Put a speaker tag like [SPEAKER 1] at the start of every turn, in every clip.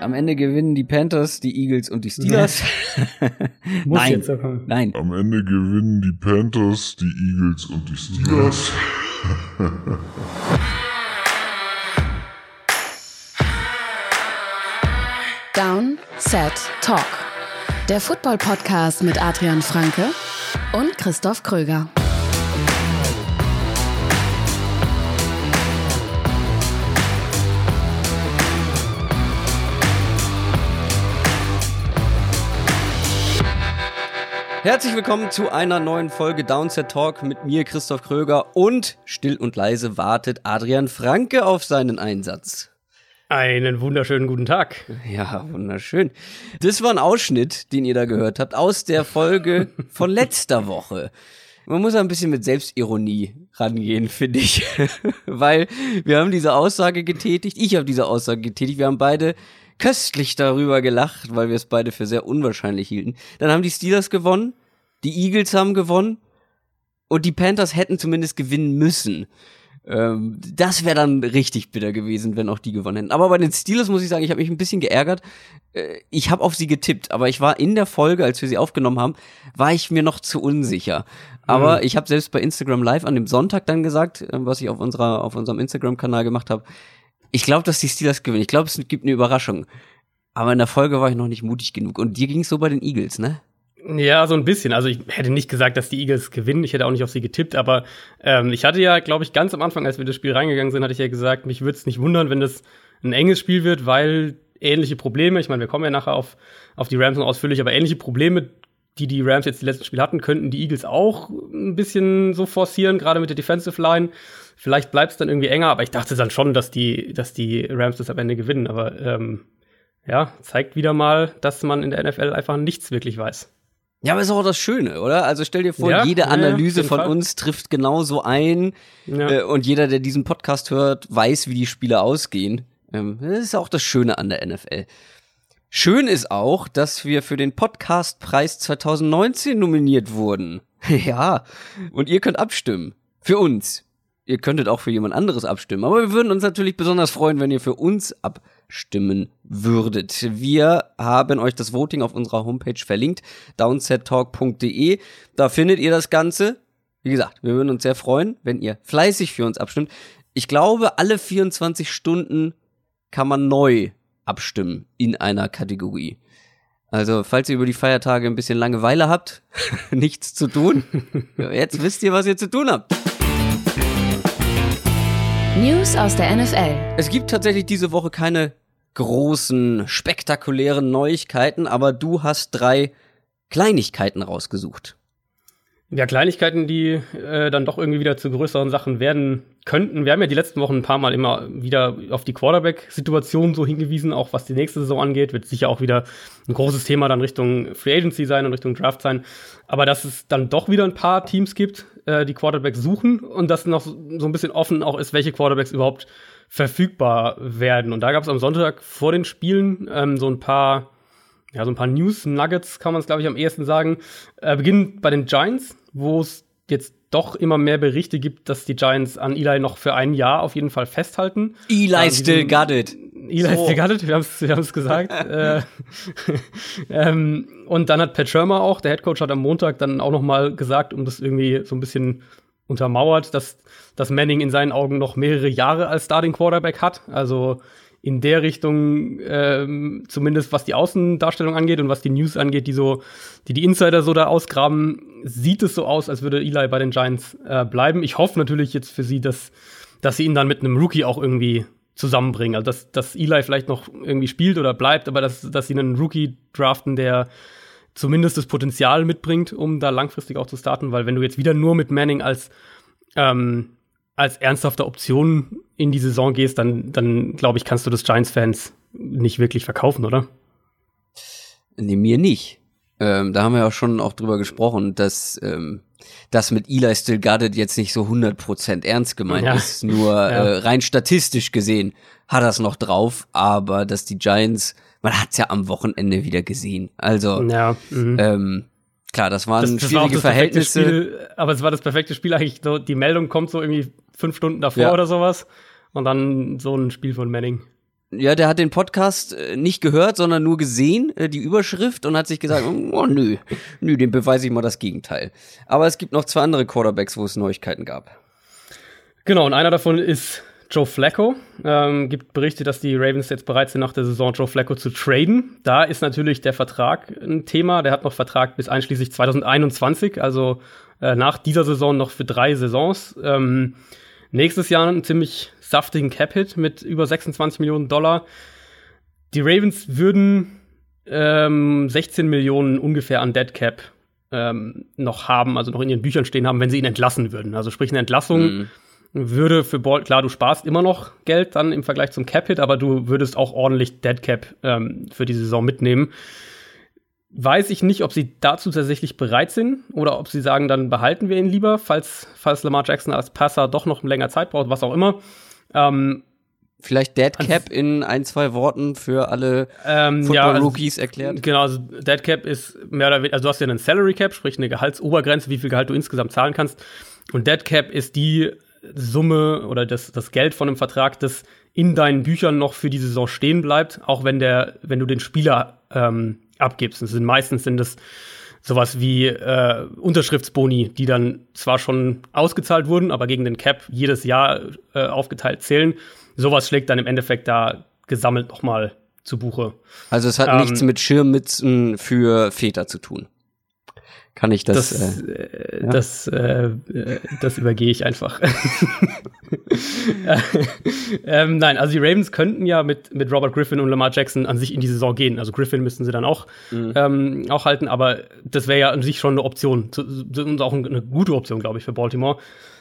[SPEAKER 1] Am Ende gewinnen die Panthers, die Eagles und die Steelers.
[SPEAKER 2] Muss
[SPEAKER 1] Nein.
[SPEAKER 2] jetzt.
[SPEAKER 1] Nein.
[SPEAKER 3] Am Ende gewinnen die Panthers, die Eagles und die Steelers.
[SPEAKER 4] Down, Set, Talk. Der Football-Podcast mit Adrian Franke und Christoph Kröger.
[SPEAKER 1] Herzlich willkommen zu einer neuen Folge Downset Talk mit mir, Christoph Kröger und still und leise wartet Adrian Franke auf seinen Einsatz.
[SPEAKER 2] Einen wunderschönen guten Tag.
[SPEAKER 1] Ja, wunderschön. Das war ein Ausschnitt, den ihr da gehört habt, aus der Folge von letzter Woche. Man muss ein bisschen mit Selbstironie rangehen, finde ich. Weil wir haben diese Aussage getätigt, ich habe diese Aussage getätigt, wir haben beide köstlich darüber gelacht, weil wir es beide für sehr unwahrscheinlich hielten. Dann haben die Steelers gewonnen, die Eagles haben gewonnen und die Panthers hätten zumindest gewinnen müssen. Ähm, das wäre dann richtig bitter gewesen, wenn auch die gewonnen hätten. Aber bei den Steelers muss ich sagen, ich habe mich ein bisschen geärgert. Äh, ich habe auf sie getippt, aber ich war in der Folge, als wir sie aufgenommen haben, war ich mir noch zu unsicher. Aber
[SPEAKER 2] Mhm.
[SPEAKER 1] ich habe selbst bei Instagram Live an dem Sonntag dann gesagt, äh, was ich auf unserer auf unserem Instagram-Kanal gemacht habe. Ich glaube, dass die Steelers gewinnen. Ich glaube, es gibt eine Überraschung. Aber in der Folge war ich noch nicht mutig genug. Und dir ging es so bei den Eagles, ne?
[SPEAKER 2] Ja, so ein bisschen. Also ich hätte nicht gesagt, dass die Eagles gewinnen. Ich hätte auch nicht auf sie getippt. Aber ähm, ich hatte ja, glaube ich, ganz am Anfang, als wir das Spiel reingegangen sind, hatte ich ja gesagt, mich würde es nicht wundern, wenn das ein enges Spiel wird, weil ähnliche Probleme, ich meine, wir kommen ja nachher auf, auf die Rams noch ausführlich, aber ähnliche Probleme, die die Rams jetzt die letzten Spiele hatten, könnten die Eagles auch ein bisschen so forcieren, gerade mit der Defensive Line. Vielleicht bleibt es dann irgendwie enger, aber ich dachte dann schon, dass die, dass die Rams das am Ende gewinnen. Aber ähm, ja, zeigt wieder mal, dass man in der NFL einfach nichts wirklich weiß.
[SPEAKER 1] Ja, aber ist auch das Schöne, oder? Also stell dir vor,
[SPEAKER 2] Ja,
[SPEAKER 1] jede
[SPEAKER 2] ja, ja,
[SPEAKER 1] Analyse
[SPEAKER 2] jeden
[SPEAKER 1] von
[SPEAKER 2] Fall.
[SPEAKER 1] uns trifft genauso ein.
[SPEAKER 2] Ja.
[SPEAKER 1] Äh, und jeder, der diesen Podcast hört, weiß, wie die Spiele ausgehen. Ähm, das ist auch das Schöne an der NFL. Schön ist auch, dass wir für den Podcastpreis 2019 nominiert wurden. ja. Und ihr könnt abstimmen. Für uns. Ihr könntet auch für jemand anderes abstimmen. Aber wir würden uns natürlich besonders freuen, wenn ihr für uns abstimmen würdet. Wir haben euch das Voting auf unserer Homepage verlinkt. downsettalk.de. Da findet ihr das Ganze. Wie gesagt, wir würden uns sehr freuen, wenn ihr fleißig für uns abstimmt. Ich glaube, alle 24 Stunden kann man neu abstimmen in einer Kategorie. Also, falls ihr über die Feiertage ein bisschen Langeweile habt, nichts zu tun, jetzt wisst ihr, was ihr zu tun habt.
[SPEAKER 4] News aus der NFL.
[SPEAKER 1] Es gibt tatsächlich diese Woche keine großen, spektakulären Neuigkeiten, aber du hast drei Kleinigkeiten rausgesucht.
[SPEAKER 2] Ja, Kleinigkeiten, die äh, dann doch irgendwie wieder zu größeren Sachen werden könnten. Wir haben ja die letzten Wochen ein paar Mal immer wieder auf die Quarterback-Situation so hingewiesen, auch was die nächste Saison angeht. Wird sicher auch wieder ein großes Thema dann Richtung Free Agency sein und Richtung Draft sein. Aber dass es dann doch wieder ein paar Teams gibt, äh, die Quarterbacks suchen und dass noch so ein bisschen offen auch ist, welche Quarterbacks überhaupt verfügbar werden. Und da gab es am Sonntag vor den Spielen ähm, so ein paar ja, so ein paar News-Nuggets kann man es, glaube ich, am ehesten sagen. Äh, beginnen bei den Giants, wo es jetzt doch immer mehr Berichte gibt, dass die Giants an Eli noch für ein Jahr auf jeden Fall festhalten.
[SPEAKER 1] Eli
[SPEAKER 2] Ja,
[SPEAKER 1] still got it.
[SPEAKER 2] Eli
[SPEAKER 1] So.
[SPEAKER 2] so. wir haben es wir haben's gesagt. äh, ähm, und dann hat Pat Shermer auch, der Headcoach, hat am Montag dann auch noch mal gesagt, um das irgendwie so ein bisschen untermauert, dass, dass Manning in seinen Augen noch mehrere Jahre als Starting Quarterback hat. Also in der Richtung, ähm, zumindest was die Außendarstellung angeht und was die News angeht, die so, die die Insider so da ausgraben, sieht es so aus, als würde Eli bei den Giants äh, bleiben. Ich hoffe natürlich jetzt für sie, dass, dass sie ihn dann mit einem Rookie auch irgendwie zusammenbringen. Also dass, dass Eli vielleicht noch irgendwie spielt oder bleibt, aber dass, dass sie einen Rookie draften, der zumindest das Potenzial mitbringt, um da langfristig auch zu starten, weil wenn du jetzt wieder nur mit Manning als ähm, als ernsthafte Option in die Saison gehst, dann, dann glaube ich, kannst du das Giants-Fans nicht wirklich verkaufen, oder?
[SPEAKER 1] Nee, mir nicht. Ähm, da haben wir ja schon auch drüber gesprochen, dass ähm, das mit Eli Still Got It jetzt nicht so 100% ernst gemeint
[SPEAKER 2] Ja.
[SPEAKER 1] ist. Nur
[SPEAKER 2] Ja.
[SPEAKER 1] äh, rein statistisch gesehen hat er es noch drauf, aber dass die Giants, man hat's ja am Wochenende wieder gesehen. Also,
[SPEAKER 2] Ja. Mhm.
[SPEAKER 1] ähm, klar, das waren
[SPEAKER 2] das, das war
[SPEAKER 1] schwierige
[SPEAKER 2] das perfekte
[SPEAKER 1] Verhältnisse.
[SPEAKER 2] Spiel, aber es war das perfekte Spiel eigentlich. So, die Meldung kommt so irgendwie fünf Stunden davor oder sowas. Und dann so ein Spiel von Manning.
[SPEAKER 1] Ja, der hat den Podcast äh, nicht gehört, sondern nur gesehen, äh, die Überschrift, und hat sich gesagt, oh nö, nö, dem beweise ich mal das Gegenteil. Aber es gibt noch zwei andere Quarterbacks, wo es Neuigkeiten gab.
[SPEAKER 2] Genau, und einer davon ist Joe Flacco. Ähm, gibt Berichte, dass die Ravens jetzt bereit sind, nach der Saison Joe Flacco zu traden. Da ist natürlich der Vertrag ein Thema. Der hat noch Vertrag bis einschließlich 2021, also äh, nach dieser Saison noch für drei Saisons. Ähm, nächstes Jahr einen ziemlich saftigen Cap-Hit mit über 26 Millionen Dollar. Die Ravens würden ähm, 16 Millionen ungefähr an Dead Cap ähm, noch haben, also noch in ihren Büchern stehen haben, wenn sie ihn entlassen würden. Also sprich eine Entlassung. Mhm würde für Ball, klar, du sparst immer noch Geld dann im Vergleich zum Cap-Hit, aber du würdest auch ordentlich Dead Cap ähm, für die Saison mitnehmen. Weiß ich nicht, ob sie dazu tatsächlich bereit sind oder ob sie sagen, dann behalten wir ihn lieber, falls, falls Lamar Jackson als Passer doch noch länger Zeit braucht, was auch immer. Ähm,
[SPEAKER 1] Vielleicht Dead Cap in ein, zwei Worten für alle ähm, Football-Rookies ja, also, erklärt?
[SPEAKER 2] Genau, also Dead Cap ist mehr oder weniger, also du hast ja einen Salary Cap, sprich eine Gehaltsobergrenze, wie viel Gehalt du insgesamt zahlen kannst. Und Dead Cap ist die Summe oder das, das Geld von einem Vertrag, das in deinen Büchern noch für die Saison stehen bleibt, auch wenn der, wenn du den Spieler ähm, abgibst. Das sind meistens sind das sowas wie äh, Unterschriftsboni, die dann zwar schon ausgezahlt wurden, aber gegen den Cap jedes Jahr äh, aufgeteilt zählen. Sowas schlägt dann im Endeffekt da gesammelt nochmal zu Buche.
[SPEAKER 1] Also es hat ähm, nichts mit Schirmmützen für Väter zu tun kann ich das.
[SPEAKER 2] Das, äh, äh, ja? das, äh, das übergehe ich einfach. ähm, nein, also die Ravens könnten ja mit, mit Robert Griffin und Lamar Jackson an sich in die Saison gehen. Also Griffin müssten sie dann auch, mhm. ähm, auch halten, aber das wäre ja an sich schon eine Option. Und auch eine gute Option, glaube ich, für Baltimore.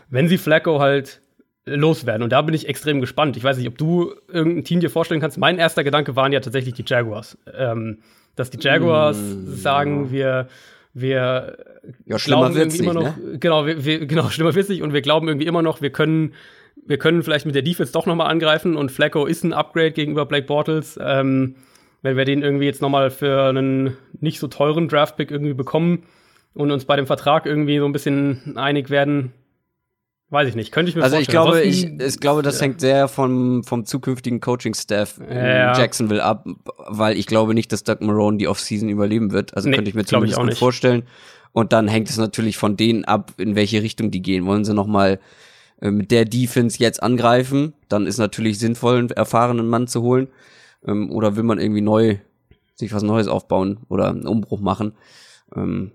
[SPEAKER 2] Wenn sie Flacco halt loswerden. Und da bin ich extrem gespannt. Ich weiß nicht, ob du irgendein Team dir vorstellen kannst. Mein erster Gedanke waren ja tatsächlich die Jaguars. Ähm, dass die Jaguars mm. sagen, wir wir
[SPEAKER 1] ja, glauben irgendwie immer
[SPEAKER 2] noch,
[SPEAKER 1] ne?
[SPEAKER 2] genau, wir, wir, genau, schlimmer wird's nicht und wir glauben irgendwie immer noch, wir können, wir können vielleicht mit der Defense doch nochmal angreifen und Flacco ist ein Upgrade gegenüber Blake Bortles. Ähm, wenn wir den irgendwie jetzt nochmal für einen nicht so teuren Draftpick irgendwie bekommen und uns bei dem Vertrag irgendwie so ein bisschen einig werden, Weiß ich nicht, könnte ich mir
[SPEAKER 1] also
[SPEAKER 2] vorstellen.
[SPEAKER 1] Also ich glaube, ich, ich glaube, das ja. hängt sehr vom, vom zukünftigen Coaching-Staff ja. Jacksonville ab, weil ich glaube nicht, dass Doug Marone die Offseason überleben wird. Also nee, könnte ich mir zumindest ich gut nicht. vorstellen. Und dann hängt es natürlich von denen ab, in welche Richtung die gehen. Wollen sie noch mal äh, mit der Defense jetzt angreifen? Dann ist natürlich sinnvoll, einen erfahrenen Mann zu holen. Ähm, oder will man irgendwie neu sich was Neues aufbauen oder einen Umbruch machen? Ähm,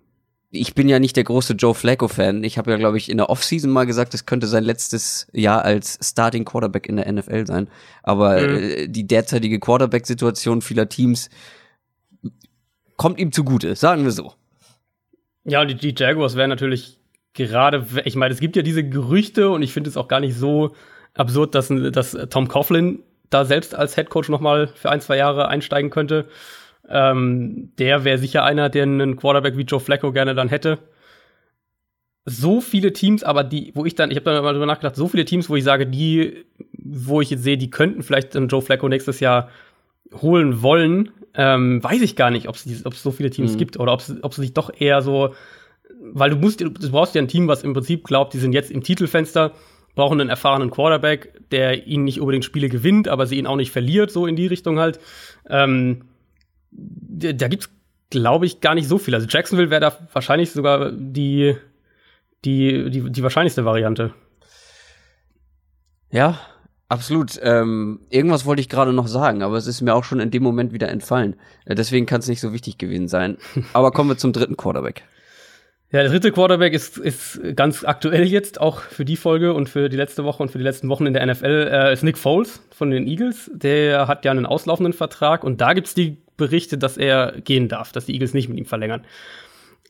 [SPEAKER 1] ich bin ja nicht der große Joe Flacco-Fan. Ich habe ja, glaube ich, in der Offseason mal gesagt, es könnte sein letztes Jahr als Starting Quarterback in der NFL sein. Aber mhm. äh, die derzeitige Quarterback-Situation vieler Teams kommt ihm zugute, sagen wir so.
[SPEAKER 2] Ja, und die, die Jaguars wären natürlich gerade, ich meine, es gibt ja diese Gerüchte und ich finde es auch gar nicht so absurd, dass, dass Tom Coughlin da selbst als Head Coach noch mal für ein, zwei Jahre einsteigen könnte. Ähm, der wäre sicher einer, der einen Quarterback wie Joe Flacco gerne dann hätte. So viele Teams, aber die, wo ich dann, ich habe dann mal drüber nachgedacht, so viele Teams, wo ich sage, die, wo ich jetzt sehe, die könnten vielleicht einen Joe Flacco nächstes Jahr holen wollen, ähm, weiß ich gar nicht, ob es so viele Teams mhm. gibt oder ob es sich doch eher so, weil du musst, du brauchst ja ein Team, was im Prinzip glaubt, die sind jetzt im Titelfenster, brauchen einen erfahrenen Quarterback, der ihnen nicht unbedingt Spiele gewinnt, aber sie ihn auch nicht verliert, so in die Richtung halt. Ähm, da gibt's, glaube ich, gar nicht so viel. Also Jacksonville wäre da wahrscheinlich sogar die, die, die, die wahrscheinlichste Variante.
[SPEAKER 1] Ja, absolut. Ähm, irgendwas wollte ich gerade noch sagen, aber es ist mir auch schon in dem Moment wieder entfallen. Äh, deswegen kann es nicht so wichtig gewesen sein. aber kommen wir zum dritten Quarterback.
[SPEAKER 2] Ja, der dritte Quarterback ist, ist ganz aktuell jetzt, auch für die Folge und für die letzte Woche und für die letzten Wochen in der NFL, äh, ist Nick Foles von den Eagles. Der hat ja einen auslaufenden Vertrag und da gibt's die Berichte, dass er gehen darf, dass die Eagles nicht mit ihm verlängern.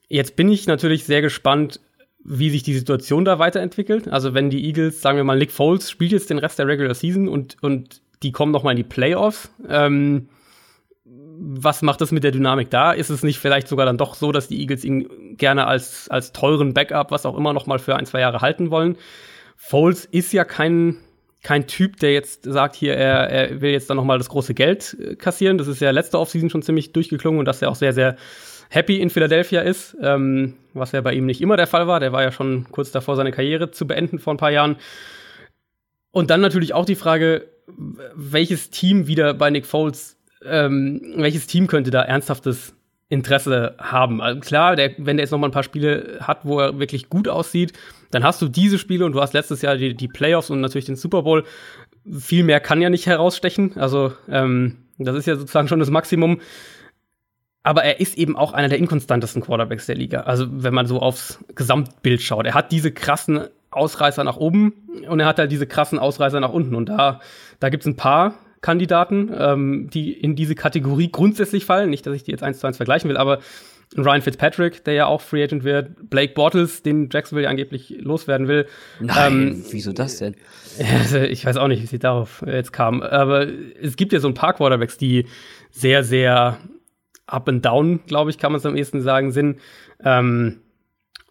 [SPEAKER 2] Jetzt bin ich natürlich sehr gespannt, wie sich die Situation da weiterentwickelt. Also wenn die Eagles, sagen wir mal, Nick Foles spielt jetzt den Rest der Regular Season und, und die kommen noch mal in die Playoffs. Ähm, was macht das mit der Dynamik da? Ist es nicht vielleicht sogar dann doch so, dass die Eagles ihn gerne als, als teuren Backup, was auch immer, noch mal für ein, zwei Jahre halten wollen? Foles ist ja kein kein Typ, der jetzt sagt, hier, er, er will jetzt dann noch mal das große Geld äh, kassieren. Das ist ja letzte Offseason schon ziemlich durchgeklungen und dass er auch sehr, sehr happy in Philadelphia ist, ähm, was ja bei ihm nicht immer der Fall war. Der war ja schon kurz davor, seine Karriere zu beenden vor ein paar Jahren. Und dann natürlich auch die Frage, welches Team wieder bei Nick Foles, ähm, welches Team könnte da ernsthaftes Interesse haben. Also klar, der, wenn der jetzt noch mal ein paar Spiele hat, wo er wirklich gut aussieht, dann hast du diese Spiele und du hast letztes Jahr die, die Playoffs und natürlich den Super Bowl. Viel mehr kann ja nicht herausstechen. Also ähm, das ist ja sozusagen schon das Maximum. Aber er ist eben auch einer der inkonstantesten Quarterbacks der Liga. Also wenn man so aufs Gesamtbild schaut. Er hat diese krassen Ausreißer nach oben und er hat halt diese krassen Ausreißer nach unten. Und da, da gibt es ein paar Kandidaten, ähm, die in diese Kategorie grundsätzlich fallen. Nicht, dass ich die jetzt eins zu eins vergleichen will, aber Ryan Fitzpatrick, der ja auch Free Agent wird, Blake Bortles, den Jacksonville ja angeblich loswerden will.
[SPEAKER 1] Nein, ähm, wieso das denn?
[SPEAKER 2] Also ich weiß auch nicht, wie sie darauf jetzt kam. Aber es gibt ja so ein paar Quarterbacks, die sehr, sehr up and down, glaube ich, kann man es am ehesten sagen, sind. Ähm,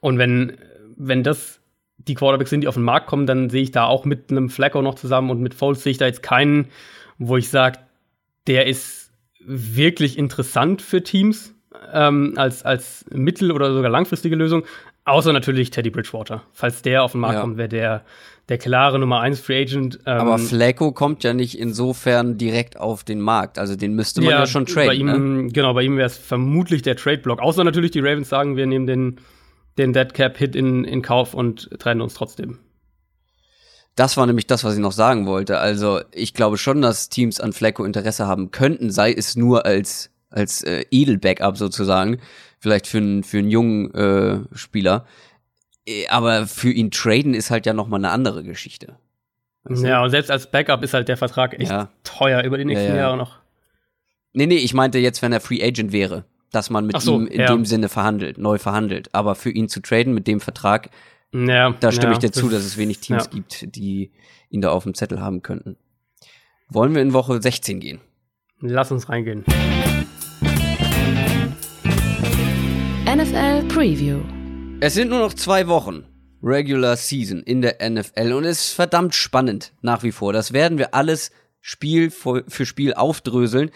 [SPEAKER 2] und wenn, wenn das die Quarterbacks sind, die auf den Markt kommen, dann sehe ich da auch mit einem Flacco noch zusammen und mit Foles sehe ich da jetzt keinen, wo ich sage, der ist wirklich interessant für Teams ähm, als, als mittel- oder sogar langfristige Lösung. Außer natürlich Teddy Bridgewater. Falls der auf den Markt ja. kommt, wäre der der klare Nummer 1 Free Agent.
[SPEAKER 1] Ähm, Aber Flacco kommt ja nicht insofern direkt auf den Markt. Also den müsste man ja, ja schon traden.
[SPEAKER 2] Bei ihm,
[SPEAKER 1] ne?
[SPEAKER 2] Genau, bei ihm wäre es vermutlich der Trade-Block. Außer natürlich die Ravens sagen, wir nehmen den, den Dead Cap-Hit in, in Kauf und trennen uns trotzdem.
[SPEAKER 1] Das war nämlich das, was ich noch sagen wollte. Also ich glaube schon, dass Teams an Flacco Interesse haben könnten, sei es nur als als äh, Edel-Backup sozusagen, vielleicht für einen für einen jungen äh, Spieler. Äh, aber für ihn traden ist halt ja noch mal eine andere Geschichte.
[SPEAKER 2] Also, ja, und selbst als Backup ist halt der Vertrag echt ja. teuer über die nächsten ja, ja. Jahre noch.
[SPEAKER 1] Nee, nee, ich meinte jetzt, wenn er Free Agent wäre, dass man mit so, ihm in dem Sinne verhandelt, neu verhandelt. Aber für ihn zu traden mit dem Vertrag, da stimme ich dir zu, dass es wenig Teams gibt, die ihn da auf dem Zettel haben könnten. Wollen wir in Woche 16 gehen?
[SPEAKER 2] Lass uns reingehen.
[SPEAKER 4] NFL Preview.
[SPEAKER 1] Es sind nur noch zwei Wochen Regular Season in der NFL und es ist verdammt spannend nach wie vor. Das werden wir alles Spiel für Spiel aufdröseln.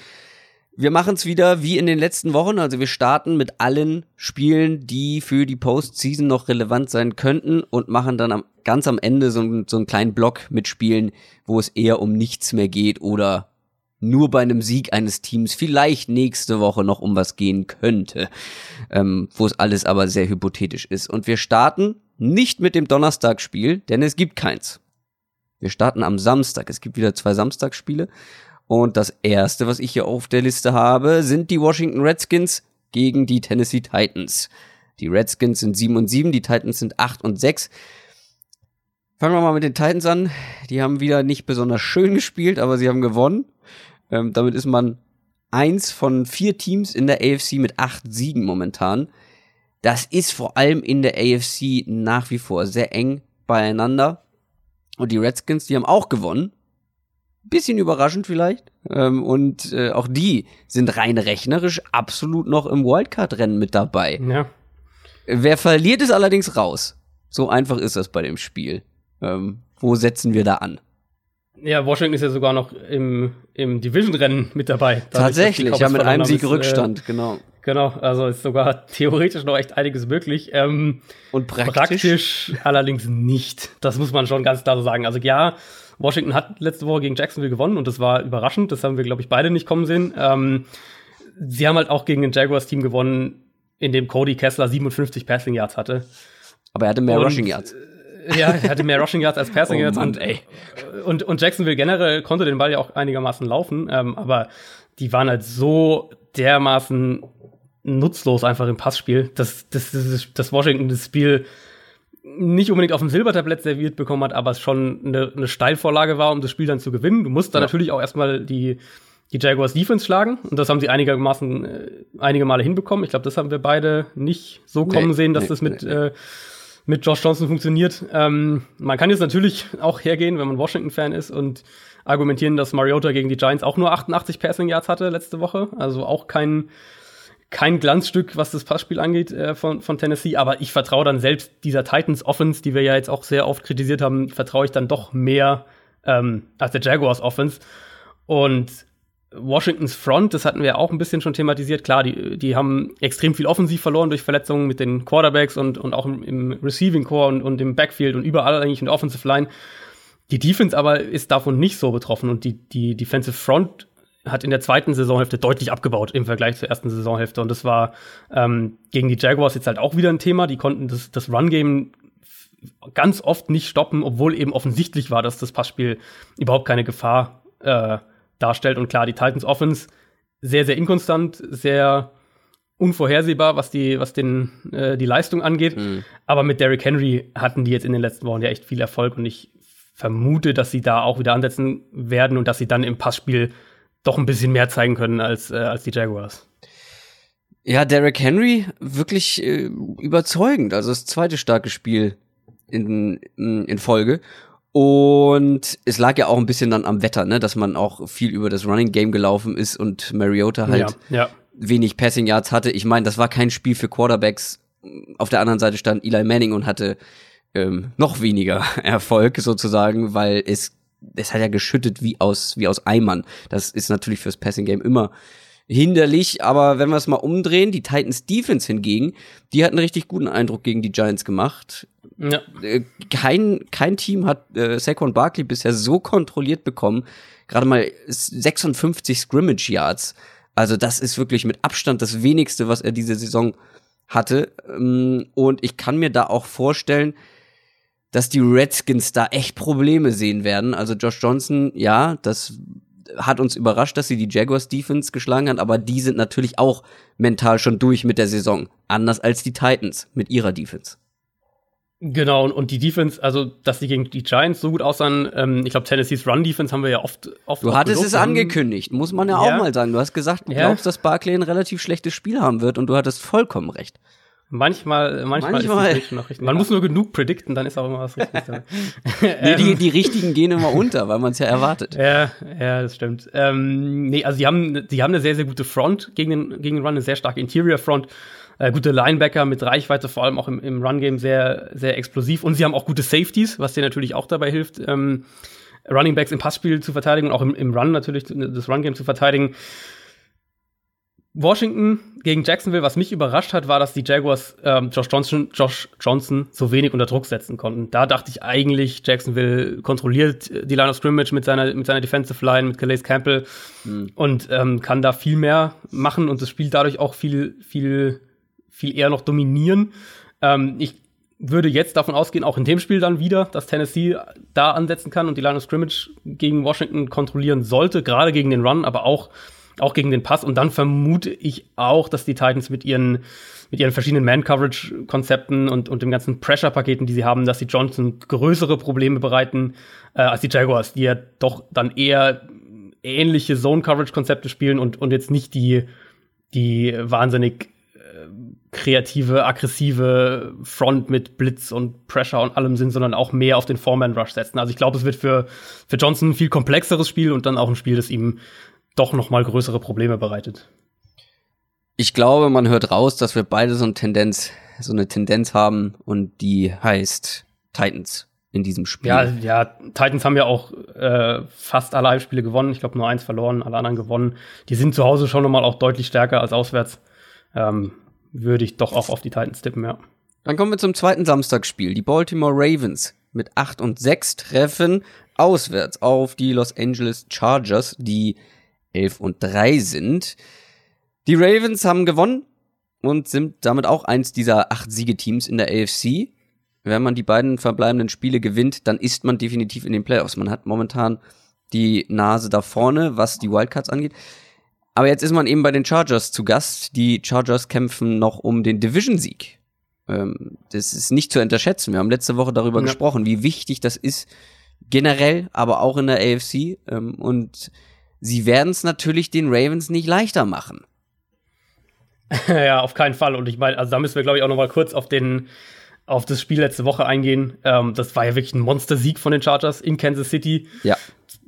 [SPEAKER 1] Wir machen es wieder wie in den letzten Wochen. Also wir starten mit allen Spielen, die für die Postseason noch relevant sein könnten und machen dann am, ganz am Ende so, so einen kleinen Block mit Spielen, wo es eher um nichts mehr geht oder nur bei einem Sieg eines Teams vielleicht nächste Woche noch um was gehen könnte, ähm, wo es alles aber sehr hypothetisch ist. Und wir starten nicht mit dem Donnerstagsspiel, denn es gibt keins. Wir starten am Samstag. Es gibt wieder zwei Samstagsspiele. Und das erste, was ich hier auf der Liste habe, sind die Washington Redskins gegen die Tennessee Titans. Die Redskins sind 7 und 7, die Titans sind 8 und 6. Fangen wir mal mit den Titans an. Die haben wieder nicht besonders schön gespielt, aber sie haben gewonnen. Ähm, damit ist man eins von vier Teams in der AFC mit acht Siegen momentan. Das ist vor allem in der AFC nach wie vor sehr eng beieinander. Und die Redskins, die haben auch gewonnen. Bisschen überraschend vielleicht. Ähm, und äh, auch die sind rein rechnerisch absolut noch im Wildcard-Rennen mit dabei.
[SPEAKER 2] Ja.
[SPEAKER 1] Wer verliert, ist allerdings raus. So einfach ist das bei dem Spiel. Ähm, wo setzen wir da an?
[SPEAKER 2] Ja, Washington ist ja sogar noch im, im Division-Rennen mit dabei.
[SPEAKER 1] Tatsächlich, ja, mit einem Sieg Rückstand, äh, genau.
[SPEAKER 2] Genau, also ist sogar theoretisch noch echt einiges möglich. Ähm,
[SPEAKER 1] Und praktisch?
[SPEAKER 2] Praktisch allerdings nicht. Das muss man schon ganz klar so sagen. Also ja, Washington hat letzte Woche gegen Jacksonville gewonnen und das war überraschend. Das haben wir, glaube ich, beide nicht kommen sehen. Ähm, sie haben halt auch gegen ein Jaguars-Team gewonnen, in dem Cody Kessler 57 Passing Yards hatte.
[SPEAKER 1] Aber er hatte mehr und, Rushing Yards.
[SPEAKER 2] Ja, er hatte mehr Rushing Yards als Passing oh Yards. und, ey. Und, und Jacksonville generell konnte den Ball ja auch einigermaßen laufen, ähm, aber die waren halt so dermaßen nutzlos einfach im Passspiel, dass, dass, dass, dass Washington das Spiel nicht unbedingt auf dem Silbertablett serviert bekommen hat, aber es schon eine, eine Steilvorlage war, um das Spiel dann zu gewinnen. Du musst da ja. natürlich auch erstmal die, die Jaguars Defense schlagen. Und das haben sie einigermaßen äh, einige Male hinbekommen. Ich glaube, das haben wir beide nicht so kommen nee, sehen, dass nee, das mit nee, äh, mit Josh Johnson funktioniert. Ähm, man kann jetzt natürlich auch hergehen, wenn man Washington-Fan ist und argumentieren, dass Mariota gegen die Giants auch nur 88 Passing Yards hatte letzte Woche. Also auch kein, kein Glanzstück, was das Passspiel angeht äh, von, von Tennessee. Aber ich vertraue dann selbst dieser Titans Offense, die wir ja jetzt auch sehr oft kritisiert haben, vertraue ich dann doch mehr ähm, als der Jaguars Offense. Und Washingtons Front, das hatten wir auch ein bisschen schon thematisiert. Klar, die, die haben extrem viel offensiv verloren durch Verletzungen mit den Quarterbacks und, und auch im, im Receiving Core und, und im Backfield und überall eigentlich in der Offensive Line. Die Defense aber ist davon nicht so betroffen und die, die Defensive Front hat in der zweiten Saisonhälfte deutlich abgebaut im Vergleich zur ersten Saisonhälfte. Und das war ähm, gegen die Jaguars jetzt halt auch wieder ein Thema. Die konnten das, das Run-Game ganz oft nicht stoppen, obwohl eben offensichtlich war, dass das Passspiel überhaupt keine Gefahr äh, darstellt. Und klar, die Titans Offense sehr, sehr inkonstant, sehr unvorhersehbar, was die, was den, äh, die Leistung angeht. Mhm. Aber mit Derrick Henry hatten die jetzt in den letzten Wochen ja echt viel Erfolg und ich vermute, dass sie da auch wieder ansetzen werden und dass sie dann im Passspiel doch ein bisschen mehr zeigen können als, äh, als die Jaguars.
[SPEAKER 1] Ja, Derrick Henry wirklich äh, überzeugend. Also das zweite starke Spiel in, in Folge. Und es lag ja auch ein bisschen dann am Wetter, ne, dass man auch viel über das Running Game gelaufen ist und Mariota halt
[SPEAKER 2] ja, ja.
[SPEAKER 1] wenig Passing Yards hatte. Ich meine, das war kein Spiel für Quarterbacks. Auf der anderen Seite stand Eli Manning und hatte ähm, noch weniger Erfolg sozusagen, weil es es hat ja geschüttet wie aus wie aus Eimern. Das ist natürlich fürs Passing Game immer hinderlich, aber wenn wir es mal umdrehen, die Titans Defense hingegen, die hat einen richtig guten Eindruck gegen die Giants gemacht. Ja. Äh, kein, kein Team hat äh, Saquon Barkley bisher so kontrolliert bekommen. Gerade mal 56 Scrimmage Yards. Also das ist wirklich mit Abstand das wenigste, was er diese Saison hatte. Ähm, und ich kann mir da auch vorstellen, dass die Redskins da echt Probleme sehen werden. Also Josh Johnson, ja, das hat uns überrascht, dass sie die Jaguars Defense geschlagen haben, aber die sind natürlich auch mental schon durch mit der Saison. Anders als die Titans mit ihrer Defense.
[SPEAKER 2] Genau, und die Defense, also dass die gegen die Giants so gut aussahen, ähm, ich glaube, Tennessees Run-Defense haben wir ja oft, oft
[SPEAKER 1] Du hattest es angekündigt, muss man ja, ja, auch mal sagen. Du hast gesagt, du glaubst, dass Barclay ein relativ schlechtes Spiel haben wird und du hattest vollkommen recht.
[SPEAKER 2] Manchmal, manchmal, manchmal. ist noch richtig. Man ja. muss nur genug predikten, dann ist auch immer was richtig.
[SPEAKER 1] nee, die, die richtigen gehen immer unter, weil man es ja erwartet.
[SPEAKER 2] Ja, ja, das stimmt. Ähm, nee, also die haben, die haben eine sehr, sehr gute Front gegen den, gegen den Run, eine sehr starke Interior Front äh, gute Linebacker mit Reichweite, vor allem auch im, im Run-Game sehr, sehr explosiv. Und sie haben auch gute Safeties, was dir natürlich auch dabei hilft, ähm, Running Backs im Passspiel zu verteidigen und auch im, im Run natürlich das Run-Game zu verteidigen. Washington gegen Jacksonville, was mich überrascht hat, war, dass die Jaguars ähm, Josh, Johnson, Josh Johnson so wenig unter Druck setzen konnten. Da dachte ich eigentlich, Jacksonville kontrolliert die Line of Scrimmage mit seiner, mit seiner Defensive Line, mit Calais Campbell mhm. und ähm, kann da viel mehr machen und das Spiel dadurch auch viel, viel viel eher noch dominieren. Ähm, ich würde jetzt davon ausgehen, auch in dem Spiel dann wieder, dass Tennessee da ansetzen kann und die Line of Scrimmage gegen Washington kontrollieren sollte, gerade gegen den Run, aber auch, auch gegen den Pass. Und dann vermute ich auch, dass die Titans mit ihren, mit ihren verschiedenen Man-Coverage-Konzepten und, und den ganzen Pressure-Paketen, die sie haben, dass sie Johnson größere Probleme bereiten äh, als die Jaguars, die ja doch dann eher ähnliche Zone-Coverage-Konzepte spielen und, und jetzt nicht die, die wahnsinnig kreative, aggressive Front mit Blitz und Pressure und allem sind, sondern auch mehr auf den Foreman-Rush setzen. Also ich glaube, es wird für, für Johnson ein viel komplexeres Spiel und dann auch ein Spiel, das ihm doch noch mal größere Probleme bereitet.
[SPEAKER 1] Ich glaube, man hört raus, dass wir beide so eine Tendenz, so eine Tendenz haben und die heißt Titans in diesem Spiel.
[SPEAKER 2] Ja, ja, Titans haben ja auch äh, fast alle Heimspiele gewonnen. Ich glaube nur eins verloren, alle anderen gewonnen. Die sind zu Hause schon nochmal auch deutlich stärker als auswärts. Ähm, würde ich doch auch auf die Titans tippen, ja.
[SPEAKER 1] Dann kommen wir zum zweiten Samstagsspiel. Die Baltimore Ravens mit 8 und 6 treffen auswärts auf die Los Angeles Chargers, die 11 und 3 sind. Die Ravens haben gewonnen und sind damit auch eins dieser acht Siegeteams in der AFC. Wenn man die beiden verbleibenden Spiele gewinnt, dann ist man definitiv in den Playoffs. Man hat momentan die Nase da vorne, was die Wildcards angeht. Aber jetzt ist man eben bei den Chargers zu Gast. Die Chargers kämpfen noch um den Division-Sieg. Ähm, das ist nicht zu unterschätzen. Wir haben letzte Woche darüber ja. gesprochen, wie wichtig das ist, generell, aber auch in der AFC. Ähm, und sie werden es natürlich den Ravens nicht leichter machen.
[SPEAKER 2] ja, auf keinen Fall. Und ich meine, also da müssen wir, glaube ich, auch noch mal kurz auf den auf das Spiel letzte Woche eingehen. Ähm, das war ja wirklich ein Monster-Sieg von den Chargers in Kansas City.
[SPEAKER 1] Ja.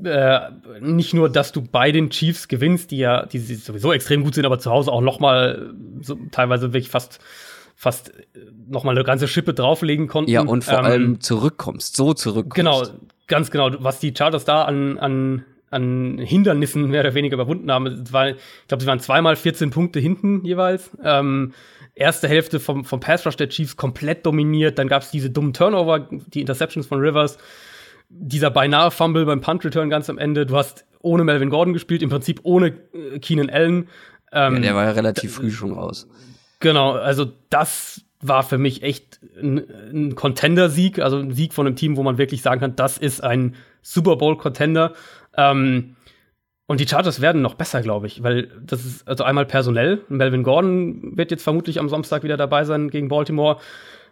[SPEAKER 2] Äh, nicht nur, dass du bei den Chiefs gewinnst, die ja, die sowieso extrem gut sind, aber zu Hause auch noch mal so, teilweise wirklich fast fast noch mal eine ganze Schippe drauflegen konnten.
[SPEAKER 1] Ja, und vor ähm, allem zurückkommst, so zurückkommst.
[SPEAKER 2] Genau, ganz genau. Was die Chargers da an, an, an Hindernissen mehr oder weniger überwunden haben. War, ich glaube, sie waren zweimal 14 Punkte hinten jeweils. Ähm, erste Hälfte vom, vom Pass Rush der Chiefs komplett dominiert. Dann gab es diese dummen Turnover, die Interceptions von Rivers dieser beinahe Fumble beim Punt Return ganz am Ende. Du hast ohne Melvin Gordon gespielt, im Prinzip ohne äh, Keenan Allen.
[SPEAKER 1] Ähm, ja, der war ja relativ früh schon raus.
[SPEAKER 2] Genau, also das war für mich echt ein, ein Contender-Sieg, also ein Sieg von einem Team, wo man wirklich sagen kann, das ist ein Super Bowl-Contender. Ähm, und die Chargers werden noch besser, glaube ich, weil das ist also einmal personell. Melvin Gordon wird jetzt vermutlich am Samstag wieder dabei sein gegen Baltimore.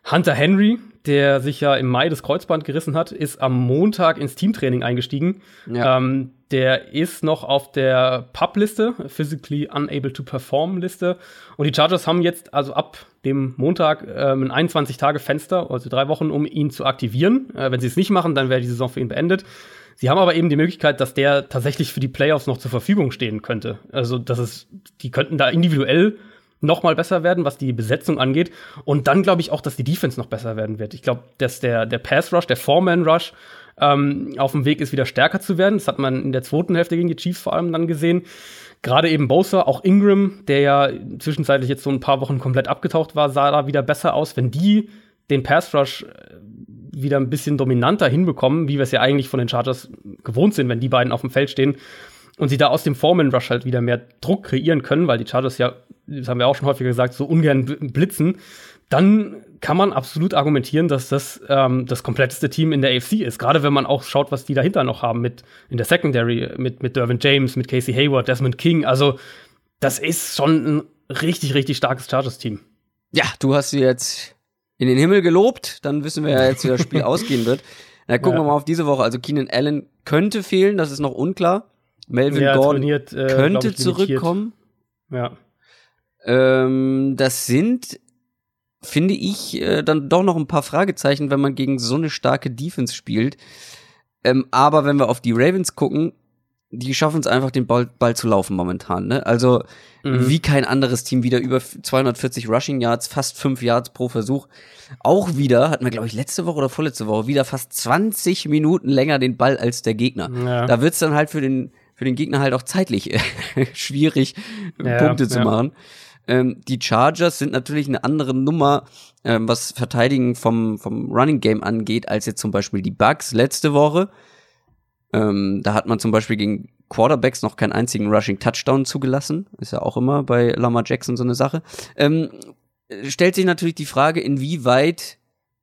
[SPEAKER 2] Hunter Henry, der sich ja im Mai das Kreuzband gerissen hat, ist am Montag ins Teamtraining eingestiegen. Ja. Ähm, der ist noch auf der PUP-Liste, Physically Unable to Perform-Liste. Und die Chargers haben jetzt also ab dem Montag ähm, ein 21-Tage-Fenster, also drei Wochen, um ihn zu aktivieren. Äh, wenn sie es nicht machen, dann wäre die Saison für ihn beendet. Sie haben aber eben die Möglichkeit, dass der tatsächlich für die Playoffs noch zur Verfügung stehen könnte. Also, das ist, die könnten da individuell noch mal besser werden, was die Besetzung angeht. Und dann glaube ich auch, dass die Defense noch besser werden wird. Ich glaube, dass der, der Pass Rush, der Foreman Rush ähm, auf dem Weg ist, wieder stärker zu werden. Das hat man in der zweiten Hälfte gegen die Chiefs vor allem dann gesehen. Gerade eben Bosa, auch Ingram, der ja zwischenzeitlich jetzt so ein paar Wochen komplett abgetaucht war, sah da wieder besser aus. Wenn die den Pass Rush äh, wieder ein bisschen dominanter hinbekommen, wie wir es ja eigentlich von den Chargers gewohnt sind, wenn die beiden auf dem Feld stehen, und sie da aus dem Foreman Rush halt wieder mehr Druck kreieren können, weil die Chargers ja, das haben wir auch schon häufiger gesagt, so ungern blitzen, dann kann man absolut argumentieren, dass das ähm, das kompletteste Team in der AFC ist. Gerade wenn man auch schaut, was die dahinter noch haben mit in der Secondary, mit, mit Dervin James, mit Casey Hayward, Desmond King. Also, das ist schon ein richtig, richtig starkes Chargers-Team.
[SPEAKER 1] Ja, du hast sie jetzt in den Himmel gelobt, dann wissen wir ja jetzt, wie das Spiel ausgehen wird. Na, gucken ja. wir mal auf diese Woche. Also Keenan Allen könnte fehlen, das ist noch unklar. Melvin ja, Gordon trainiert, äh, könnte ich, zurückkommen.
[SPEAKER 2] Ja.
[SPEAKER 1] Ähm, das sind, finde ich, äh, dann doch noch ein paar Fragezeichen, wenn man gegen so eine starke Defense spielt. Ähm, aber wenn wir auf die Ravens gucken, die schaffen es einfach, den Ball, Ball zu laufen momentan. Ne? Also mhm. wie kein anderes Team wieder über 240 Rushing Yards, fast 5 Yards pro Versuch. Auch wieder, hatten wir, glaube ich, letzte Woche oder vorletzte Woche, wieder fast 20 Minuten länger den Ball als der Gegner. Ja. Da wird's dann halt für den für den Gegner halt auch zeitlich schwierig, ja, Punkte zu ja. machen. Ähm, die Chargers sind natürlich eine andere Nummer, ähm, was Verteidigen vom, vom Running Game angeht, als jetzt zum Beispiel die Bugs letzte Woche. Ähm, da hat man zum Beispiel gegen Quarterbacks noch keinen einzigen Rushing Touchdown zugelassen. Ist ja auch immer bei Lamar Jackson so eine Sache. Ähm, stellt sich natürlich die Frage, inwieweit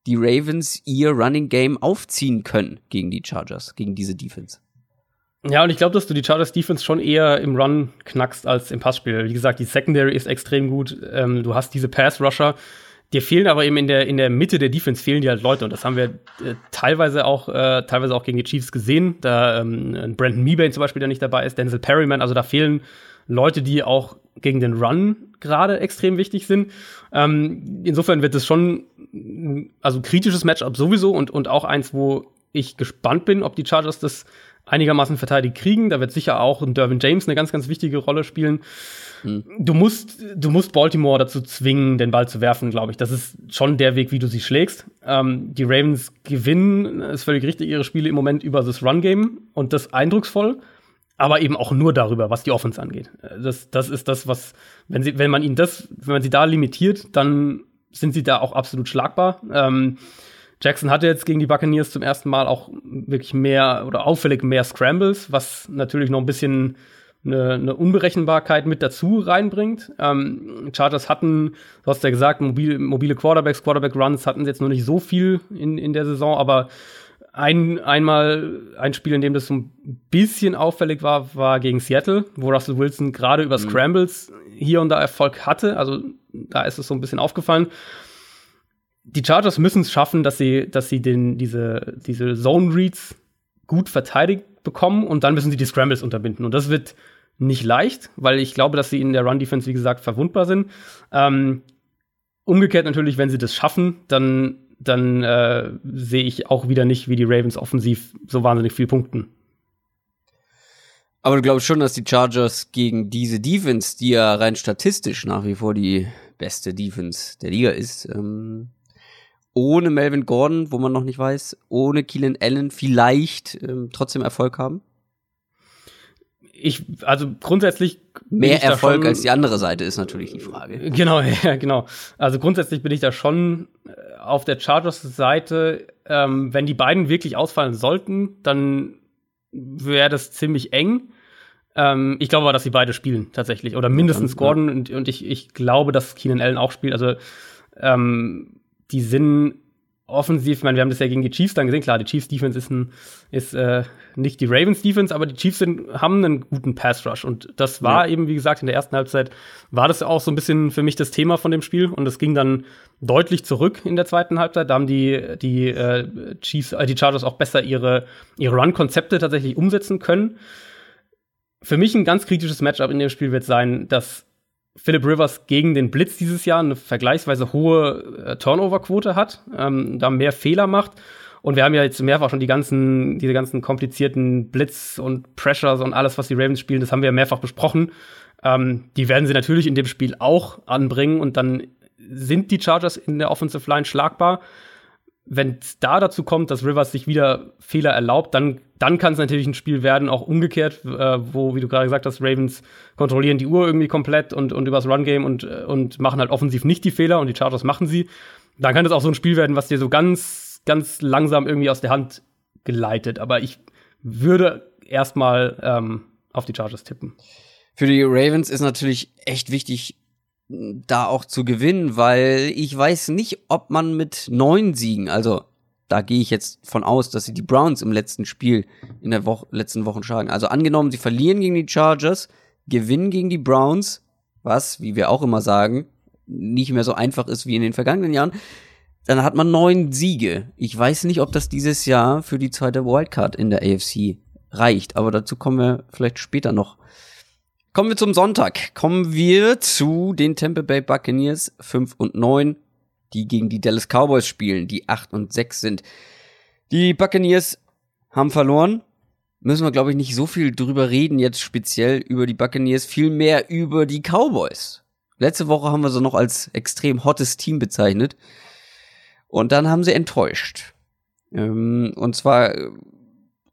[SPEAKER 1] die Ravens ihr Running Game aufziehen können gegen die Chargers, gegen diese Defense.
[SPEAKER 2] Ja, und ich glaube, dass du die Chargers Defense schon eher im Run knackst als im Passspiel. Wie gesagt, die Secondary ist extrem gut. Ähm, du hast diese Pass-Rusher. Dir fehlen aber eben in der, in der Mitte der Defense fehlen dir halt Leute. Und das haben wir äh, teilweise auch, äh, teilweise auch gegen die Chiefs gesehen. Da ähm, Brandon Meebane zum Beispiel, der nicht dabei ist, Denzel Perryman. Also da fehlen Leute, die auch gegen den Run gerade extrem wichtig sind. Ähm, insofern wird es schon, also kritisches Matchup sowieso und, und auch eins, wo ich gespannt bin, ob die Chargers das einigermaßen verteidigt kriegen. Da wird sicher auch ein Dervin James eine ganz, ganz wichtige Rolle spielen. Hm. Du musst, du musst Baltimore dazu zwingen, den Ball zu werfen, glaube ich. Das ist schon der Weg, wie du sie schlägst. Ähm, die Ravens gewinnen, ist völlig richtig, ihre Spiele im Moment über das Run-Game und das eindrucksvoll. Aber eben auch nur darüber, was die Offense angeht. Das, das ist das, was, wenn sie, wenn man ihnen das, wenn man sie da limitiert, dann sind sie da auch absolut schlagbar. Ähm, Jackson hatte jetzt gegen die Buccaneers zum ersten Mal auch wirklich mehr oder auffällig mehr Scrambles, was natürlich noch ein bisschen eine, eine Unberechenbarkeit mit dazu reinbringt. Ähm, Chargers hatten, du hast ja gesagt, mobile, mobile Quarterbacks, Quarterback-Runs hatten jetzt noch nicht so viel in, in der Saison, aber ein, einmal ein Spiel, in dem das so ein bisschen auffällig war, war gegen Seattle, wo Russell Wilson gerade über mhm. Scrambles hier und da Erfolg hatte. Also da ist es so ein bisschen aufgefallen die Chargers müssen es schaffen, dass sie, dass sie den, diese, diese Zone Reads gut verteidigt bekommen und dann müssen sie die Scrambles unterbinden. Und das wird nicht leicht, weil ich glaube, dass sie in der Run Defense, wie gesagt, verwundbar sind. Ähm, umgekehrt natürlich, wenn sie das schaffen, dann, dann äh, sehe ich auch wieder nicht, wie die Ravens offensiv so wahnsinnig viel punkten.
[SPEAKER 1] Aber du glaubst schon, dass die Chargers gegen diese Defense, die ja rein statistisch nach wie vor die beste Defense der Liga ist, ähm, ohne Melvin Gordon, wo man noch nicht weiß, ohne Keelan Allen vielleicht ähm, trotzdem Erfolg haben?
[SPEAKER 2] Ich, also grundsätzlich.
[SPEAKER 1] Mehr Erfolg schon, als die andere Seite ist natürlich die Frage.
[SPEAKER 2] Genau, ja, genau. Also grundsätzlich bin ich da schon äh, auf der Chargers-Seite, ähm, wenn die beiden wirklich ausfallen sollten, dann wäre das ziemlich eng. Ähm, ich glaube aber, dass sie beide spielen tatsächlich. Oder mindestens ja, Gordon. Und, und ich, ich glaube, dass Keenan Allen auch spielt. Also ähm, die sind offensiv, ich meine, wir haben das ja gegen die Chiefs dann gesehen, klar, die Chiefs Defense ist, ein, ist äh, nicht die Ravens Defense, aber die Chiefs sind, haben einen guten Pass Rush und das war ja. eben, wie gesagt, in der ersten Halbzeit war das auch so ein bisschen für mich das Thema von dem Spiel und es ging dann deutlich zurück in der zweiten Halbzeit, da haben die, die äh, Chiefs, äh, die Chargers auch besser ihre, ihre Run-Konzepte tatsächlich umsetzen können. Für mich ein ganz kritisches Matchup in dem Spiel wird sein, dass Philip Rivers gegen den Blitz dieses Jahr eine vergleichsweise hohe äh, Turnover-Quote hat, ähm, da mehr Fehler macht. Und wir haben ja jetzt mehrfach schon die ganzen, diese ganzen komplizierten Blitz und Pressures und alles, was die Ravens spielen, das haben wir ja mehrfach besprochen. Ähm, die werden sie natürlich in dem Spiel auch anbringen und dann sind die Chargers in der Offensive Line schlagbar wenn es da dazu kommt, dass Rivers sich wieder Fehler erlaubt, dann, dann kann es natürlich ein Spiel werden, auch umgekehrt, äh, wo, wie du gerade gesagt hast, Ravens kontrollieren die Uhr irgendwie komplett und, und übers Run-Game und, äh, und machen halt offensiv nicht die Fehler und die Chargers machen sie. Dann kann es auch so ein Spiel werden, was dir so ganz, ganz langsam irgendwie aus der Hand geleitet. Aber ich würde erstmal ähm, auf die Chargers tippen.
[SPEAKER 1] Für die Ravens ist natürlich echt wichtig, da auch zu gewinnen, weil ich weiß nicht, ob man mit neun Siegen, also da gehe ich jetzt von aus, dass sie die Browns im letzten Spiel in der Woche, letzten Wochen schlagen. Also angenommen, sie verlieren gegen die Chargers, gewinnen gegen die Browns, was, wie wir auch immer sagen, nicht mehr so einfach ist wie in den vergangenen Jahren, dann hat man neun Siege. Ich weiß nicht, ob das dieses Jahr für die zweite Wildcard in der AFC reicht, aber dazu kommen wir vielleicht später noch. Kommen wir zum Sonntag. Kommen wir zu den Tampa Bay Buccaneers 5 und 9, die gegen die Dallas Cowboys spielen, die 8 und 6 sind. Die Buccaneers haben verloren. Müssen wir, glaube ich, nicht so viel drüber reden, jetzt speziell über die Buccaneers, viel mehr über die Cowboys. Letzte Woche haben wir sie noch als extrem hottes Team bezeichnet. Und dann haben sie enttäuscht. Ähm, und zwar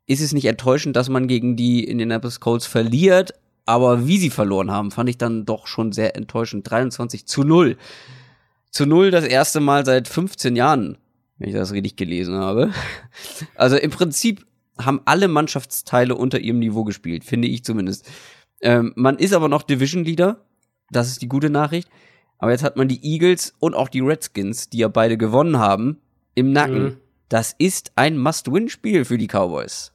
[SPEAKER 1] ist es nicht enttäuschend, dass man gegen die Indianapolis Colts verliert, aber wie sie verloren haben, fand ich dann doch schon sehr enttäuschend. 23 zu 0. Zu 0 das erste Mal seit 15 Jahren, wenn ich das richtig gelesen habe. Also im Prinzip haben alle Mannschaftsteile unter ihrem Niveau gespielt, finde ich zumindest. Ähm, man ist aber noch Division Leader. Das ist die gute Nachricht. Aber jetzt hat man die Eagles und auch die Redskins, die ja beide gewonnen haben, im Nacken. Mhm. Das ist ein Must-Win-Spiel für die Cowboys.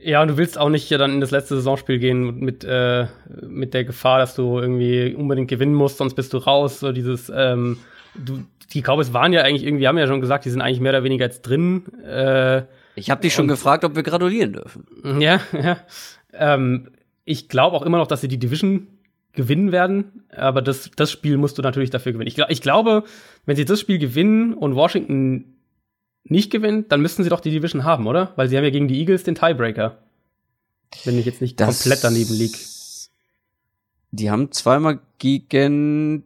[SPEAKER 2] Ja, und du willst auch nicht ja dann in das letzte Saisonspiel gehen mit, äh, mit der Gefahr, dass du irgendwie unbedingt gewinnen musst, sonst bist du raus. So dieses, ähm, du, die Cowboys waren ja eigentlich irgendwie, haben ja schon gesagt, die sind eigentlich mehr oder weniger jetzt drin. Äh,
[SPEAKER 1] ich habe dich schon gefragt, ob wir gratulieren dürfen.
[SPEAKER 2] Ja, ja. Ähm, ich glaube auch immer noch, dass sie die Division gewinnen werden, aber das, das Spiel musst du natürlich dafür gewinnen. Ich, ich glaube, wenn sie das Spiel gewinnen und Washington nicht gewinnt, dann müssten sie doch die Division haben, oder? Weil sie haben ja gegen die Eagles den Tiebreaker. Wenn ich jetzt nicht das komplett daneben liege.
[SPEAKER 1] Die haben zweimal gegen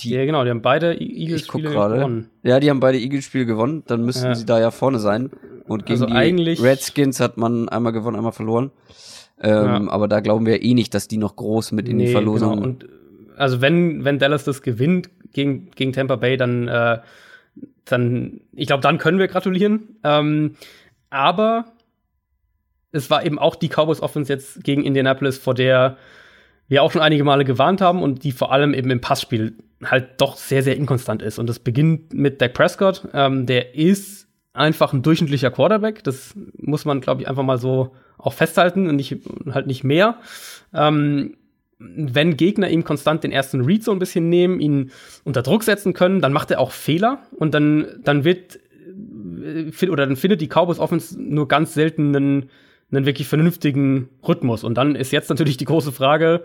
[SPEAKER 2] die. Ja, genau, die haben beide Eagles-Spiele gewonnen.
[SPEAKER 1] Ja, die haben beide Eagles-Spiele gewonnen, dann müssten ja. sie da ja vorne sein. Und gegen also die Redskins hat man einmal gewonnen, einmal verloren. Ähm, ja. Aber da glauben wir eh nicht, dass die noch groß mit in nee, die Verlosung. Genau. Und
[SPEAKER 2] also wenn, wenn Dallas das gewinnt gegen, gegen Tampa Bay, dann äh, dann, ich glaube, dann können wir gratulieren. Ähm, aber es war eben auch die Cowboys Offense jetzt gegen Indianapolis, vor der wir auch schon einige Male gewarnt haben und die vor allem eben im Passspiel halt doch sehr, sehr inkonstant ist. Und das beginnt mit Dak Prescott. Ähm, der ist einfach ein durchschnittlicher Quarterback. Das muss man, glaube ich, einfach mal so auch festhalten und nicht, halt nicht mehr. Ähm, wenn Gegner ihm konstant den ersten Read so ein bisschen nehmen, ihn unter Druck setzen können, dann macht er auch Fehler und dann, dann wird äh, oder dann findet die Cowboys Offense nur ganz selten einen, einen wirklich vernünftigen Rhythmus. Und dann ist jetzt natürlich die große Frage,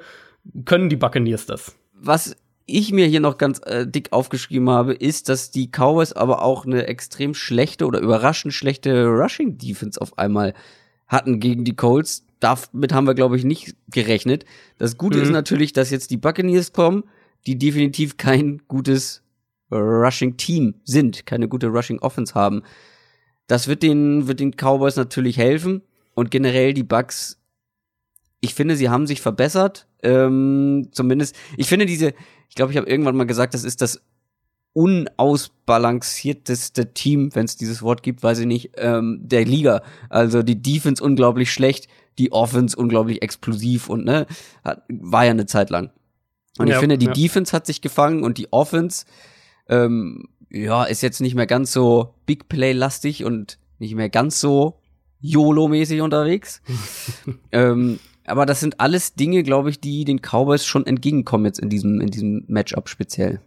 [SPEAKER 2] können die Buccaneers das?
[SPEAKER 1] Was ich mir hier noch ganz äh, dick aufgeschrieben habe, ist, dass die Cowboys aber auch eine extrem schlechte oder überraschend schlechte Rushing Defense auf einmal hatten gegen die Colts damit haben wir, glaube ich, nicht gerechnet. Das Gute mhm. ist natürlich, dass jetzt die Buccaneers kommen, die definitiv kein gutes Rushing-Team sind, keine gute Rushing-Offense haben. Das wird den, wird den Cowboys natürlich helfen. Und generell die Bucks, ich finde, sie haben sich verbessert. Ähm, zumindest, ich finde diese, ich glaube, ich habe irgendwann mal gesagt, das ist das unausbalancierteste Team, wenn es dieses Wort gibt, weiß ich nicht, ähm, der Liga. Also die Defense unglaublich schlecht, die Offense unglaublich explosiv und ne, hat, war ja eine Zeit lang. Und ja, ich finde, die ja. Defense hat sich gefangen und die Offense, ähm, ja, ist jetzt nicht mehr ganz so Big Play-lastig und nicht mehr ganz so YOLO-mäßig unterwegs. ähm, aber das sind alles Dinge, glaube ich, die den Cowboys schon entgegenkommen jetzt in diesem, in diesem Matchup speziell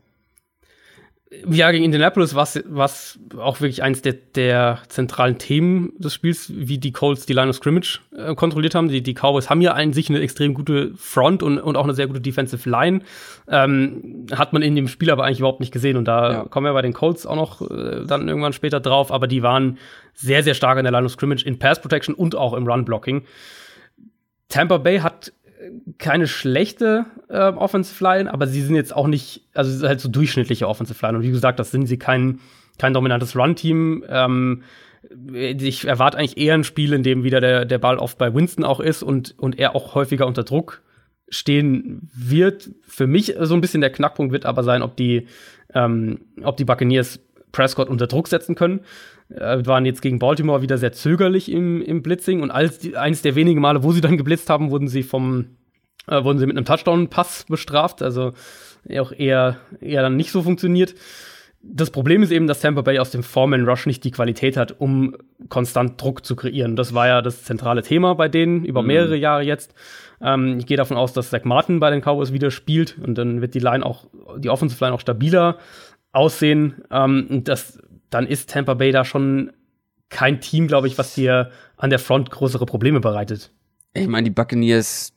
[SPEAKER 2] ja, gegen Indianapolis war es auch wirklich eins der, der, zentralen Themen des Spiels, wie die Colts die Line of Scrimmage äh, kontrolliert haben. Die, die Cowboys haben ja an sich eine extrem gute Front und, und auch eine sehr gute Defensive Line. Ähm, hat man in dem Spiel aber eigentlich überhaupt nicht gesehen. Und da ja. kommen wir bei den Colts auch noch äh, dann irgendwann später drauf. Aber die waren sehr, sehr stark in der Line of Scrimmage in Pass Protection und auch im Run Blocking. Tampa Bay hat keine schlechte äh, Offensive Line, aber sie sind jetzt auch nicht, also sie sind halt so durchschnittliche Offensive Line. Und wie gesagt, das sind sie kein, kein dominantes Run-Team. Ähm, ich erwarte eigentlich eher ein Spiel, in dem wieder der, der Ball oft bei Winston auch ist und, und er auch häufiger unter Druck stehen wird. Für mich so ein bisschen der Knackpunkt wird aber sein, ob die, ähm, ob die Buccaneers Prescott unter Druck setzen können. Äh, waren jetzt gegen Baltimore wieder sehr zögerlich im, im Blitzing und als die, eines der wenigen Male, wo sie dann geblitzt haben, wurden sie vom äh, wurden sie mit einem Touchdown-Pass bestraft, also auch eher, eher dann nicht so funktioniert. Das Problem ist eben, dass Tampa Bay aus dem Foreman Rush nicht die Qualität hat, um konstant Druck zu kreieren. Das war ja das zentrale Thema bei denen über mhm. mehrere Jahre jetzt. Ähm, ich gehe davon aus, dass Zach Martin bei den Cowboys wieder spielt und dann wird die Line auch, die Offensive Line auch stabiler aussehen. Ähm, das, dann ist Tampa Bay da schon kein Team, glaube ich, was dir an der Front größere Probleme bereitet.
[SPEAKER 1] Ich meine, die Buccaneers,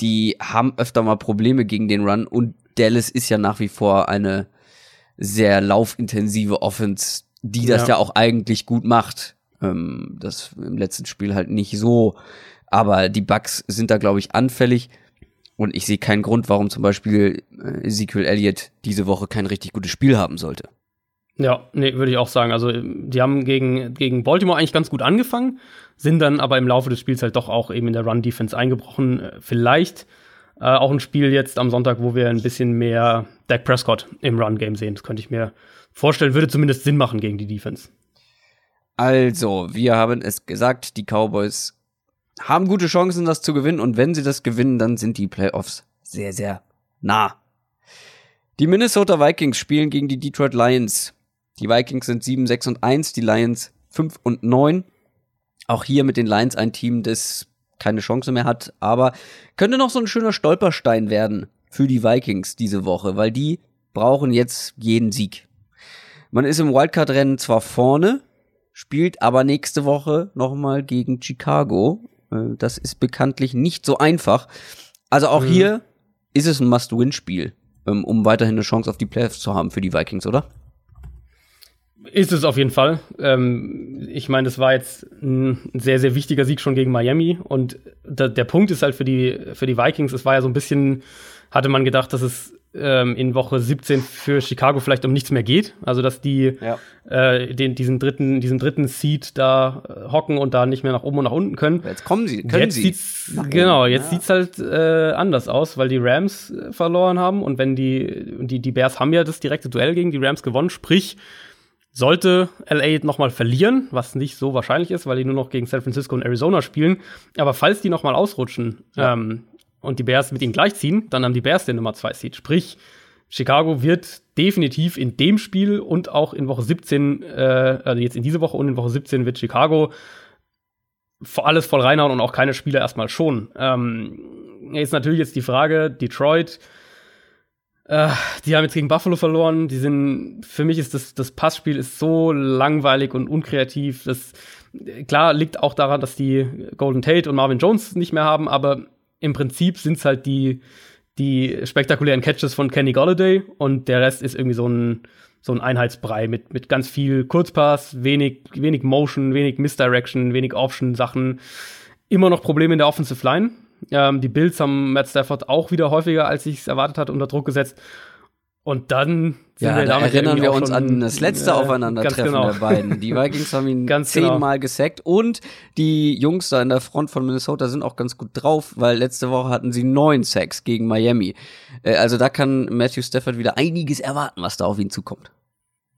[SPEAKER 1] die haben öfter mal Probleme gegen den Run und Dallas ist ja nach wie vor eine sehr laufintensive Offense, die das ja, ja auch eigentlich gut macht. Ähm, das im letzten Spiel halt nicht so. Aber die Bucks sind da, glaube ich, anfällig. Und ich sehe keinen Grund, warum zum Beispiel äh, Ezekiel Elliott diese Woche kein richtig gutes Spiel haben sollte.
[SPEAKER 2] Ja, nee, würde ich auch sagen. Also, die haben gegen, gegen Baltimore eigentlich ganz gut angefangen, sind dann aber im Laufe des Spiels halt doch auch eben in der Run-Defense eingebrochen. Vielleicht äh, auch ein Spiel jetzt am Sonntag, wo wir ein bisschen mehr Dak Prescott im Run-Game sehen. Das könnte ich mir vorstellen, würde zumindest Sinn machen gegen die Defense.
[SPEAKER 1] Also, wir haben es gesagt, die Cowboys haben gute Chancen, das zu gewinnen. Und wenn sie das gewinnen, dann sind die Playoffs sehr, sehr nah. Die Minnesota Vikings spielen gegen die Detroit Lions. Die Vikings sind 7, 6 und 1, die Lions 5 und 9. Auch hier mit den Lions ein Team, das keine Chance mehr hat, aber könnte noch so ein schöner Stolperstein werden für die Vikings diese Woche, weil die brauchen jetzt jeden Sieg. Man ist im Wildcard-Rennen zwar vorne, spielt aber nächste Woche nochmal gegen Chicago äh, das ist bekanntlich nicht so einfach. Also auch mhm. hier ist es ein Must-Win-Spiel, ähm, um weiterhin eine Chance auf die Playoffs zu haben für die Vikings, oder?
[SPEAKER 2] Ist es auf jeden Fall. Ähm, ich meine, das war jetzt ein sehr, sehr wichtiger Sieg schon gegen Miami. Und da, der Punkt ist halt für die, für die Vikings, es war ja so ein bisschen, hatte man gedacht, dass es ähm, in Woche 17 für Chicago vielleicht um nichts mehr geht. Also dass die ja. äh, den, diesen dritten, diesen dritten Seed da äh, hocken und da nicht mehr nach oben und nach unten können.
[SPEAKER 1] Jetzt kommen sie, können
[SPEAKER 2] jetzt
[SPEAKER 1] sie.
[SPEAKER 2] Sieht's, genau, jetzt ja. sieht's halt äh, anders aus, weil die Rams äh, verloren haben und wenn die, die, die Bears haben ja das direkte Duell gegen die Rams gewonnen, sprich, sollte LA nochmal verlieren, was nicht so wahrscheinlich ist, weil die nur noch gegen San Francisco und Arizona spielen. Aber falls die nochmal ausrutschen, ja. ähm, und die Bears mit ihnen gleichziehen, dann haben die Bears den Nummer 2 Seed. Sprich, Chicago wird definitiv in dem Spiel und auch in Woche 17, äh, also jetzt in dieser Woche und in Woche 17 wird Chicago alles voll reinhauen und auch keine Spieler erstmal schon. Ähm, ist natürlich jetzt die Frage, Detroit, äh, die haben jetzt gegen Buffalo verloren. Die sind, für mich ist das, das Passspiel ist so langweilig und unkreativ. Das, klar liegt auch daran, dass die Golden Tate und Marvin Jones nicht mehr haben, aber im Prinzip sind es halt die, die spektakulären Catches von Kenny Golladay und der Rest ist irgendwie so ein, so ein Einheitsbrei mit, mit ganz viel Kurzpass, wenig, wenig Motion, wenig Misdirection, wenig Option-Sachen. Immer noch Probleme in der Offensive Line. Ähm, die Bills haben Matt Stafford auch wieder häufiger, als ich es erwartet hatte, unter Druck gesetzt. Und dann
[SPEAKER 1] sind ja, wir da erinnern wir uns an das letzte äh, Aufeinandertreffen genau. der beiden. Die Vikings haben ihn ganz genau. zehnmal genau. gesackt und die Jungs da in der Front von Minnesota sind auch ganz gut drauf, weil letzte Woche hatten sie neun Sacks gegen Miami. Äh, also da kann Matthew Stafford wieder einiges erwarten, was da auf ihn zukommt.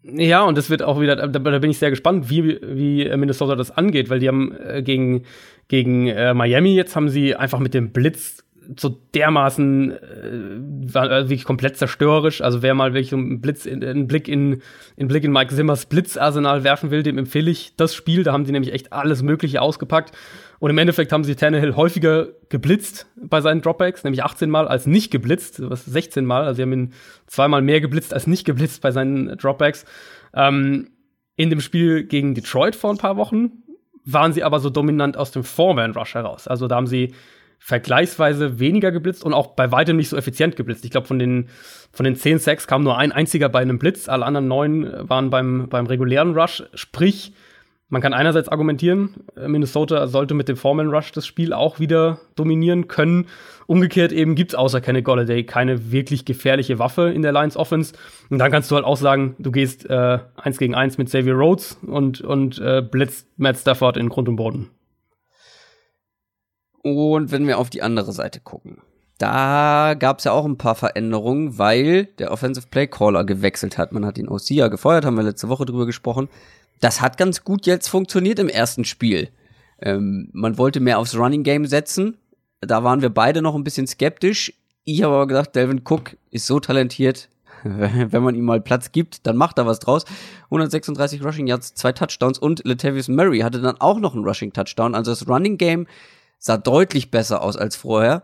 [SPEAKER 2] Ja, und das wird auch wieder, da, da, bin ich sehr gespannt, wie, wie Minnesota das angeht, weil die haben äh, gegen, gegen äh, Miami jetzt haben sie einfach mit dem Blitz so dermaßen äh, war äh, wirklich komplett zerstörerisch. Also wer mal wirklich einen Blitz, in, einen Blick in, einen Blick in Mike Simmers Blitzarsenal werfen will, dem empfehle ich das Spiel. Da haben sie nämlich echt alles Mögliche ausgepackt. Und im Endeffekt haben sie Tannehill häufiger geblitzt bei seinen Dropbacks, nämlich 18 Mal als nicht geblitzt, was 16 Mal. Also sie haben ihn zweimal mehr geblitzt als nicht geblitzt bei seinen Dropbacks. Ähm, in dem Spiel gegen Detroit vor ein paar Wochen waren sie aber so dominant aus dem Foreman-Rush heraus. Also da haben sie vergleichsweise weniger geblitzt und auch bei weitem nicht so effizient geblitzt. Ich glaube, von den, von den zehn Sacks kam nur ein einziger bei einem Blitz, alle anderen neun waren beim, beim regulären Rush. Sprich, man kann einerseits argumentieren, äh, Minnesota sollte mit dem Foreman Rush das Spiel auch wieder dominieren können. Umgekehrt eben gibt's außer Kenny Golladay keine wirklich gefährliche Waffe in der Lions Offense. Und dann kannst du halt auch sagen, du gehst äh, eins gegen eins mit Xavier Rhodes und, und äh, blitzt Matt Stafford in Grund und Boden.
[SPEAKER 1] Und wenn wir auf die andere Seite gucken, da gab es ja auch ein paar Veränderungen, weil der Offensive Play Caller gewechselt hat. Man hat OC ja gefeuert, haben wir letzte Woche drüber gesprochen. Das hat ganz gut jetzt funktioniert im ersten Spiel. Ähm, man wollte mehr aufs Running Game setzen. Da waren wir beide noch ein bisschen skeptisch. Ich habe aber gedacht, Delvin Cook ist so talentiert. Wenn man ihm mal Platz gibt, dann macht er was draus. 136 Rushing Yards, zwei Touchdowns und Latavius Murray hatte dann auch noch einen Rushing Touchdown. Also das Running Game sah deutlich besser aus als vorher.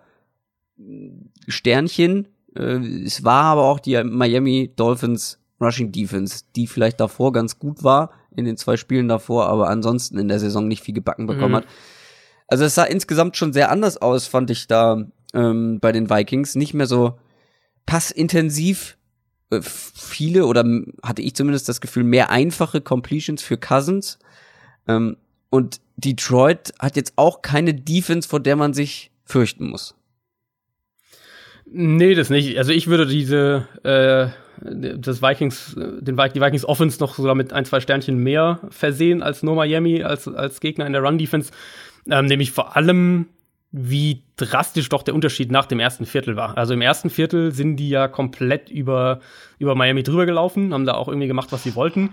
[SPEAKER 1] Sternchen, äh, es war aber auch die Miami Dolphins Rushing Defense, die vielleicht davor ganz gut war in den zwei Spielen davor, aber ansonsten in der Saison nicht viel gebacken bekommen mhm. hat. Also es sah insgesamt schon sehr anders aus, fand ich da ähm, bei den Vikings. Nicht mehr so passintensiv äh, viele oder hatte ich zumindest das Gefühl, mehr einfache Completions für Cousins. Ähm, und Detroit hat jetzt auch keine Defense, vor der man sich fürchten muss.
[SPEAKER 2] Nee, das nicht. Also ich würde diese äh, das Vikings, den die Vikings Offense noch sogar mit ein, zwei Sternchen mehr versehen als nur Miami, als, als Gegner in der Run-Defense. Ähm, nämlich vor allem, wie drastisch doch der Unterschied nach dem ersten Viertel war. Also im ersten Viertel sind die ja komplett über, über Miami drüber gelaufen, haben da auch irgendwie gemacht, was sie wollten.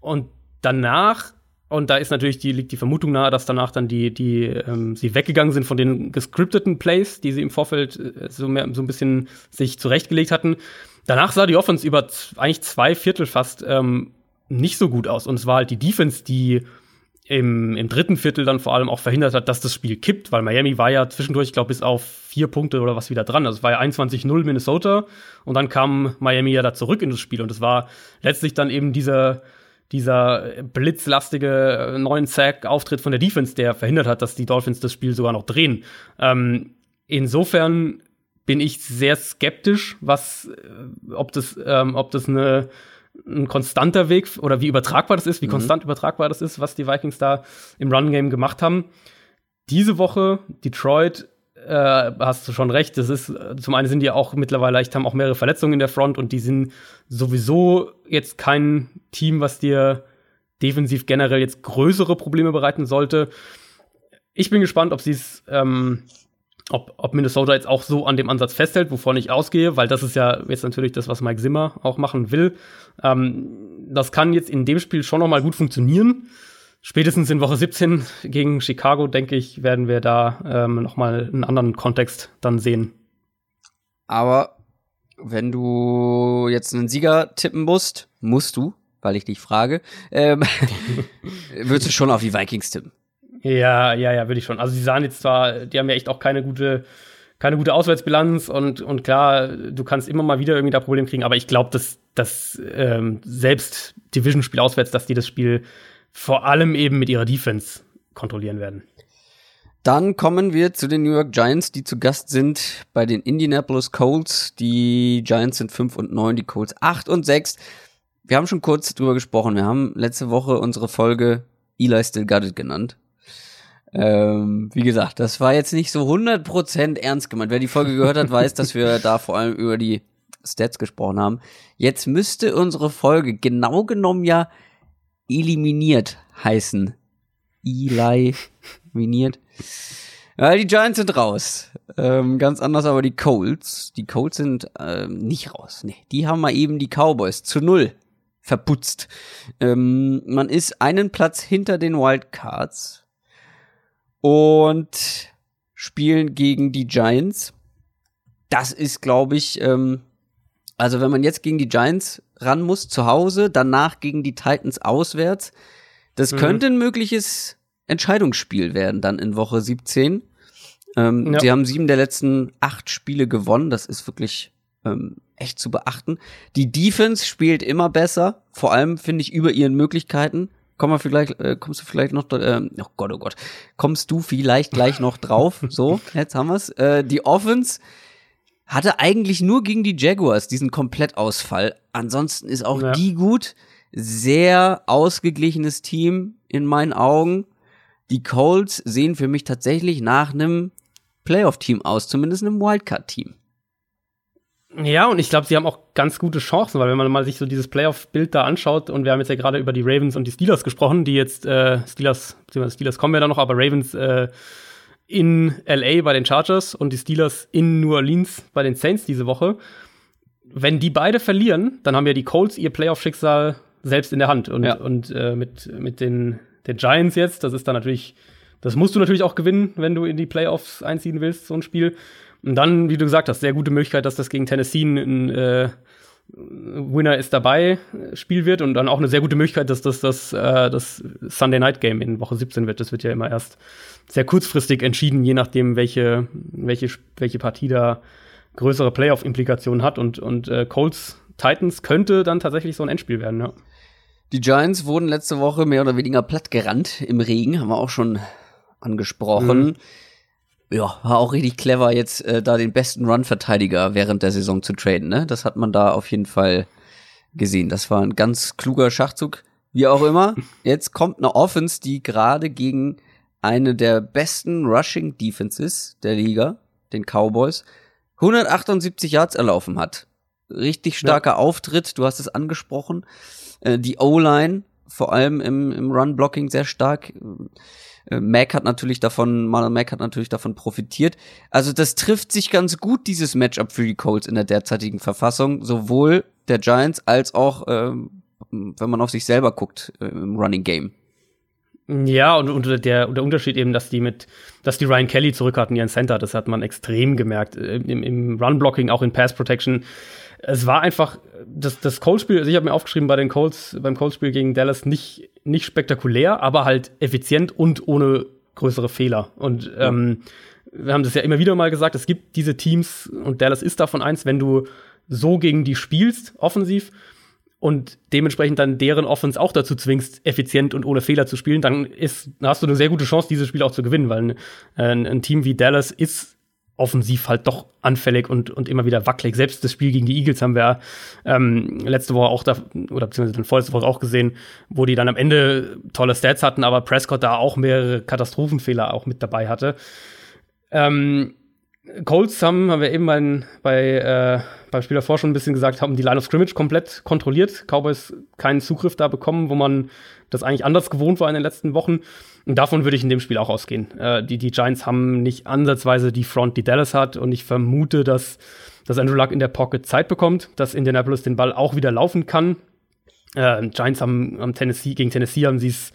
[SPEAKER 2] Und danach und da ist natürlich die, liegt die Vermutung nahe, dass danach dann die, die ähm, sie weggegangen sind von den gescripteten Plays, die sie im Vorfeld äh, so, mehr, so ein bisschen sich zurechtgelegt hatten. Danach sah die Offense über eigentlich zwei Viertel fast ähm, nicht so gut aus. Und es war halt die Defense, die im, im dritten Viertel dann vor allem auch verhindert hat, dass das Spiel kippt, weil Miami war ja zwischendurch, ich glaube, bis auf vier Punkte oder was wieder dran. Also es war ja 21-0 Minnesota und dann kam Miami ja da zurück in das Spiel und es war letztlich dann eben dieser dieser blitzlastige äh, neuen Sack-Auftritt von der Defense, der verhindert hat, dass die Dolphins das Spiel sogar noch drehen. Ähm, insofern bin ich sehr skeptisch, was, äh, ob das, ähm, ob das eine, ein konstanter Weg oder wie übertragbar das ist, wie mhm. konstant übertragbar das ist, was die Vikings da im Run-Game gemacht haben. Diese Woche Detroit äh, hast du schon recht. Das ist, zum einen sind die auch mittlerweile, ich haben auch mehrere Verletzungen in der Front und die sind sowieso jetzt kein Team, was dir defensiv generell jetzt größere Probleme bereiten sollte. Ich bin gespannt, ob sie es, ähm, ob, ob Minnesota jetzt auch so an dem Ansatz festhält, wovon ich ausgehe, weil das ist ja jetzt natürlich das, was Mike Zimmer auch machen will. Ähm, das kann jetzt in dem Spiel schon noch mal gut funktionieren spätestens in Woche 17 gegen Chicago, denke ich, werden wir da ähm, noch mal einen anderen Kontext dann sehen.
[SPEAKER 1] Aber wenn du jetzt einen Sieger tippen musst, musst du, weil ich dich frage, ähm, würdest du schon auf die Vikings tippen?
[SPEAKER 2] Ja, ja, ja, würde ich schon. Also sie sahen jetzt zwar, die haben ja echt auch keine gute keine gute Auswärtsbilanz und, und klar, du kannst immer mal wieder irgendwie da Probleme kriegen, aber ich glaube, dass, dass ähm, selbst Division-Spiel auswärts, dass die das Spiel vor allem eben mit ihrer Defense kontrollieren werden.
[SPEAKER 1] Dann kommen wir zu den New York Giants, die zu Gast sind bei den Indianapolis Colts. Die Giants sind 5 und 9, die Colts 8 und 6. Wir haben schon kurz drüber gesprochen. Wir haben letzte Woche unsere Folge Eli Still Got It genannt. Ähm, wie gesagt, das war jetzt nicht so 100% ernst gemeint. Wer die Folge gehört hat, weiß, dass wir da vor allem über die Stats gesprochen haben. Jetzt müsste unsere Folge genau genommen ja eliminiert heißen. Eli miniert. Ja, die Giants sind raus. Ähm, ganz anders aber die Colts. Die Colts sind ähm, nicht raus. Nee, die haben mal eben die Cowboys zu null verputzt. Ähm, man ist einen Platz hinter den Wildcards und spielen gegen die Giants. Das ist, glaube ich, ähm, also wenn man jetzt gegen die Giants ran muss zu Hause, danach gegen die Titans auswärts, das mhm. könnte ein mögliches Entscheidungsspiel werden dann in Woche 17. Ähm, ja. Sie haben sieben der letzten acht Spiele gewonnen. Das ist wirklich ähm, echt zu beachten. Die Defense spielt immer besser, vor allem finde ich über ihren Möglichkeiten. Komm mal vielleicht, äh, kommst du vielleicht noch, äh, oh Gott, oh Gott, kommst du vielleicht gleich noch drauf? So, jetzt haben wir's. Äh, die Offense hatte eigentlich nur gegen die Jaguars diesen Komplettausfall. Ansonsten ist auch ja. die gut. Sehr ausgeglichenes Team in meinen Augen. Die Colts sehen für mich tatsächlich nach einem Playoff-Team aus, zumindest einem Wildcard-Team.
[SPEAKER 2] Ja, und ich glaube, sie haben auch ganz gute Chancen, weil wenn man mal sich so dieses Playoff-Bild da anschaut, und wir haben jetzt ja gerade über die Ravens und die Steelers gesprochen, die jetzt, äh, Steelers, beziehungsweise Steelers kommen ja da noch, aber Ravens äh, in LA bei den Chargers und die Steelers in New Orleans bei den Saints diese Woche. Wenn die beide verlieren, dann haben ja die Colts ihr Playoff-Schicksal selbst in der Hand. Und, ja. und äh, mit, mit den, den Giants jetzt, das ist dann natürlich, das musst du natürlich auch gewinnen, wenn du in die Playoffs einziehen willst, so ein Spiel. Und dann, wie du gesagt hast, sehr gute Möglichkeit, dass das gegen Tennessee ein äh, Winner ist dabei Spiel wird und dann auch eine sehr gute Möglichkeit, dass das das, äh, das Sunday Night Game in Woche 17 wird. Das wird ja immer erst sehr kurzfristig entschieden, je nachdem, welche, welche, welche Partie da größere Playoff-Implikationen hat. Und, und äh, Colts Titans könnte dann tatsächlich so ein Endspiel werden, ja.
[SPEAKER 1] Die Giants wurden letzte Woche mehr oder weniger plattgerannt im Regen, haben wir auch schon angesprochen. Mhm. Ja, war auch richtig clever, jetzt äh, da den besten Run-Verteidiger während der Saison zu traden, ne? Das hat man da auf jeden Fall gesehen. Das war ein ganz kluger Schachzug. Wie auch immer, jetzt kommt eine Offense, die gerade gegen eine der besten Rushing Defenses der Liga, den Cowboys, 178 Yards erlaufen hat. Richtig starker ja. Auftritt, du hast es angesprochen. Äh, die O-Line, vor allem im, im Run-Blocking sehr stark. Äh, Mac hat natürlich davon, Marlon Mac hat natürlich davon profitiert. Also das trifft sich ganz gut, dieses Matchup für die Colts in der derzeitigen Verfassung. Sowohl der Giants als auch, ähm, wenn man auf sich selber guckt, äh, im Running Game.
[SPEAKER 2] Ja, und, und der, der Unterschied eben, dass die mit, dass die Ryan Kelly zurück hatten, ihren Center, das hat man extrem gemerkt. Äh, Im, im Run-Blocking, auch in Pass-Protection. Es war einfach, das, das Colts-Spiel, also ich habe mir aufgeschrieben bei den Colts, beim Colts-Spiel gegen Dallas nicht, nicht spektakulär, aber halt effizient und ohne größere Fehler. Und ähm, wir haben das ja immer wieder mal gesagt, es gibt diese Teams, und Dallas ist davon eins, wenn du so gegen die spielst, offensiv, und dementsprechend dann deren Offense auch dazu zwingst, effizient und ohne Fehler zu spielen, dann ist, hast du eine sehr gute Chance, dieses Spiel auch zu gewinnen, weil ein, ein Team wie Dallas ist offensiv halt doch anfällig und, und immer wieder wackelig. Selbst das Spiel gegen die Eagles haben wir ähm, letzte Woche auch da, oder beziehungsweise dann vorletzte Woche auch gesehen, wo die dann am Ende tolle Stats hatten, aber Prescott da auch mehrere Katastrophenfehler auch mit dabei hatte. Ähm, Colts haben, haben wir eben bei, bei äh, beim Spiel davor schon ein bisschen gesagt, haben die Line of Scrimmage komplett kontrolliert. Cowboys keinen Zugriff da bekommen, wo man das eigentlich anders gewohnt war in den letzten Wochen. Und davon würde ich in dem Spiel auch ausgehen. Äh, die, die Giants haben nicht ansatzweise die Front, die Dallas hat. Und ich vermute, dass, dass Andrew Luck in der Pocket Zeit bekommt, dass Indianapolis den Ball auch wieder laufen kann. Äh, Giants haben am Tennessee, gegen Tennessee haben sie es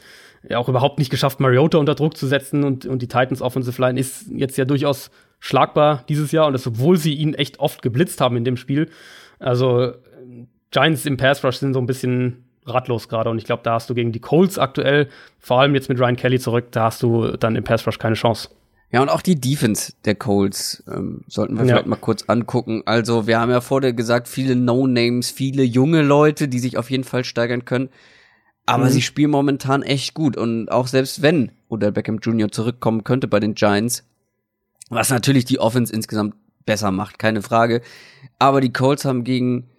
[SPEAKER 2] ja auch überhaupt nicht geschafft, Mariota unter Druck zu setzen. Und, und die Titans Offensive Line ist jetzt ja durchaus schlagbar dieses Jahr und das, obwohl sie ihn echt oft geblitzt haben in dem Spiel. Also Giants im Pass Rush sind so ein bisschen ratlos gerade und ich glaube, da hast du gegen die Colts aktuell, vor allem jetzt mit Ryan Kelly zurück, da hast du dann im Pass Rush keine Chance.
[SPEAKER 1] Ja, und auch die Defense der Colts ähm, sollten wir vielleicht ja. mal kurz angucken. Also, wir haben ja vorher gesagt, viele No-Names, viele junge Leute, die sich auf jeden Fall steigern können. Aber mhm. sie spielen momentan echt gut. Und auch selbst wenn Odell Beckham Jr. zurückkommen könnte bei den Giants, was natürlich die Offense insgesamt besser macht, keine Frage. Aber die Colts haben gegen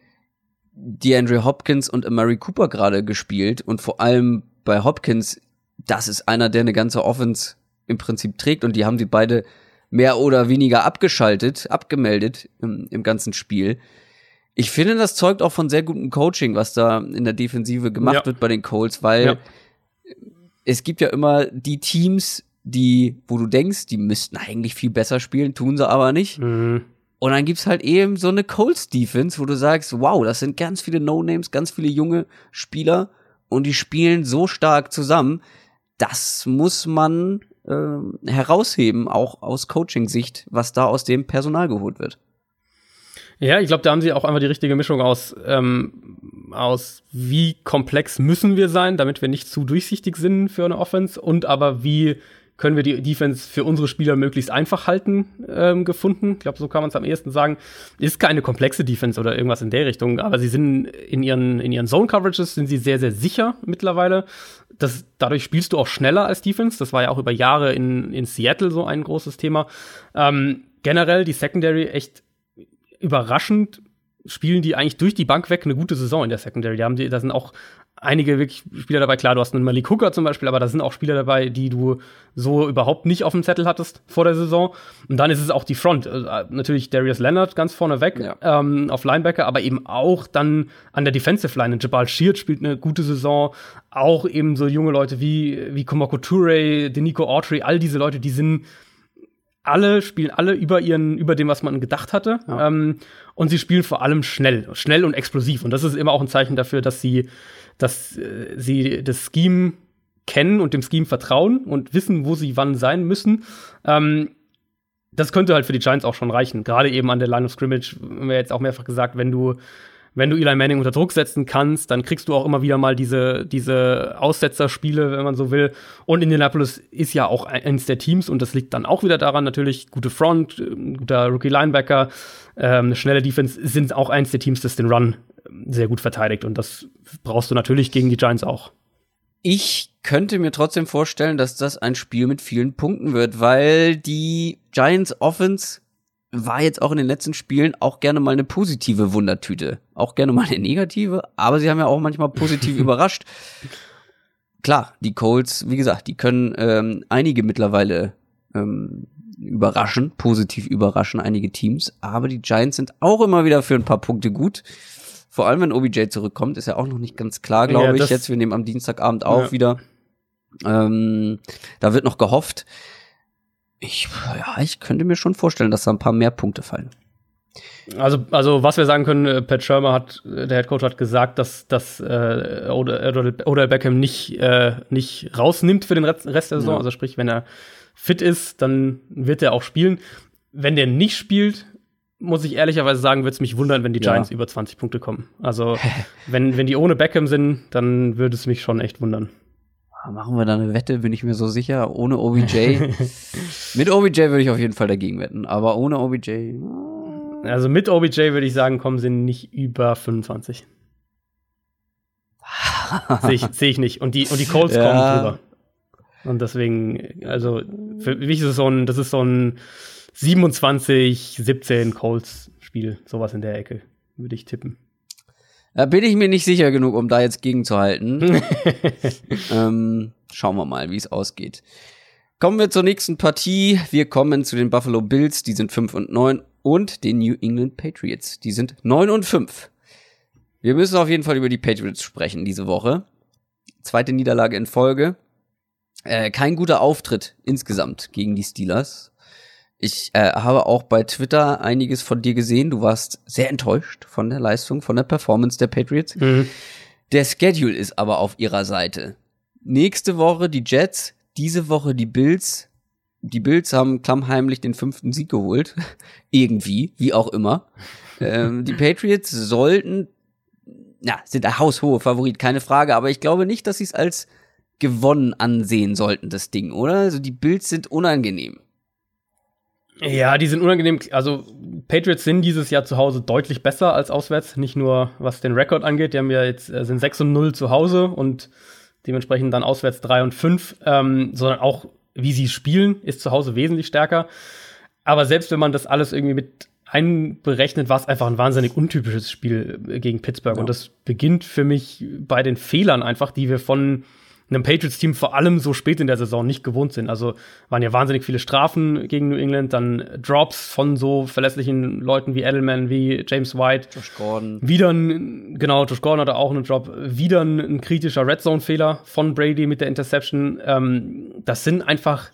[SPEAKER 1] DeAndre Hopkins und Amari Cooper gerade gespielt und vor allem bei Hopkins, das ist einer, der eine ganze Offense im Prinzip trägt und die haben sie beide mehr oder weniger abgeschaltet, abgemeldet im, im ganzen Spiel. Ich finde, das zeugt auch von sehr gutem Coaching, was da in der Defensive gemacht
[SPEAKER 2] Ja.
[SPEAKER 1] wird bei den Colts, weil
[SPEAKER 2] Ja.
[SPEAKER 1] es gibt ja immer die Teams, die, wo du denkst, die müssten eigentlich viel besser spielen, tun sie aber nicht.
[SPEAKER 2] Mhm.
[SPEAKER 1] Und dann gibt's halt eben so eine Colts Defense, wo du sagst, wow, das sind ganz viele No-Names, ganz viele junge Spieler und die spielen so stark zusammen. Das muss man ähm, herausheben, auch aus Coaching-Sicht, was da aus dem Personal geholt wird.
[SPEAKER 2] Ja, ich glaube, da haben sie auch einfach die richtige Mischung aus, ähm, aus wie komplex müssen wir sein, damit wir nicht zu durchsichtig sind für eine Offense und aber wie können wir die Defense für unsere Spieler möglichst einfach halten, ähm, gefunden. Ich glaube, so kann man es am ehesten sagen. Ist keine komplexe Defense oder irgendwas in der Richtung, aber sie sind in ihren, in ihren Zone-Coverages sind sie sehr, sehr sicher mittlerweile. Das, dadurch spielst du auch schneller als Defense. Das war ja auch über Jahre in, in Seattle so ein großes Thema. Ähm, generell die Secondary echt überraschend spielen die eigentlich durch die Bank weg eine gute Saison in der Secondary. Die haben die, da sind auch einige wirklich Spieler dabei. Klar, du hast einen Malik Hooker zum Beispiel, aber da sind auch Spieler dabei, die du so überhaupt nicht auf dem Zettel hattest vor der Saison. Und dann ist es auch die Front. Also, äh, natürlich Darius Leonard ganz vorne weg
[SPEAKER 1] Ja.
[SPEAKER 2] ähm, auf Linebacker, aber eben auch dann an der Defensive Line. Jabal Sheard spielt eine gute Saison. Auch eben so junge Leute wie, wie Komoko Toure, Denico Autry, all diese Leute, die sind alle spielen alle über ihren über dem, was man gedacht hatte.
[SPEAKER 1] Ja.
[SPEAKER 2] Ähm, und sie spielen vor allem schnell, schnell und explosiv. Und das ist immer auch ein Zeichen dafür, dass sie, dass äh, sie das Scheme kennen und dem Scheme vertrauen und wissen, wo sie wann sein müssen. Ähm, das könnte halt für die Giants auch schon reichen. Gerade eben an der Line of Scrimmage, haben wir jetzt auch mehrfach gesagt, wenn du wenn du Eli Manning unter Druck setzen kannst, dann kriegst du auch immer wieder mal diese, diese Aussetzerspiele, wenn man so will. Und Indianapolis ist ja auch eines der Teams und das liegt dann auch wieder daran, natürlich gute Front, ein guter Rookie-Linebacker, ähm, schnelle Defense sind auch eines der Teams, das den Run ähm, sehr gut verteidigt. Und das brauchst du natürlich gegen die Giants auch.
[SPEAKER 1] Ich könnte mir trotzdem vorstellen, dass das ein Spiel mit vielen Punkten wird, weil die Giants Offense war jetzt auch in den letzten Spielen auch gerne mal eine positive Wundertüte. Auch gerne mal eine negative, aber sie haben ja auch manchmal positiv überrascht. Klar, die Colts, wie gesagt, die können ähm, einige mittlerweile ähm, überraschen, positiv überraschen, einige Teams, aber die Giants sind auch immer wieder für ein paar Punkte gut. Vor allem, wenn OBJ zurückkommt, ist ja auch noch nicht ganz klar, glaube
[SPEAKER 2] Ja,
[SPEAKER 1] ich. Jetzt, wir nehmen am Dienstagabend auf
[SPEAKER 2] Ja.
[SPEAKER 1] wieder. Ähm, da wird noch gehofft. Ich, ja, ich könnte mir schon vorstellen, dass da ein paar mehr Punkte fallen.
[SPEAKER 2] Also, also was wir sagen können, äh, Pat Shermer hat, äh, der Head Coach hat gesagt, dass, dass äh, Odell, Odell- Beckham nicht, äh, nicht rausnimmt für den Rest der Saison.
[SPEAKER 1] Ja.
[SPEAKER 2] Also sprich, wenn er fit ist, dann wird er auch spielen. Wenn der nicht spielt, muss ich ehrlicherweise sagen, würde es mich wundern, wenn die
[SPEAKER 1] Ja.
[SPEAKER 2] Giants über 20 Punkte kommen. Also wenn, wenn die ohne Beckham sind, dann würde es mich schon echt wundern.
[SPEAKER 1] Ah, Machen wir da eine Wette, bin ich mir so sicher. Ohne OBJ. Mit OBJ würde ich auf jeden Fall dagegen wetten, aber ohne OBJ.
[SPEAKER 2] Also mit OBJ würde ich sagen, kommen sie nicht über 25. Sehe ich, seh ich nicht. Und die, und die Colts
[SPEAKER 1] Ja.
[SPEAKER 2] kommen drüber. Und deswegen, also für mich ist es so ein, das ist so ein 27, 17 Colts-Spiel, sowas in der Ecke, würde ich tippen.
[SPEAKER 1] Da bin ich mir nicht sicher genug, um da jetzt gegenzuhalten. ähm, schauen wir mal, wie es ausgeht. Kommen wir zur nächsten Partie. Wir kommen zu den Buffalo Bills, die sind 5 und 9 und den New England Patriots, die sind 9 und 5. Wir müssen auf jeden Fall über die Patriots sprechen diese Woche. Zweite Niederlage in Folge. Äh, kein guter Auftritt insgesamt gegen die Steelers. Ich äh, habe auch bei Twitter einiges von dir gesehen. Du warst sehr enttäuscht von der Leistung, von der Performance der Patriots.
[SPEAKER 2] Mhm.
[SPEAKER 1] Der Schedule ist aber auf ihrer Seite. Nächste Woche die Jets, diese Woche die Bills. Die Bills haben klammheimlich den fünften Sieg geholt. Irgendwie, wie auch immer. ähm, die Patriots sollten, na, sind der haushohe Favorit, keine Frage, aber ich glaube nicht, dass sie es als gewonnen ansehen sollten, das Ding, oder? Also die Bills sind unangenehm.
[SPEAKER 2] Ja, die sind unangenehm. Also Patriots sind dieses Jahr zu Hause deutlich besser als auswärts. Nicht nur was den Rekord angeht. Die haben ja jetzt äh, sind 6 und 0 zu Hause und dementsprechend dann auswärts 3 und 5, ähm, sondern auch wie sie spielen, ist zu Hause wesentlich stärker. Aber selbst wenn man das alles irgendwie mit einberechnet, war es einfach ein wahnsinnig untypisches Spiel äh, gegen Pittsburgh.
[SPEAKER 1] Ja.
[SPEAKER 2] Und das beginnt für mich bei den Fehlern einfach, die wir von einem Patriots-Team vor allem so spät in der Saison nicht gewohnt sind. Also waren ja wahnsinnig viele Strafen gegen New England, dann Drops von so verlässlichen Leuten wie Edelman, wie James White.
[SPEAKER 1] Josh Gordon.
[SPEAKER 2] Wieder ein, genau, Josh Gordon hatte auch einen Drop. Wieder ein, ein kritischer Red Zone-Fehler von Brady mit der Interception. Ähm, das sind einfach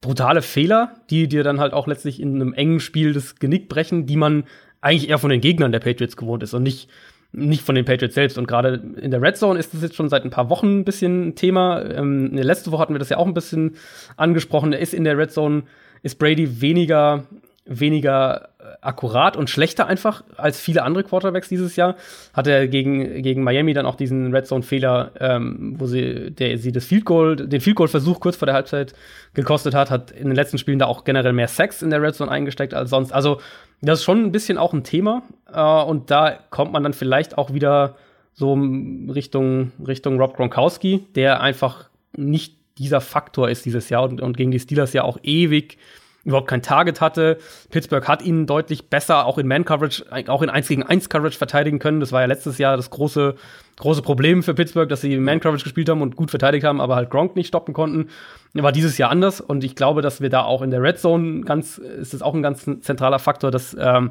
[SPEAKER 2] brutale Fehler, die dir dann halt auch letztlich in einem engen Spiel das Genick brechen, die man eigentlich eher von den Gegnern der Patriots gewohnt ist und nicht nicht von den Patriots selbst. Und gerade in der Red Zone ist das jetzt schon seit ein paar Wochen ein bisschen ein Thema. Ähm, letzte Woche hatten wir das ja auch ein bisschen angesprochen. Er ist in der Red Zone, ist Brady weniger, weniger äh, akkurat und schlechter einfach als viele andere Quarterbacks dieses Jahr. Hat er gegen, gegen Miami dann auch diesen Red Zone-Fehler, ähm, wo sie, der, sie das Field Goal, den Field Goal-Versuch kurz vor der Halbzeit gekostet hat, hat in den letzten Spielen da auch generell mehr Sex in der Red Zone eingesteckt als sonst. Also das ist schon ein bisschen auch ein Thema. Äh, und da kommt man dann vielleicht auch wieder so Richtung, Richtung Rob Gronkowski, der einfach nicht dieser Faktor ist dieses Jahr und, und gegen die Steelers ja auch ewig überhaupt kein Target hatte. Pittsburgh hat ihn deutlich besser auch in Man-Coverage, auch in 1 gegen 1 Coverage verteidigen können. Das war ja letztes Jahr das große, große Problem für Pittsburgh, dass sie Man-Coverage gespielt haben und gut verteidigt haben, aber halt Gronk nicht stoppen konnten. War dieses Jahr anders und ich glaube, dass wir da auch in der Red Zone ganz, ist das auch ein ganz zentraler Faktor, dass, ähm,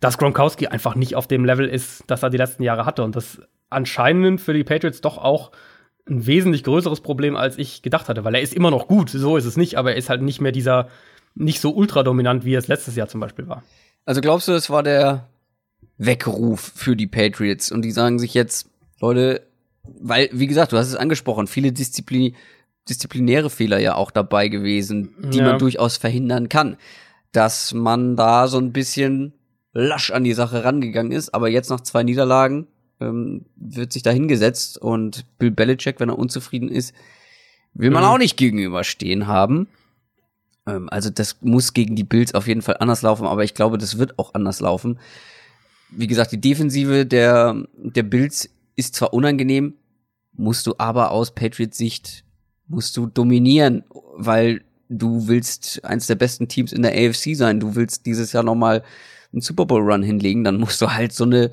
[SPEAKER 2] dass Gronkowski einfach nicht auf dem Level ist, das er die letzten Jahre hatte und das anscheinend für die Patriots doch auch ein wesentlich größeres Problem, als ich gedacht hatte, weil er ist immer noch gut, so ist es nicht, aber er ist halt nicht mehr dieser nicht so ultra dominant, wie es letztes Jahr zum Beispiel war.
[SPEAKER 1] Also glaubst du, das war der Weckruf für die Patriots und die sagen sich jetzt, Leute, weil, wie gesagt, du hast es angesprochen, viele Disziplin disziplinäre Fehler ja auch dabei gewesen, die ja. man durchaus verhindern kann. Dass man da so ein bisschen lasch an die Sache rangegangen ist, aber jetzt nach zwei Niederlagen ähm, wird sich da hingesetzt und Bill Belichick, wenn er unzufrieden ist, will man mhm. auch nicht gegenüberstehen haben. Ähm, also das muss gegen die Bills auf jeden Fall anders laufen, aber ich glaube, das wird auch anders laufen. Wie gesagt, die Defensive der, der Bills ist zwar unangenehm, musst du aber aus Patriots Sicht musst du dominieren, weil du willst eins der besten Teams in der AFC sein. Du willst dieses Jahr nochmal einen Super Bowl Run hinlegen, dann musst du halt so eine,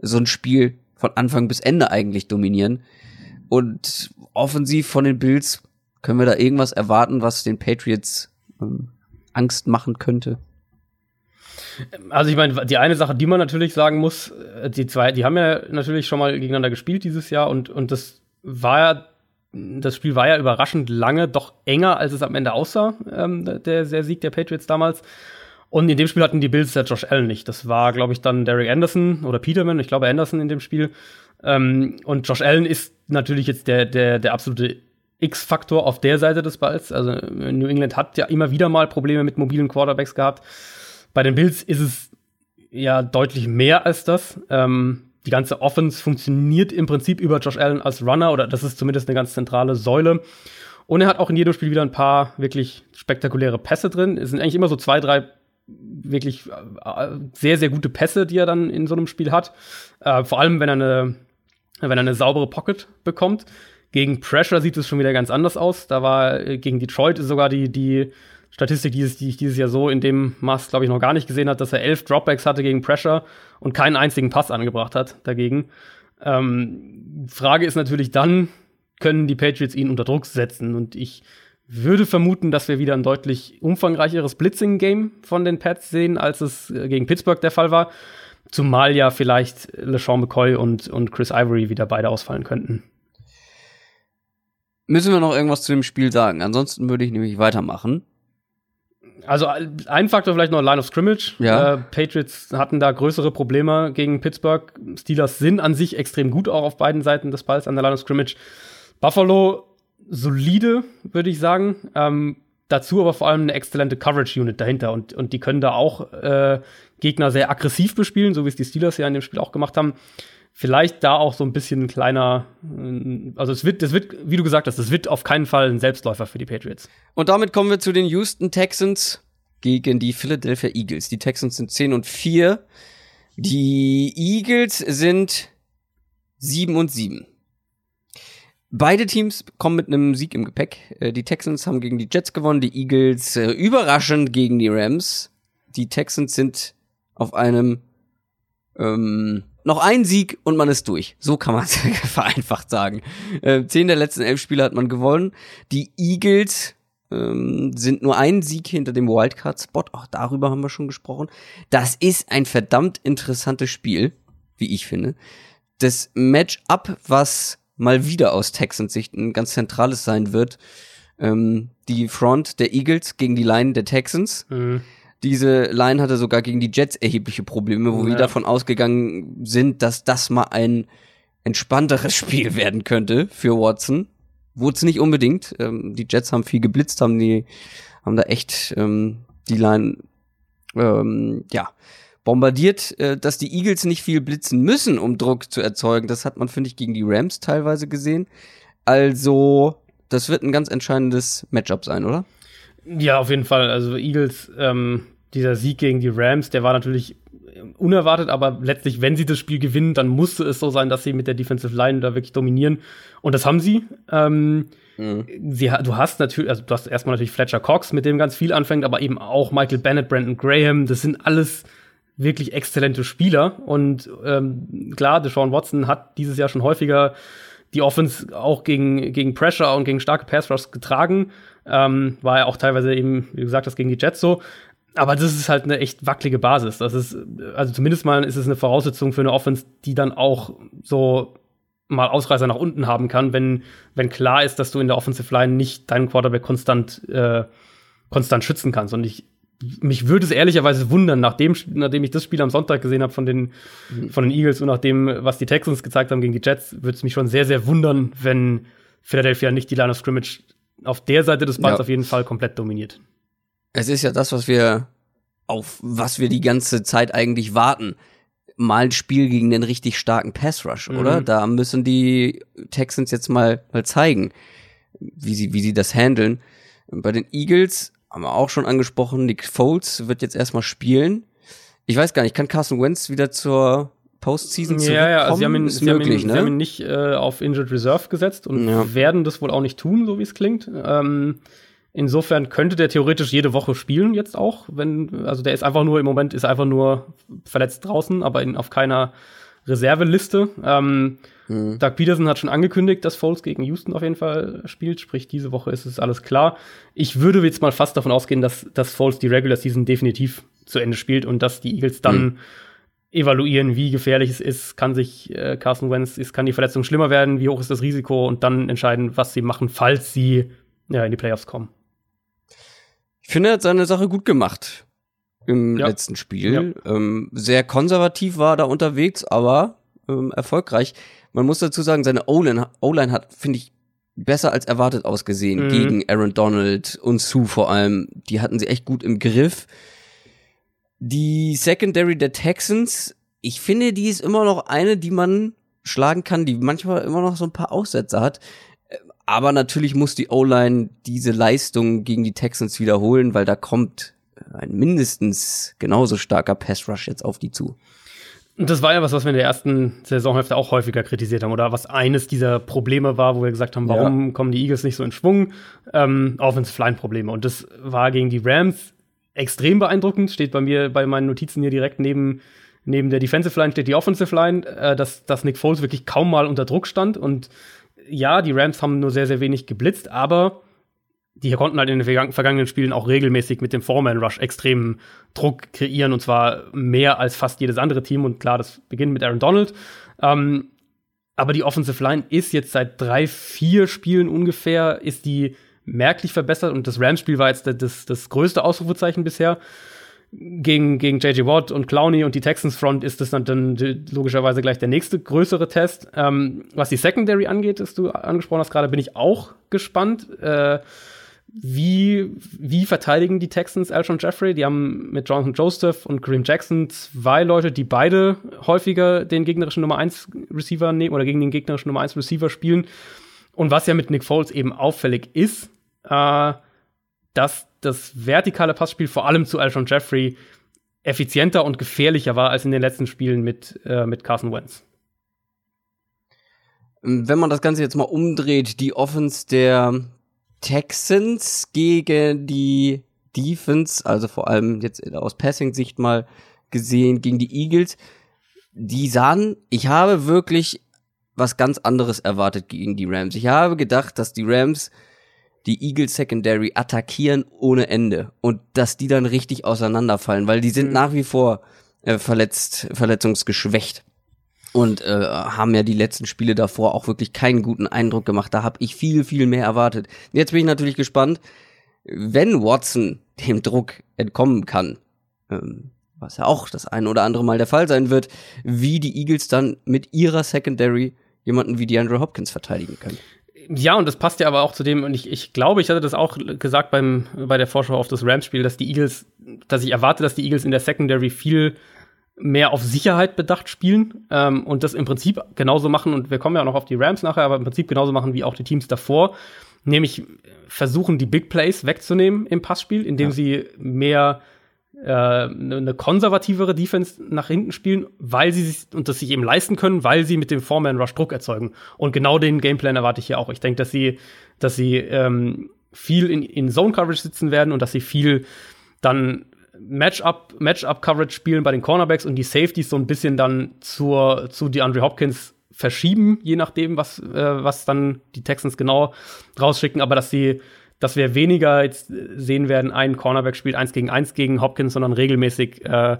[SPEAKER 1] so ein Spiel von Anfang bis Ende eigentlich dominieren. Und offensiv von den Bills können wir da irgendwas erwarten, was den Patriots ähm, Angst machen könnte?
[SPEAKER 2] Also ich meine, die eine Sache, die man natürlich sagen muss, äh, die zwei, die haben ja natürlich schon mal gegeneinander gespielt dieses Jahr und, und das war ja, das Spiel war ja überraschend lange doch enger, als es am Ende aussah, ähm, der, der Sieg der Patriots damals. Und in dem Spiel hatten die Bills ja Josh Allen nicht. Das war, glaube ich, dann Derek Anderson oder Peterman, ich glaube Anderson in dem Spiel. Ähm, und Josh Allen ist natürlich jetzt der, der, der absolute X-Faktor auf der Seite des Balls. Also New England hat ja immer wieder mal Probleme mit mobilen Quarterbacks gehabt. Bei den Bills ist es ja deutlich mehr als das. Ähm, die ganze Offense funktioniert im Prinzip über Josh Allen als Runner oder das ist zumindest eine ganz zentrale Säule. Und er hat auch in jedem Spiel wieder ein paar wirklich spektakuläre Pässe drin. Es sind eigentlich immer so zwei, drei wirklich äh, sehr, sehr gute Pässe, die er dann in so einem Spiel hat. Äh, vor allem, wenn er eine, wenn er eine saubere Pocket bekommt. Gegen Pressure sieht es schon wieder ganz anders aus. Da war äh, gegen Detroit sogar die, die Statistik, die, die ich dieses Jahr so in dem Maß, glaube ich, noch gar nicht gesehen hat, dass er elf Dropbacks hatte gegen Pressure und keinen einzigen Pass angebracht hat dagegen. Ähm, Frage ist natürlich dann, können die Patriots ihn unter Druck setzen? Und ich würde vermuten, dass wir wieder ein deutlich umfangreicheres Blitzing-Game von den Pats sehen, als es äh, gegen Pittsburgh der Fall war. Zumal ja vielleicht LeSean McCoy und, und Chris Ivory wieder beide ausfallen könnten.
[SPEAKER 1] Müssen wir noch irgendwas zu dem Spiel sagen? Ansonsten würde ich nämlich weitermachen.
[SPEAKER 2] Also ein Faktor vielleicht noch Line of Scrimmage. Ja. Äh, Patriots hatten da größere Probleme gegen Pittsburgh. Steelers sind an sich extrem gut auch auf beiden Seiten des Balls an der Line of Scrimmage. Buffalo solide, würde ich sagen. Ähm, dazu aber vor allem eine exzellente Coverage-Unit dahinter und, und die können da auch äh, Gegner sehr aggressiv bespielen, so wie es die Steelers ja in dem Spiel auch gemacht haben vielleicht da auch so ein bisschen ein kleiner, äh, also es wird, das wird, wie du gesagt hast, das wird auf keinen Fall ein Selbstläufer für die Patriots.
[SPEAKER 1] Und damit kommen wir zu den Houston Texans gegen die Philadelphia Eagles. Die Texans sind 10 und 4. Die Eagles sind 7 und 7. Beide Teams kommen mit einem Sieg im Gepäck. Äh, die Texans haben gegen die Jets gewonnen, die Eagles äh, überraschend gegen die Rams. Die Texans sind auf einem ähm, noch ein Sieg und man ist durch. So kann man es vereinfacht sagen. Äh, zehn der letzten elf Spiele hat man gewonnen. Die Eagles ähm, sind nur ein Sieg hinter dem Wildcard-Spot. Auch darüber haben wir schon gesprochen. Das ist ein verdammt interessantes Spiel, wie ich finde. Das Match-up, was mal wieder aus Texans Sicht ein ganz zentrales sein wird. Ähm, die Front der Eagles gegen die Line der Texans. Mhm. Diese Line hatte sogar gegen die Jets erhebliche Probleme, wo ja. wir davon ausgegangen sind, dass das mal ein entspannteres Spiel werden könnte für Watson. Wurde es nicht unbedingt. Ähm, die Jets haben viel geblitzt, haben die, haben da echt ähm, die Line, ähm, ja, bombardiert, äh, dass die Eagles nicht viel blitzen müssen, um Druck zu erzeugen. Das hat man, finde ich, gegen die Rams teilweise gesehen. Also, das wird ein ganz entscheidendes Matchup sein, oder?
[SPEAKER 2] Ja, auf jeden Fall. Also Eagles, ähm, dieser Sieg gegen die Rams, der war natürlich unerwartet, aber letztlich, wenn sie das Spiel gewinnen, dann musste es so sein, dass sie mit der Defensive Line da wirklich dominieren. Und das haben sie. Ähm, mhm. sie du hast natürlich, also du hast erstmal natürlich Fletcher Cox, mit dem ganz viel anfängt, aber eben auch Michael Bennett, Brandon Graham, das sind alles wirklich exzellente Spieler. Und ähm, klar, Deshaun Watson hat dieses Jahr schon häufiger die Offense auch gegen, gegen Pressure und gegen starke Pass Rush getragen. Ähm, war ja auch teilweise eben, wie gesagt, das gegen die Jets so. Aber das ist halt eine echt wackelige Basis. Das ist, also zumindest mal ist es eine Voraussetzung für eine Offense, die dann auch so mal Ausreißer nach unten haben kann, wenn, wenn klar ist, dass du in der Offensive Line nicht deinen Quarterback konstant, äh, konstant schützen kannst. Und ich, mich würde es ehrlicherweise wundern, nachdem, nachdem ich das Spiel am Sonntag gesehen habe von den, von den Eagles und nachdem, was die Texans gezeigt haben gegen die Jets, würde es mich schon sehr, sehr wundern, wenn Philadelphia nicht die Line of Scrimmage auf der Seite des Balls ja. auf jeden Fall komplett dominiert.
[SPEAKER 1] Es ist ja das, was wir auf was wir die ganze Zeit eigentlich warten. Mal ein Spiel gegen den richtig starken Pass Rush, mhm. oder? Da müssen die Texans jetzt mal, mal zeigen, wie sie, wie sie das handeln. Bei den Eagles haben wir auch schon angesprochen, Nick Foles wird jetzt erstmal spielen. Ich weiß gar nicht, kann Carson Wentz wieder zur Postseason zurückkommen? Ja, ja, also
[SPEAKER 2] sie haben ihn, sie möglich, haben ihn, ne? sie haben ihn nicht äh, auf Injured Reserve gesetzt und ja. werden das wohl auch nicht tun, so wie es klingt. Ähm, insofern könnte der theoretisch jede Woche spielen jetzt auch, wenn, also der ist einfach nur, im Moment ist einfach nur verletzt draußen, aber in, auf keiner Reserveliste. Ähm, mhm. Doug Peterson hat schon angekündigt, dass Foles gegen Houston auf jeden Fall spielt, sprich diese Woche ist es alles klar. Ich würde jetzt mal fast davon ausgehen, dass, dass Foles die Regular Season definitiv zu Ende spielt und dass die Eagles dann mhm evaluieren, wie gefährlich es ist, kann sich äh, Carson Wentz, ist, kann die Verletzung schlimmer werden, wie hoch ist das Risiko und dann entscheiden, was sie machen, falls sie ja, in die Playoffs kommen.
[SPEAKER 1] Ich finde, er hat seine Sache gut gemacht im ja. letzten Spiel. Ja. Ähm, sehr konservativ war da unterwegs, aber ähm, erfolgreich. Man muss dazu sagen, seine O-Line hat, finde ich, besser als erwartet ausgesehen mhm. gegen Aaron Donald und Sue vor allem. Die hatten sie echt gut im Griff. Die Secondary der Texans, ich finde, die ist immer noch eine, die man schlagen kann, die manchmal immer noch so ein paar Aussätze hat. Aber natürlich muss die O-Line diese Leistung gegen die Texans wiederholen, weil da kommt ein mindestens genauso starker Pass Rush jetzt auf die zu.
[SPEAKER 2] Und das war ja was, was wir in der ersten Saisonhälfte auch häufiger kritisiert haben, oder was eines dieser Probleme war, wo wir gesagt haben, warum ja. kommen die Eagles nicht so in Schwung? Ähm, Offensive Line Probleme. Und das war gegen die Rams extrem beeindruckend. Steht bei mir bei meinen Notizen hier direkt neben neben der Defensive Line steht die Offensive Line, äh, dass, dass Nick Foles wirklich kaum mal unter Druck stand. Und ja, die Rams haben nur sehr, sehr wenig geblitzt, aber die konnten halt in den vergangenen Spielen auch regelmäßig mit dem Foreman Rush extremen Druck kreieren und zwar mehr als fast jedes andere Team. Und klar, das beginnt mit Aaron Donald. Ähm, aber die Offensive Line ist jetzt seit drei, vier Spielen ungefähr, ist die merklich verbessert und das Rams-Spiel war jetzt das, das größte Ausrufezeichen bisher. Gegen, gegen J.J. Watt und Clowney und die Texans Front ist das dann, dann logischerweise gleich der nächste größere Test. Ähm, was die Secondary angeht, das du angesprochen hast gerade, bin ich auch gespannt. Äh, wie, wie verteidigen die Texans Alshon Jeffrey? Die haben mit Jonathan Joseph und Kareem Jackson zwei Leute, die beide häufiger den gegnerischen Nummer 1 Receiver nehmen oder gegen den gegnerischen Nummer 1 Receiver spielen. Und was ja mit Nick Foles eben auffällig ist, äh, dass das vertikale Passspiel vor allem zu Alshon Jeffrey effizienter und gefährlicher war als in den letzten Spielen mit, äh, mit Carson Wentz.
[SPEAKER 1] Wenn man das Ganze jetzt mal umdreht, die Offense der Texans gegen die Defense, also vor allem jetzt aus Passing-Sicht mal gesehen, gegen die Eagles. die sahen, ich habe wirklich was ganz anderes erwartet gegen die Rams. Ich habe gedacht, dass die Rams die Eagles Secondary attackieren ohne Ende und dass die dann richtig auseinanderfallen, weil die sind
[SPEAKER 2] Mhm.
[SPEAKER 1] nach wie vor äh, verletzt, verletzungsgeschwächt und äh, haben ja die letzten Spiele davor auch wirklich keinen guten Eindruck gemacht. Da habe ich viel, viel mehr erwartet. Jetzt bin ich natürlich gespannt, wenn Watson dem Druck entkommen kann, ähm, was ja auch das ein oder andere Mal der Fall sein wird, wie die Eagles dann mit ihrer Secondary jemanden wie DeAndre Hopkins verteidigen können.
[SPEAKER 2] Ja, und das passt ja aber auch zu dem, und ich, ich glaube, ich hatte das auch gesagt beim, bei der Vorschau auf das Rams-Spiel, dass die Eagles, dass ich erwarte, dass die Eagles in der Secondary viel mehr auf Sicherheit bedacht spielen ähm, und das im Prinzip genauso machen, und wir kommen ja auch noch auf die Rams nachher, aber im Prinzip genauso machen wie auch die Teams davor, nämlich versuchen, die Big Plays wegzunehmen im Passspiel, indem
[SPEAKER 1] Ja.
[SPEAKER 2] sie mehr eine eine konservativere Defense nach hinten spielen, weil sie sich und das sich eben leisten können, weil sie mit dem Foreman Rush Druck erzeugen. Und genau den Gameplan erwarte ich hier auch. Ich denke, dass sie, dass sie ähm, viel in, in Zone Coverage sitzen werden und dass sie viel dann Matchup Matchup Coverage spielen bei den Cornerbacks und die Safeties so ein bisschen dann zur zu DeAndre Hopkins verschieben, je nachdem, was äh, was dann die Texans genau rausschicken, aber dass sie dass wir weniger jetzt sehen werden, ein Cornerback spielt eins gegen eins gegen Hopkins, sondern regelmäßig äh,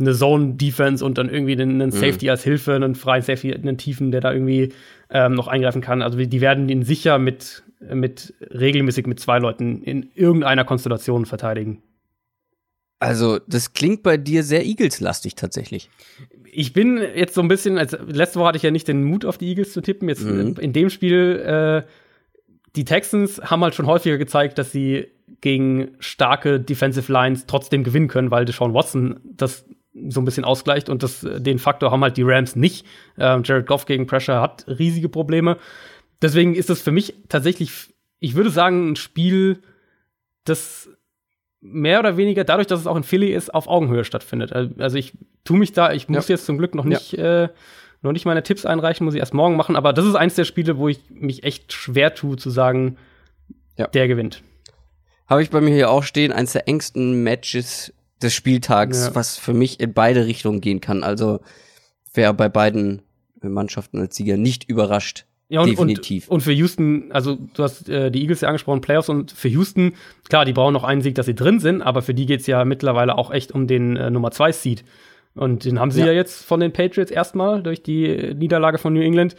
[SPEAKER 2] eine Zone-Defense und dann irgendwie einen, einen Safety als Hilfe, einen freien Safety, einen Tiefen, der da irgendwie ähm, noch eingreifen kann. Also die werden ihn sicher mit, mit regelmäßig mit zwei Leuten in irgendeiner Konstellation verteidigen.
[SPEAKER 1] Also, das klingt bei dir sehr Eagles-lastig tatsächlich.
[SPEAKER 2] Ich bin jetzt so ein bisschen, als letzte Woche hatte ich ja nicht den Mut auf die Eagles zu tippen. Jetzt
[SPEAKER 1] Mhm.
[SPEAKER 2] äh, in dem Spiel, äh, die Texans haben halt schon häufiger gezeigt, dass sie gegen starke Defensive Lines trotzdem gewinnen können, weil Deshaun Watson das so ein bisschen ausgleicht und das, den Faktor haben halt die Rams nicht. Ähm, Jared Goff gegen Pressure hat riesige Probleme. Deswegen ist das für mich tatsächlich, ich würde sagen, ein Spiel, das mehr oder weniger dadurch, dass es auch in Philly ist, auf Augenhöhe stattfindet. Also ich tue mich da, ich muss jetzt zum Glück noch
[SPEAKER 1] Ja.
[SPEAKER 2] nicht, äh, noch nicht meine Tipps einreichen, muss ich erst morgen machen, aber das ist eins der Spiele, wo ich mich echt schwer tue zu sagen,
[SPEAKER 1] Ja.
[SPEAKER 2] der gewinnt.
[SPEAKER 1] Habe ich bei mir hier auch stehen, eins der engsten Matches des Spieltags,
[SPEAKER 2] Ja.
[SPEAKER 1] was für mich in beide Richtungen gehen kann. Also wer bei beiden Mannschaften als Sieger nicht überrascht.
[SPEAKER 2] Ja, und,
[SPEAKER 1] Definitiv.
[SPEAKER 2] Und, und für Houston, also du hast äh, die Eagles ja angesprochen, Playoffs und für Houston, klar, die brauchen noch einen Sieg, dass sie drin sind, aber für die geht's ja mittlerweile auch echt um den äh, Nummer 2 Seed. Und den haben sie ja.
[SPEAKER 1] Ja.
[SPEAKER 2] jetzt von den Patriots erstmal durch die Niederlage von New England.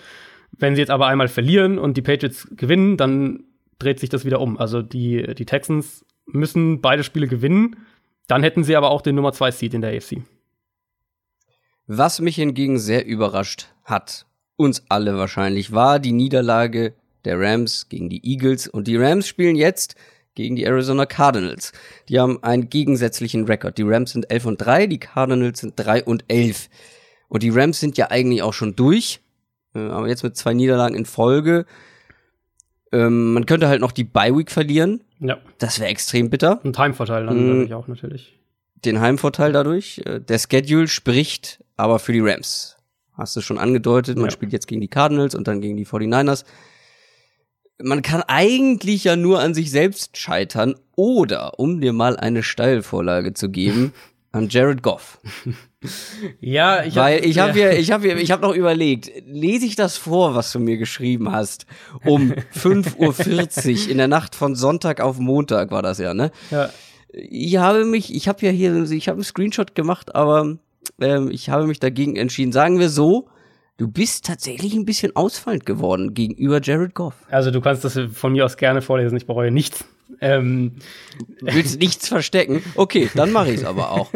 [SPEAKER 2] Wenn sie jetzt aber einmal verlieren und die Patriots gewinnen, dann dreht sich das wieder um. Also die, die Texans müssen beide Spiele gewinnen, dann hätten sie aber auch den Nummer 2 Seed in der AFC.
[SPEAKER 1] Was mich hingegen sehr überrascht hat, uns alle wahrscheinlich, war die Niederlage der Rams gegen die Eagles. Und die Rams spielen jetzt gegen die Arizona Cardinals. Die haben einen gegensätzlichen Rekord. Die Rams sind 11 und 3, die Cardinals sind 3 und 11. Und die Rams sind ja eigentlich auch schon durch, äh, aber jetzt mit zwei Niederlagen in Folge. Ähm, man könnte halt noch die Bye-Week verlieren.
[SPEAKER 2] Ja.
[SPEAKER 1] Das wäre extrem bitter.
[SPEAKER 2] Ein Heimvorteil dann dadurch auch natürlich.
[SPEAKER 1] den Heimvorteil dadurch. Äh, Der Schedule spricht aber für die Rams. Hast du schon angedeutet, man
[SPEAKER 2] Ja.
[SPEAKER 1] spielt jetzt gegen die Cardinals und dann gegen die 49ers. Man kann eigentlich ja nur an sich selbst scheitern oder, um dir mal eine Steilvorlage zu geben, an Jared Goff.
[SPEAKER 2] Ja, ich
[SPEAKER 1] Weil ich habe
[SPEAKER 2] ja.
[SPEAKER 1] hier, ich habe hier, ich habe noch überlegt, lese ich das vor, was du mir geschrieben hast? Um 5.40 Uhr in der Nacht von Sonntag auf Montag war das ja, ne?
[SPEAKER 2] Ja.
[SPEAKER 1] Ich habe mich, ich habe ja hier, ich habe einen Screenshot gemacht, aber ähm, ich habe mich dagegen entschieden. Sagen wir so, du bist tatsächlich ein bisschen ausfallend geworden gegenüber Jared Goff.
[SPEAKER 2] Also du kannst das von mir aus gerne vorlesen, ich bereue nichts. Ähm,
[SPEAKER 1] Du willst nichts verstecken. Okay, dann mache ich es aber auch.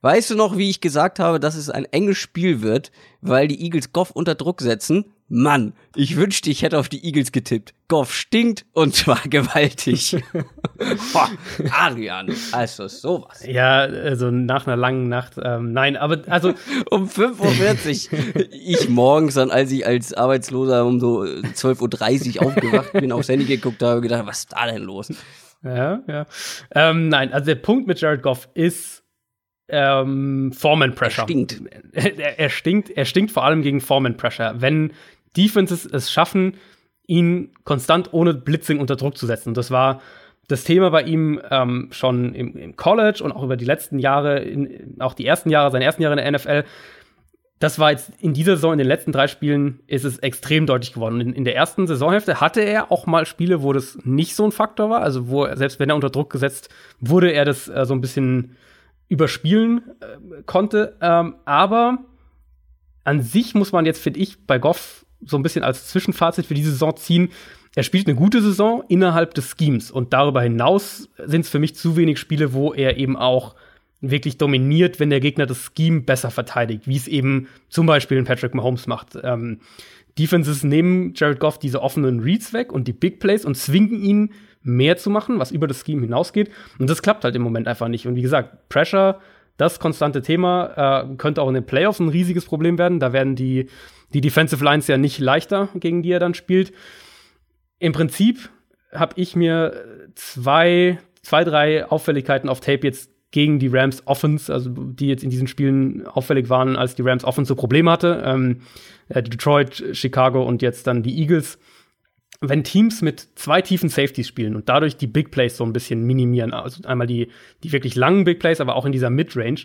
[SPEAKER 1] Weißt du noch, wie ich gesagt habe, dass es ein enges Spiel wird, weil die Eagles Goff unter Druck setzen? Mann, ich wünschte, ich hätte auf die Eagles getippt. Goff stinkt und zwar gewaltig. Boah, Adrian, also sowas.
[SPEAKER 2] ja, also nach einer langen Nacht. Ähm, nein, aber also
[SPEAKER 1] Um 5.40 Uhr. Ich morgens dann, als ich als Arbeitsloser um so 12.30 Uhr aufgewacht bin, aufs Handy geguckt habe, gedacht, was ist da denn los?
[SPEAKER 2] ja, ja. Ähm, nein, also der Punkt mit Jared Goff ist ähm, Foreman Pressure.
[SPEAKER 1] Stinkt.
[SPEAKER 2] Er, er stinkt. Er stinkt vor allem gegen Foreman Pressure. Wenn Defenses es schaffen, ihn konstant ohne Blitzing unter Druck zu setzen. Das war das Thema bei ihm ähm, schon im, im College und auch über die letzten Jahre, in, auch die ersten Jahre, seine ersten Jahre in der NFL. das war jetzt in dieser Saison, in den letzten drei Spielen, ist es extrem deutlich geworden. In, in, der ersten Saisonhälfte hatte er auch mal Spiele, wo das nicht so ein Faktor war. Also, wo selbst wenn er unter Druck gesetzt wurde, er das äh, so ein bisschen überspielen äh, konnte. Ähm, aber an sich muss man jetzt, finde ich, bei Goff so ein bisschen als Zwischenfazit für diese Saison ziehen. Er spielt eine gute Saison innerhalb des Schemes und darüber hinaus sind es für mich zu wenig Spiele, wo er eben auch wirklich dominiert, wenn der Gegner das Scheme besser verteidigt, wie es eben zum Beispiel in Patrick Mahomes macht. Ähm, Defenses nehmen Jared Goff diese offenen Reads weg und die Big Plays und zwingen ihn mehr zu machen, was über das Scheme hinausgeht. Und das klappt halt im Moment einfach nicht. Und wie gesagt, Pressure, das konstante Thema, äh, könnte auch in den Playoffs ein riesiges Problem werden. Da werden die, die Defensive Lines ja nicht leichter, gegen die er dann spielt. Im Prinzip habe ich mir zwei, zwei, drei Auffälligkeiten auf Tape jetzt gegen die Rams Offense, also die jetzt in diesen Spielen auffällig waren, als die Rams Offense so Probleme hatte. Ähm, Detroit, Chicago und jetzt dann die Eagles. Wenn Teams mit zwei tiefen Safeties spielen und dadurch die Big Plays so ein bisschen minimieren, also einmal die, die wirklich langen Big Plays, aber auch in dieser Midrange,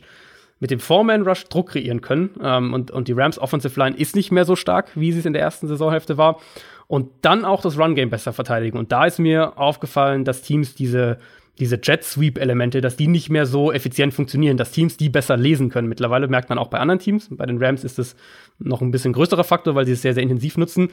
[SPEAKER 2] mit dem Four-Man-Rush Druck kreieren können. Ähm, und, und die Rams Offensive Line ist nicht mehr so stark, wie sie es in der ersten Saisonhälfte war. Und dann auch das Run-Game besser verteidigen. Und da ist mir aufgefallen, dass Teams diese diese Jet-Sweep-Elemente, dass die nicht mehr so effizient funktionieren, dass Teams die besser lesen können. Mittlerweile merkt man auch bei anderen Teams. Bei den Rams ist das noch ein bisschen größerer Faktor, weil sie es sehr, sehr intensiv nutzen.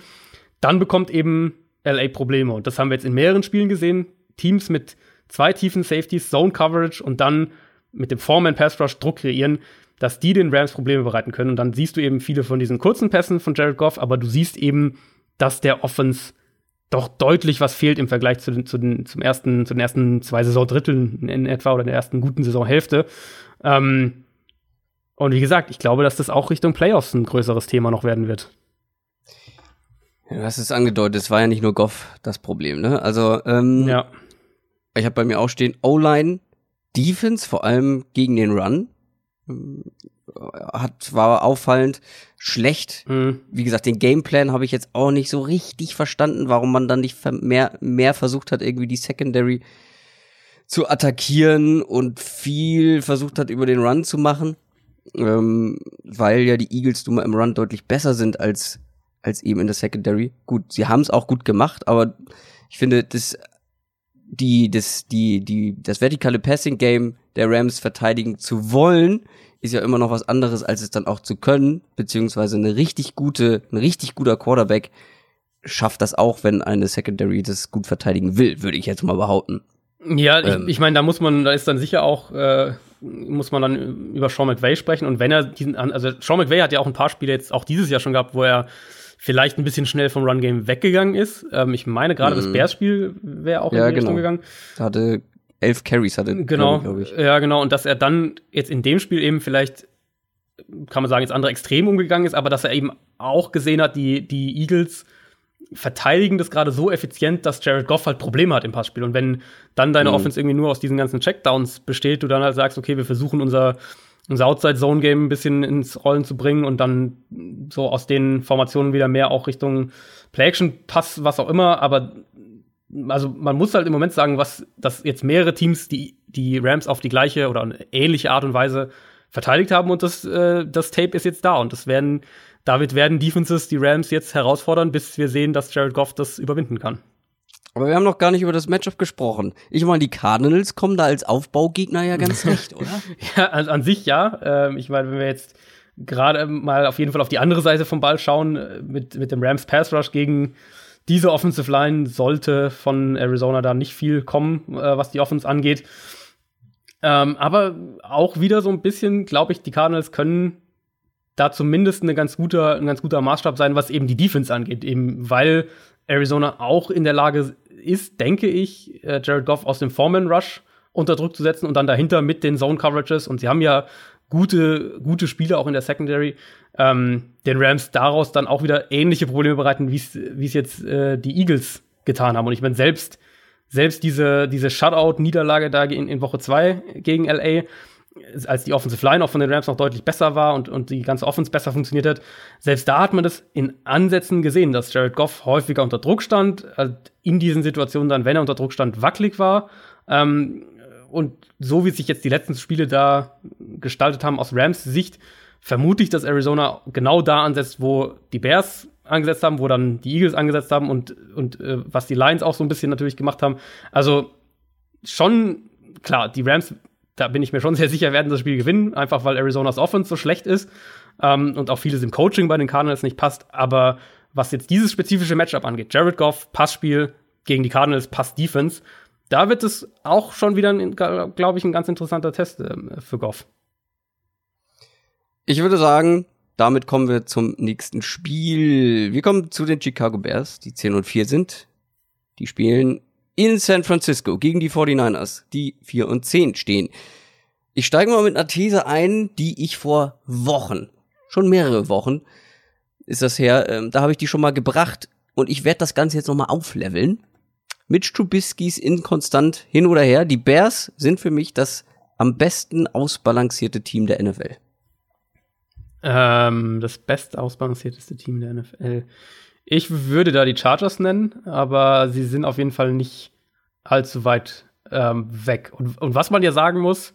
[SPEAKER 2] Dann bekommt eben LA Probleme. Und das haben wir jetzt in mehreren Spielen gesehen. Teams mit zwei tiefen Safeties, Zone Coverage und dann mit dem Foreman Pass Rush Druck kreieren, dass die den Rams Probleme bereiten können. Und dann siehst du eben viele von diesen kurzen Pässen von Jared Goff, aber du siehst eben, dass der Offense doch deutlich was fehlt im Vergleich zu den, zu den, zum ersten, zu den ersten zwei Saisondritteln in etwa oder der ersten guten Saisonhälfte. Ähm, und wie gesagt, ich glaube, dass das auch Richtung Playoffs ein größeres Thema noch werden wird.
[SPEAKER 1] Du hast es angedeutet, es war ja nicht nur Goff das Problem, ne? Also, ähm,
[SPEAKER 2] ja.
[SPEAKER 1] ich habe bei mir auch stehen, O-Line, Defense, vor allem gegen den Run hat, war auffallend schlecht. Mhm. Wie gesagt, den Gameplan habe ich jetzt auch nicht so richtig verstanden, warum man dann nicht mehr, mehr versucht hat, irgendwie die Secondary zu attackieren und viel versucht hat, über den Run zu machen. Ähm, weil ja die Eagles nun mal im Run deutlich besser sind als, als eben in der Secondary. Gut, sie haben es auch gut gemacht, aber ich finde, das, die, das, die, die, das vertikale Passing Game der Rams verteidigen zu wollen, ist ja immer noch was anderes, als es dann auch zu können, beziehungsweise eine richtig gute, ein richtig guter Quarterback schafft das auch, wenn eine Secondary das gut verteidigen will, würde ich jetzt mal behaupten.
[SPEAKER 2] Ja, ähm. ich, ich meine, da muss man, da ist dann sicher auch, äh, muss man dann über Sean McVay sprechen und wenn er diesen, also Sean McVay hat ja auch ein paar Spiele jetzt auch dieses Jahr schon gehabt, wo er vielleicht ein bisschen schnell vom Run-Game weggegangen ist. Ähm, ich meine, gerade mhm. das Bears-Spiel wäre auch
[SPEAKER 1] ja,
[SPEAKER 2] in die
[SPEAKER 1] genau.
[SPEAKER 2] Richtung gegangen.
[SPEAKER 1] Da hatte elf Carries hatte.
[SPEAKER 2] Genau, glaube ich. Ja, genau. Und dass er dann jetzt in dem Spiel eben vielleicht, kann man sagen, jetzt andere Extrem umgegangen ist, aber dass er eben auch gesehen hat, die, die Eagles verteidigen das gerade so effizient, dass Jared Goff halt Probleme hat im Passspiel. Und wenn dann deine mhm. Offense irgendwie nur aus diesen ganzen Checkdowns besteht, du dann halt sagst, okay, wir versuchen unser, unser Outside-Zone-Game ein bisschen ins Rollen zu bringen und dann so aus den Formationen wieder mehr auch Richtung Play-Action-Pass, was auch immer, aber also man muss halt im Moment sagen, was, dass jetzt mehrere Teams die, die Rams auf die gleiche oder eine ähnliche Art und Weise verteidigt haben und das, äh, das Tape ist jetzt da und das werden, damit werden Defenses die Rams jetzt herausfordern, bis wir sehen, dass Jared Goff das überwinden kann.
[SPEAKER 1] Aber wir haben noch gar nicht über das Matchup gesprochen. Ich meine, die Cardinals kommen da als Aufbaugegner ja ganz recht, oder?
[SPEAKER 2] ja, an, an sich ja. Ähm, ich meine, wenn wir jetzt gerade mal auf jeden Fall auf die andere Seite vom Ball schauen, äh, mit, mit dem Rams Pass Rush gegen diese Offensive Line sollte von Arizona da nicht viel kommen, äh, was die Offense angeht. Ähm, aber auch wieder so ein bisschen, glaube ich, die Cardinals können da zumindest eine ganz guter, ein ganz guter Maßstab sein, was eben die Defense angeht, eben weil Arizona auch in der Lage ist, denke ich, äh, Jared Goff aus dem Foreman Rush unter Druck zu setzen und dann dahinter mit den Zone Coverages. Und sie haben ja gute, gute Spiele auch in der Secondary, ähm, den Rams daraus dann auch wieder ähnliche Probleme bereiten, wie es jetzt äh, die Eagles getan haben. Und ich meine, selbst, selbst diese, diese Shutout-Niederlage da in, in Woche 2 gegen LA, als die Offensive Line auch von den Rams noch deutlich besser war und, und die ganze Offense besser funktioniert hat, selbst da hat man das in Ansätzen gesehen, dass Jared Goff häufiger unter Druck stand, also in diesen Situationen dann, wenn er unter Druck stand, wackelig war. Ähm, und so wie sich jetzt die letzten Spiele da gestaltet haben aus Rams Sicht, vermute ich, dass Arizona genau da ansetzt, wo die Bears angesetzt haben, wo dann die Eagles angesetzt haben und, und äh, was die Lions auch so ein bisschen natürlich gemacht haben. Also schon, klar, die Rams, da bin ich mir schon sehr sicher, werden das Spiel gewinnen, einfach weil Arizonas Offense so schlecht ist ähm, und auch vieles im Coaching bei den Cardinals nicht passt. Aber was jetzt dieses spezifische Matchup angeht, Jared Goff, Passspiel gegen die Cardinals, Pass-Defense, da wird es auch schon wieder, glaube ich, ein ganz interessanter Test äh, für Goff.
[SPEAKER 1] Ich würde sagen, damit kommen wir zum nächsten Spiel. Wir kommen zu den Chicago Bears, die 10 und 4 sind. Die spielen in San Francisco gegen die 49ers, die 4 und 10 stehen. Ich steige mal mit einer These ein, die ich vor Wochen, schon mehrere Wochen, ist das her, ähm, da habe ich die schon mal gebracht und ich werde das Ganze jetzt nochmal aufleveln. Mit Trubiskis inkonstant hin oder her. Die Bears sind für mich das am besten ausbalancierte Team der NFL.
[SPEAKER 2] Ähm, das best ausbalancierteste Team der NFL. Ich würde da die Chargers nennen, aber sie sind auf jeden Fall nicht allzu weit ähm, weg. Und, und was man ja sagen muss,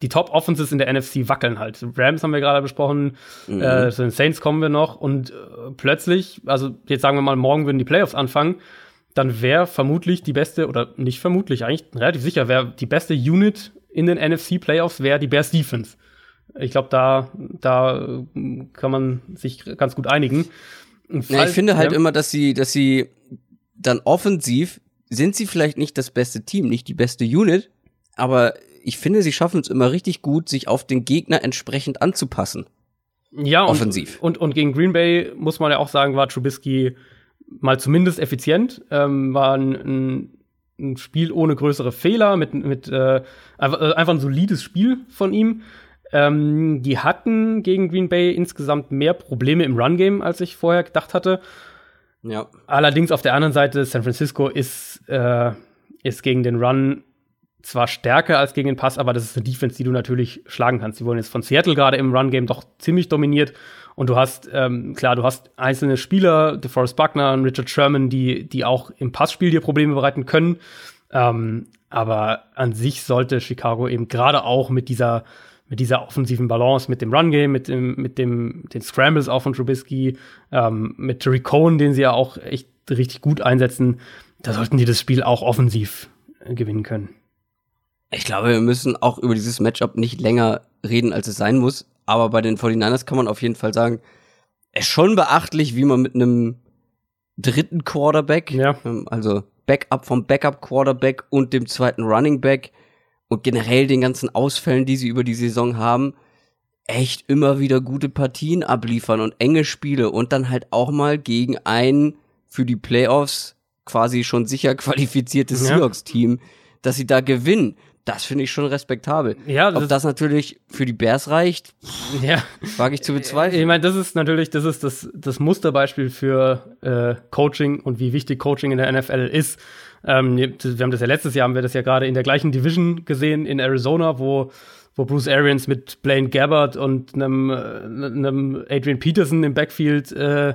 [SPEAKER 2] die Top-Offenses in der NFC wackeln halt. Rams haben wir gerade besprochen, mhm. äh, zu den Saints kommen wir noch und äh, plötzlich, also jetzt sagen wir mal, morgen würden die Playoffs anfangen, dann wäre vermutlich die beste, oder nicht vermutlich, eigentlich relativ sicher, wäre die beste Unit in den NFC-Playoffs wäre die Bears Defense. Ich glaube, da, da äh, kann man sich ganz gut einigen.
[SPEAKER 1] Ja, ich finde halt immer, dass sie, dass sie dann offensiv sind sie vielleicht nicht das beste Team, nicht die beste Unit, aber ich finde, sie schaffen es immer richtig gut, sich auf den Gegner entsprechend anzupassen.
[SPEAKER 2] Ja, offensiv. Und, und, gegen Green Bay muss man ja auch sagen, war Trubisky mal zumindest effizient, ähm, war ein, ein, Spiel ohne größere Fehler, mit, mit äh, einfach, äh, einfach ein solides Spiel von ihm. Ähm, die hatten gegen Green Bay insgesamt mehr Probleme im Run-Game, als ich vorher gedacht hatte. Ja. Allerdings auf der anderen Seite, San Francisco ist, äh, ist gegen den Run zwar stärker als gegen den Pass, aber das ist eine Defense, die du natürlich schlagen kannst. Die wurden jetzt von Seattle gerade im Run-Game doch ziemlich dominiert. Und du hast, ähm, klar, du hast einzelne Spieler, DeForest Buckner und Richard Sherman, die, die auch im Passspiel dir Probleme bereiten können. Ähm, aber an sich sollte Chicago eben gerade auch mit dieser, mit dieser offensiven Balance, mit dem Run-Game, mit dem, mit dem, den Scrambles auch von Trubisky, ähm, mit Terry Cohen, den sie ja auch echt richtig gut einsetzen, da sollten die das Spiel auch offensiv gewinnen können.
[SPEAKER 1] Ich glaube, wir müssen auch über dieses Matchup nicht länger reden, als es sein muss. Aber bei den 49ers kann man auf jeden Fall sagen, es ist schon beachtlich, wie man mit einem dritten Quarterback, ja. Ähm, also Backup vom Backup Quarterback und dem zweiten Running Back und generell den ganzen Ausfällen, die sie über die Saison haben, echt immer wieder gute Partien abliefern und enge Spiele und dann halt auch mal gegen ein für die Playoffs quasi schon sicher qualifiziertes ja. Seahawks-Team, dass sie da gewinnen. Das finde ich schon respektabel. Ja, das Ob das natürlich für die Bears reicht, ja. wage ich zu bezweifeln.
[SPEAKER 2] Ich meine, das ist natürlich, das ist das, das Musterbeispiel für äh, Coaching und wie wichtig Coaching in der NFL ist. Ähm, wir haben das ja letztes Jahr, haben wir das ja gerade in der gleichen Division gesehen in Arizona, wo wo Bruce Arians mit Blaine Gabbard und einem, äh, einem Adrian Peterson im Backfield äh,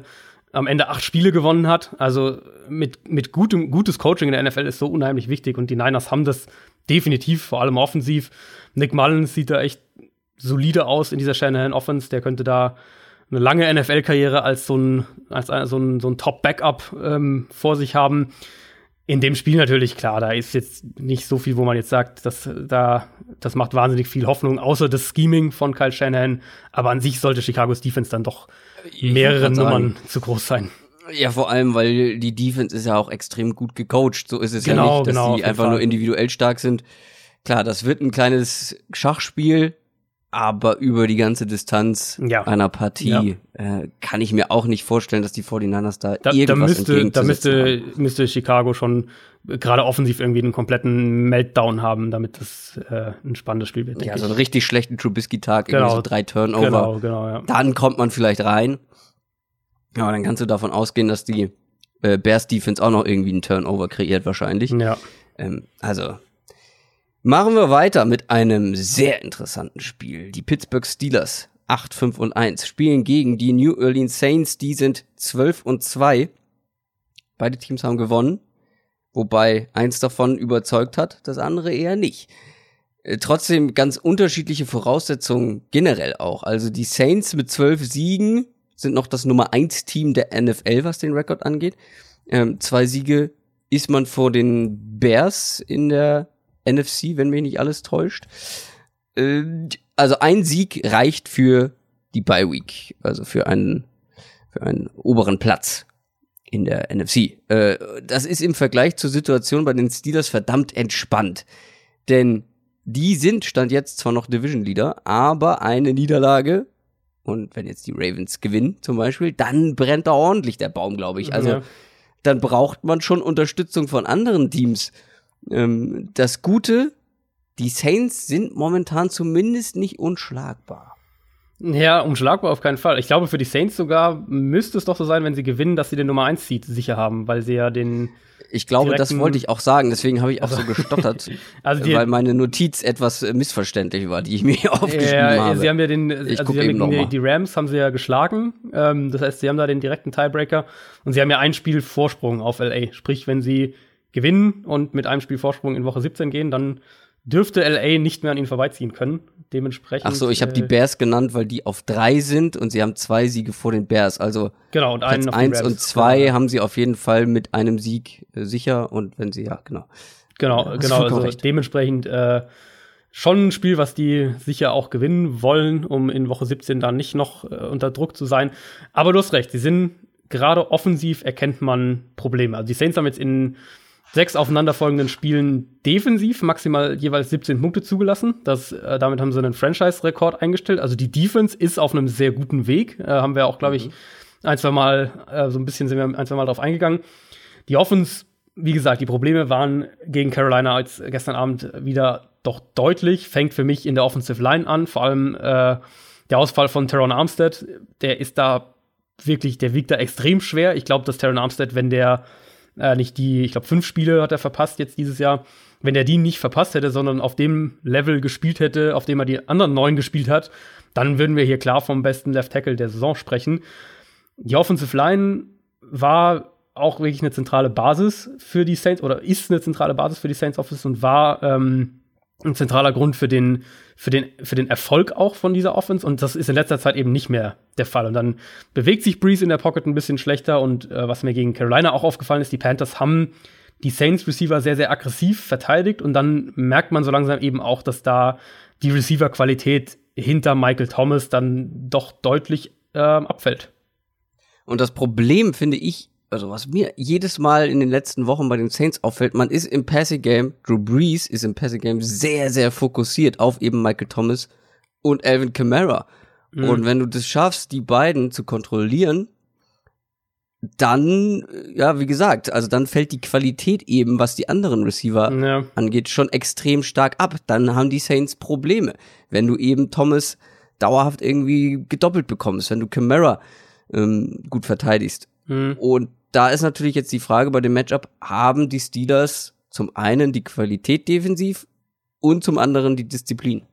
[SPEAKER 2] am Ende acht Spiele gewonnen hat. Also mit, mit gutem, gutes Coaching in der NFL ist so unheimlich wichtig und die Niners haben das definitiv, vor allem offensiv. Nick Mullins sieht da echt solide aus in dieser Shanahan Offense. Der könnte da eine lange NFL-Karriere als so ein, als so ein, so ein Top-Backup ähm, vor sich haben. In dem Spiel natürlich, klar, da ist jetzt nicht so viel, wo man jetzt sagt, dass da, das macht wahnsinnig viel Hoffnung, außer das Scheming von Kyle Shanahan. Aber an sich sollte Chicago's Defense dann doch mehrere Nummern zu groß sein.
[SPEAKER 1] Ja, vor allem, weil die Defense ist ja auch extrem gut gecoacht. So ist es genau, ja nicht, dass genau, die einfach Fall. nur individuell stark sind. Klar, das wird ein kleines Schachspiel, aber über die ganze Distanz ja. einer Partie ja. äh, kann ich mir auch nicht vorstellen, dass die 49ers da, da irgendwas da
[SPEAKER 2] müsste, da müsste, müsste Chicago schon gerade offensiv irgendwie einen kompletten Meltdown haben, damit das äh, ein spannendes Spiel wird.
[SPEAKER 1] Ja, so einen richtig schlechten Trubisky-Tag, genau. irgendwie so drei Turnover. Genau, genau, ja. Dann kommt man vielleicht rein. Ja, dann kannst du davon ausgehen, dass die äh, Bears Defense auch noch irgendwie einen Turnover kreiert wahrscheinlich. Ja. Ähm, also machen wir weiter mit einem sehr interessanten Spiel. Die Pittsburgh Steelers 8, 5 und 1 spielen gegen die New Orleans Saints, die sind 12 und 2. Beide Teams haben gewonnen, wobei eins davon überzeugt hat, das andere eher nicht. Äh, trotzdem ganz unterschiedliche Voraussetzungen generell auch. Also die Saints mit zwölf Siegen sind noch das Nummer eins Team der NFL, was den Rekord angeht. Ähm, zwei Siege ist man vor den Bears in der NFC, wenn mich nicht alles täuscht. Äh, also ein Sieg reicht für die Bye Week, also für einen, für einen oberen Platz in der NFC. Äh, das ist im Vergleich zur Situation bei den Steelers verdammt entspannt. Denn die sind stand jetzt zwar noch Division Leader, aber eine Niederlage und wenn jetzt die Ravens gewinnen zum Beispiel, dann brennt da ordentlich der Baum, glaube ich. Also ja. dann braucht man schon Unterstützung von anderen Teams. Ähm, das Gute, die Saints sind momentan zumindest nicht unschlagbar.
[SPEAKER 2] Ja, unschlagbar auf keinen Fall. Ich glaube, für die Saints sogar müsste es doch so sein, wenn sie gewinnen, dass sie den Nummer 1 Seed sicher haben, weil sie ja den
[SPEAKER 1] ich glaube, das wollte ich auch sagen, deswegen habe ich auch also, so gestottert, also weil meine Notiz etwas äh, missverständlich war, die ich mir aufgeschrieben ja, habe.
[SPEAKER 2] Sie haben ja den, ich also sie haben die, die, Rams haben sie ja geschlagen, ähm, das heißt, sie haben da den direkten Tiebreaker und sie haben ja ein Spiel Vorsprung auf LA. Sprich, wenn sie gewinnen und mit einem Spiel Vorsprung in Woche 17 gehen, dann dürfte LA nicht mehr an ihnen vorbeiziehen können. Dementsprechend.
[SPEAKER 1] Ach so, ich habe äh, die Bears genannt, weil die auf drei sind und sie haben zwei Siege vor den Bears. Also
[SPEAKER 2] genau, und einen
[SPEAKER 1] Platz eins und zwei genau. haben sie auf jeden Fall mit einem Sieg äh, sicher und wenn sie ja genau.
[SPEAKER 2] Genau, ja, genau. Also recht. dementsprechend äh, schon ein Spiel, was die sicher auch gewinnen wollen, um in Woche 17 dann nicht noch äh, unter Druck zu sein. Aber du hast recht, sie sind gerade offensiv erkennt man Probleme. Also die Saints haben jetzt in sechs aufeinanderfolgenden Spielen defensiv maximal jeweils 17 Punkte zugelassen. Das, äh, damit haben sie einen Franchise-Rekord eingestellt. Also die Defense ist auf einem sehr guten Weg. Äh, haben wir auch, glaube ich, mhm. ein, zwei Mal, äh, so ein bisschen sind wir ein, zwei Mal drauf eingegangen. Die Offense, wie gesagt, die Probleme waren gegen Carolina als gestern Abend wieder doch deutlich. Fängt für mich in der Offensive Line an. Vor allem äh, der Ausfall von Teron Armstead, der ist da wirklich, der wiegt da extrem schwer. Ich glaube, dass Teron Armstead, wenn der äh, nicht die, ich glaube, fünf Spiele hat er verpasst jetzt dieses Jahr. Wenn er die nicht verpasst hätte, sondern auf dem Level gespielt hätte, auf dem er die anderen neun gespielt hat, dann würden wir hier klar vom besten Left Tackle der Saison sprechen. Die Offensive Line war auch wirklich eine zentrale Basis für die Saints oder ist eine zentrale Basis für die Saints Office und war ähm, ein zentraler Grund für den, für, den, für den Erfolg auch von dieser Offense. Und das ist in letzter Zeit eben nicht mehr der Fall. Und dann bewegt sich Breeze in der Pocket ein bisschen schlechter. Und äh, was mir gegen Carolina auch aufgefallen ist, die Panthers haben die Saints Receiver sehr, sehr aggressiv verteidigt. Und dann merkt man so langsam eben auch, dass da die Receiver-Qualität hinter Michael Thomas dann doch deutlich äh, abfällt.
[SPEAKER 1] Und das Problem, finde ich, also was mir jedes Mal in den letzten Wochen bei den Saints auffällt, man ist im Passing Game, Drew Brees ist im Passing Game sehr, sehr fokussiert auf eben Michael Thomas und Alvin Kamara. Mhm. Und wenn du das schaffst, die beiden zu kontrollieren, dann, ja, wie gesagt, also dann fällt die Qualität eben, was die anderen Receiver ja. angeht, schon extrem stark ab. Dann haben die Saints Probleme. Wenn du eben Thomas dauerhaft irgendwie gedoppelt bekommst, wenn du Camara ähm, gut verteidigst. Mhm. Und da ist natürlich jetzt die Frage bei dem Matchup, haben die Steelers zum einen die Qualität defensiv und zum anderen die Disziplin?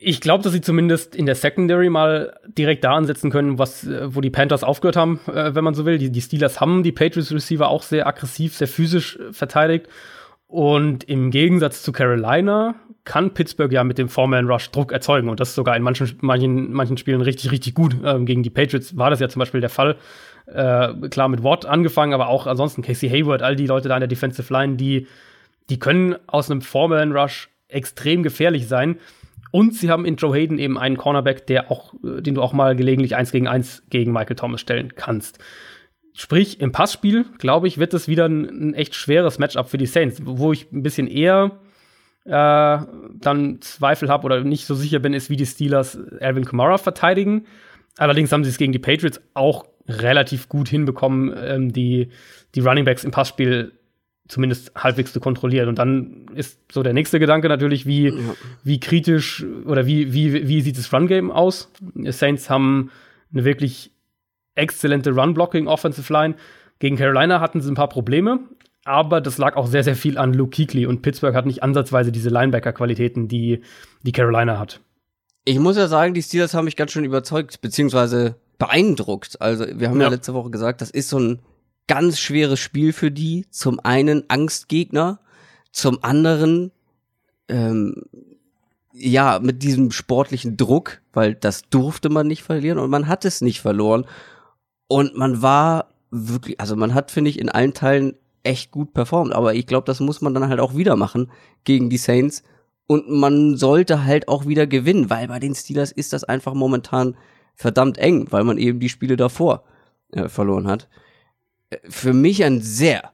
[SPEAKER 2] Ich glaube, dass sie zumindest in der Secondary mal direkt da ansetzen können, was, äh, wo die Panthers aufgehört haben, äh, wenn man so will. Die, die Steelers haben die Patriots Receiver auch sehr aggressiv, sehr physisch äh, verteidigt. Und im Gegensatz zu Carolina kann Pittsburgh ja mit dem Foreman Rush Druck erzeugen. Und das ist sogar in manchen, manchen, manchen Spielen richtig, richtig gut. Ähm, gegen die Patriots war das ja zum Beispiel der Fall. Äh, klar mit Watt angefangen, aber auch ansonsten Casey Hayward, all die Leute da in der Defensive Line, die, die können aus einem Foreman Rush extrem gefährlich sein. Und sie haben in Joe Hayden eben einen Cornerback, der auch, äh, den du auch mal gelegentlich eins gegen eins gegen Michael Thomas stellen kannst. Sprich, im Passspiel, glaube ich, wird es wieder ein, ein, echt schweres Matchup für die Saints, wo ich ein bisschen eher äh, dann Zweifel habe oder nicht so sicher bin, ist, wie die Steelers Alvin Kamara verteidigen. Allerdings haben sie es gegen die Patriots auch relativ gut hinbekommen, ähm, die, die Running Backs im Passspiel zumindest halbwegs zu kontrollieren. Und dann ist so der nächste Gedanke natürlich, wie, ja. wie kritisch oder wie, wie, wie sieht das Run-Game aus? Saints haben eine wirklich exzellente Run-Blocking-Offensive Line. Gegen Carolina hatten sie ein paar Probleme, aber das lag auch sehr, sehr viel an Luke Kuechly und Pittsburgh hat nicht ansatzweise diese Linebacker-Qualitäten, die, die Carolina hat.
[SPEAKER 1] Ich muss ja sagen, die Steelers haben mich ganz schön überzeugt, beziehungsweise beeindruckt. Also, wir haben ja, ja letzte Woche gesagt, das ist so ein ganz schweres Spiel für die. Zum einen Angstgegner, zum anderen ähm, ja, mit diesem sportlichen Druck, weil das durfte man nicht verlieren und man hat es nicht verloren. Und man war wirklich, also man hat, finde ich, in allen Teilen echt gut performt. Aber ich glaube, das muss man dann halt auch wieder machen gegen die Saints. Und man sollte halt auch wieder gewinnen, weil bei den Steelers ist das einfach momentan verdammt eng, weil man eben die Spiele davor äh, verloren hat. Äh, für mich ein sehr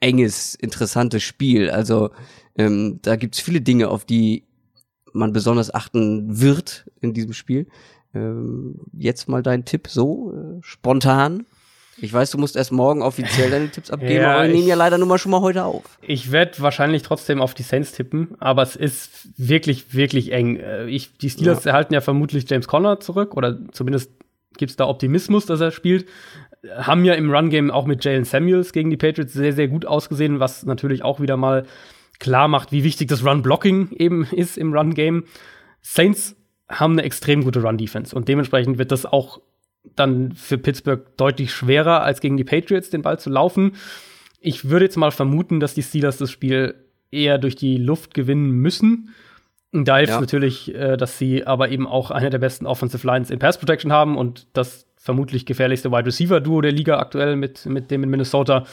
[SPEAKER 1] enges, interessantes Spiel. Also ähm, da gibt's viele Dinge, auf die man besonders achten wird in diesem Spiel. Ähm, jetzt mal dein Tipp so äh, spontan. Ich weiß, du musst erst morgen offiziell deine Tipps abgeben,
[SPEAKER 2] Ja,
[SPEAKER 1] aber wir
[SPEAKER 2] ich-
[SPEAKER 1] nehmen ja leider nur mal schon mal heute auf.
[SPEAKER 2] Ich werde wahrscheinlich trotzdem auf die Saints tippen, aber es ist wirklich, wirklich eng. Äh, Ich, die Steelers erhalten ja vermutlich James Conner zurück oder zumindest gibt es da Optimismus, dass er spielt. Haben ja im Run-Game auch mit Jalen Samuels gegen die Patriots sehr, sehr gut ausgesehen, was natürlich auch wieder mal klar macht, wie wichtig das Run-Blocking eben ist im Run-Game. Saints haben eine extrem gute Run-Defense und dementsprechend wird das auch dann für Pittsburgh deutlich schwerer, als gegen die Patriots den Ball zu laufen. Ich würde jetzt mal vermuten, dass die Steelers das Spiel eher durch die Luft gewinnen müssen. Und da hilft
[SPEAKER 1] Ja.
[SPEAKER 2] natürlich, äh, dass sie aber eben auch eine der besten Offensive Lines in Pass Protection haben und das vermutlich gefährlichste Wide Receiver Duo der Liga aktuell mit, mit dem in Minnesota.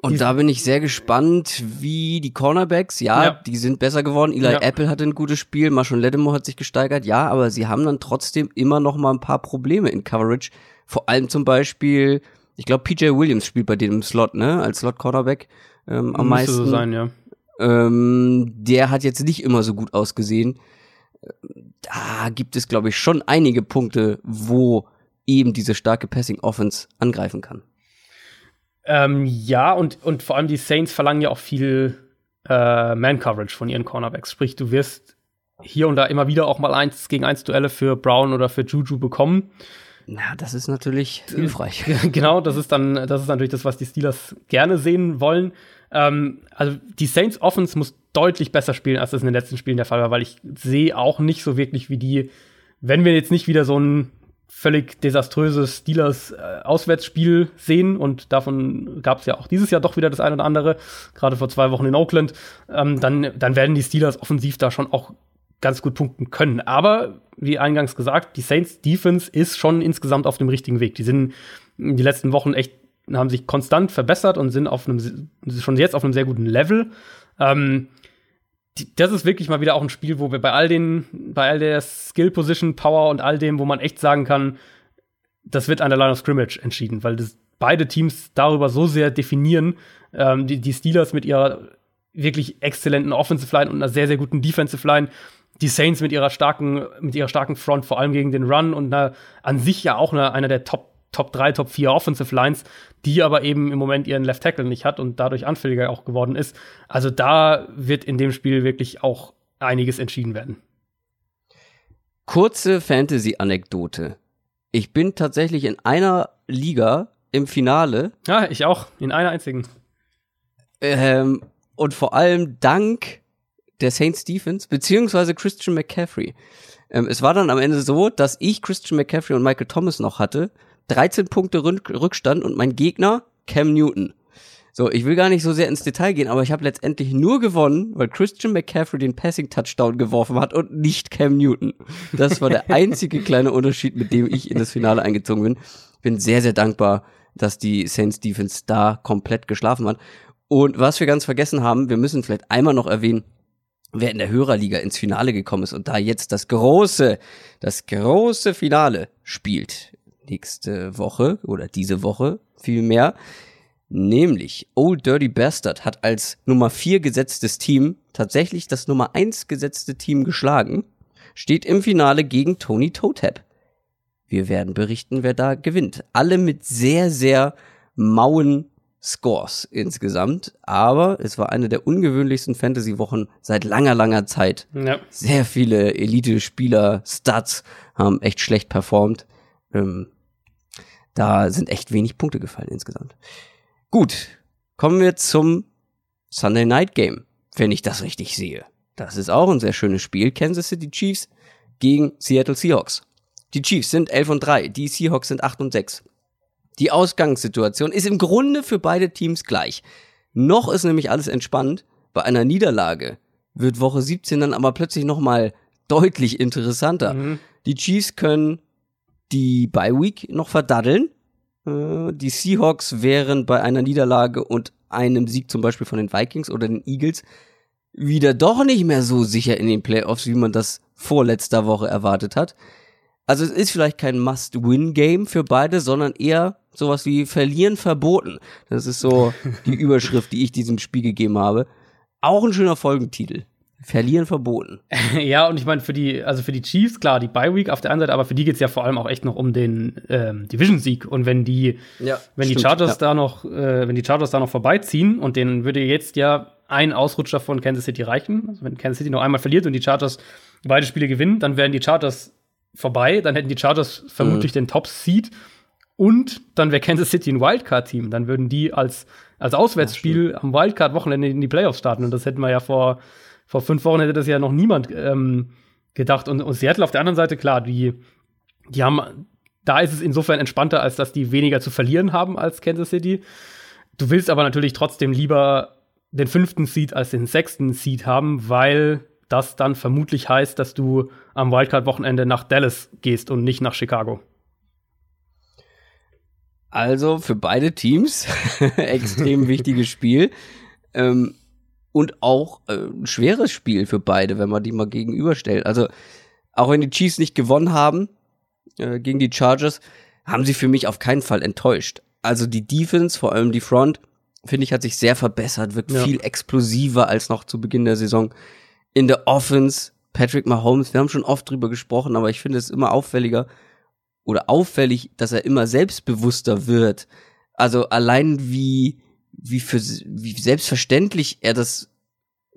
[SPEAKER 1] Und da bin ich sehr gespannt, wie die Cornerbacks, ja,
[SPEAKER 2] Ja.
[SPEAKER 1] die sind besser geworden. Eli
[SPEAKER 2] Ja.
[SPEAKER 1] Apple hatte ein gutes Spiel, Marshall Lattimore hat sich gesteigert, ja, aber sie haben dann trotzdem immer noch mal ein paar Probleme in Coverage. Vor allem zum Beispiel, ich glaube, PJ Williams spielt bei im Slot, ne, als Slot-Cornerback ähm, am
[SPEAKER 2] Müsste
[SPEAKER 1] meisten.
[SPEAKER 2] so sein, ja.
[SPEAKER 1] Ähm, der hat jetzt nicht immer so gut ausgesehen. Da gibt es, glaube ich, schon einige Punkte, wo eben diese starke Passing Offense angreifen kann.
[SPEAKER 2] Ähm, ja, und, und vor allem die Saints verlangen ja auch viel äh, Man-Coverage von ihren Cornerbacks. Sprich, du wirst hier und da immer wieder auch mal eins gegen eins Duelle für Brown oder für Juju bekommen.
[SPEAKER 1] Na, das ist natürlich hilfreich.
[SPEAKER 2] genau, das ist dann, das ist natürlich das, was die Steelers gerne sehen wollen. Ähm, also die Saints Offense muss deutlich besser spielen, als das in den letzten Spielen der Fall war, weil ich sehe auch nicht so wirklich, wie die, wenn wir jetzt nicht wieder so ein völlig desaströses Steelers äh, Auswärtsspiel sehen und davon gab es ja auch dieses Jahr doch wieder das eine oder andere, gerade vor zwei Wochen in Oakland, ähm, dann, dann werden die Steelers offensiv da schon auch ganz gut punkten können. Aber wie eingangs gesagt, die Saints Defense ist schon insgesamt auf dem richtigen Weg. Die sind die letzten Wochen echt haben sich konstant verbessert und sind auf einem schon jetzt auf einem sehr guten Level. Ähm, das ist wirklich mal wieder auch ein Spiel, wo wir bei all den, bei all der Skill Position Power und all dem, wo man echt sagen kann, das wird an der Line of Scrimmage entschieden, weil das beide Teams darüber so sehr definieren. Ähm, die, die Steelers mit ihrer wirklich exzellenten Offensive Line und einer sehr, sehr guten Defensive Line. Die Saints mit ihrer starken, mit ihrer starken Front, vor allem gegen den Run und einer, an sich ja auch einer, einer der Top, Top 3, Top 4 Offensive Lines, die aber eben im Moment ihren Left Tackle nicht hat und dadurch anfälliger auch geworden ist. Also da wird in dem Spiel wirklich auch einiges entschieden werden.
[SPEAKER 1] Kurze Fantasy-Anekdote. Ich bin tatsächlich in einer Liga im Finale
[SPEAKER 2] Ja, ich auch, in einer einzigen.
[SPEAKER 1] ähm, und vor allem dank der Saints Defense beziehungsweise Christian McCaffrey. Ähm, es war dann am Ende so, dass ich Christian McCaffrey und Michael Thomas noch hatte, 13 Punkte Rück Rückstand und mein Gegner Cam Newton. So, ich will gar nicht so sehr ins Detail gehen, aber ich habe letztendlich nur gewonnen, weil Christian McCaffrey den Passing Touchdown geworfen hat und nicht Cam Newton. Das war der einzige kleine Unterschied, mit dem ich in das Finale eingezogen bin. Bin sehr, sehr dankbar, dass die Saints Defense da komplett geschlafen hat. Und was wir ganz vergessen haben, wir müssen vielleicht einmal noch erwähnen, wer in der Hörerliga ins Finale gekommen ist und da jetzt das große, das große Finale spielt. Nächste Woche oder diese Woche vielmehr. Nämlich Old Dirty Bastard hat als Nummer 4 gesetztes Team tatsächlich das Nummer 1 gesetzte Team geschlagen. Steht im Finale gegen Tony Totep. Wir werden berichten, wer da gewinnt. Alle mit sehr, sehr mauen Scores insgesamt. Aber es war eine der ungewöhnlichsten Fantasy-Wochen seit langer, langer Zeit.
[SPEAKER 2] Ja.
[SPEAKER 1] Sehr viele Elite-Spieler, Stats haben echt schlecht performt. Ähm, da sind echt wenig Punkte gefallen insgesamt. Gut, kommen wir zum Sunday Night Game, wenn ich das richtig sehe. Das ist auch ein sehr schönes Spiel. Kansas City Chiefs gegen Seattle Seahawks. Die Chiefs sind 11 und 3, die Seahawks sind 8 und 6. Die Ausgangssituation ist im Grunde für beide Teams gleich. Noch ist nämlich alles entspannt. Bei einer Niederlage wird Woche 17 dann aber plötzlich noch mal deutlich interessanter.
[SPEAKER 2] Mhm.
[SPEAKER 1] Die Chiefs können die Bye Week noch verdaddeln. Äh, Die Seahawks wären bei einer Niederlage und einem Sieg zum Beispiel von den Vikings oder den Eagles wieder doch nicht mehr so sicher in den Playoffs, wie man das vorletzter Woche erwartet hat. Also es ist vielleicht kein Must-Win-Game für beide, sondern eher sowas wie Verlieren verboten. Das ist so die Überschrift, die ich diesem Spiel gegeben habe. Auch ein schöner Folgentitel. Verlieren verboten.
[SPEAKER 2] Ja, und ich meine, für die, also für die Chiefs, klar, die Bye Week auf der einen Seite, aber für die geht's ja vor allem auch echt noch um den ähm, Division-Sieg. Und wenn die,
[SPEAKER 1] Ja,
[SPEAKER 2] wenn die
[SPEAKER 1] stimmt,
[SPEAKER 2] Chargers
[SPEAKER 1] ja.
[SPEAKER 2] da noch, äh, wenn die Chargers da noch vorbeiziehen und denen würde jetzt ja ein Ausrutscher von Kansas City reichen. Also wenn Kansas City noch einmal verliert und die Chargers beide Spiele gewinnen, dann wären die Chargers vorbei, dann hätten die Chargers vermutlich den Top-Seed und dann wäre Kansas City ein Wildcard-Team. Dann würden die als, als Auswärtsspiel am Wildcard-Wochenende in die Playoffs starten. Und das hätten wir ja vor, vor fünf Wochen hätte das ja noch niemand ähm, gedacht. Und, und Seattle auf der anderen Seite, klar, die, die haben, da ist es insofern entspannter, als dass die weniger zu verlieren haben als Kansas City. Du willst aber natürlich trotzdem lieber den fünften Seed als den sechsten Seed haben, weil das dann vermutlich heißt, dass du am Wildcard-Wochenende nach Dallas gehst und nicht nach Chicago.
[SPEAKER 1] Also für beide Teams extrem wichtiges Spiel. Ähm, und auch äh, ein schweres Spiel für beide, wenn man die mal gegenüberstellt. Also auch wenn die Chiefs nicht gewonnen haben äh, gegen die Chargers, haben sie für mich auf keinen Fall enttäuscht. Also die Defense, vor allem die Front, finde ich, hat sich sehr verbessert, wirkt
[SPEAKER 2] Ja.
[SPEAKER 1] viel explosiver als noch zu Beginn der Saison. In der Offense, Patrick Mahomes, wir haben schon oft drüber gesprochen, aber ich finde es immer auffälliger, oder auffällig, dass er immer selbstbewusster wird. Also allein wie, wie für, wie selbstverständlich er das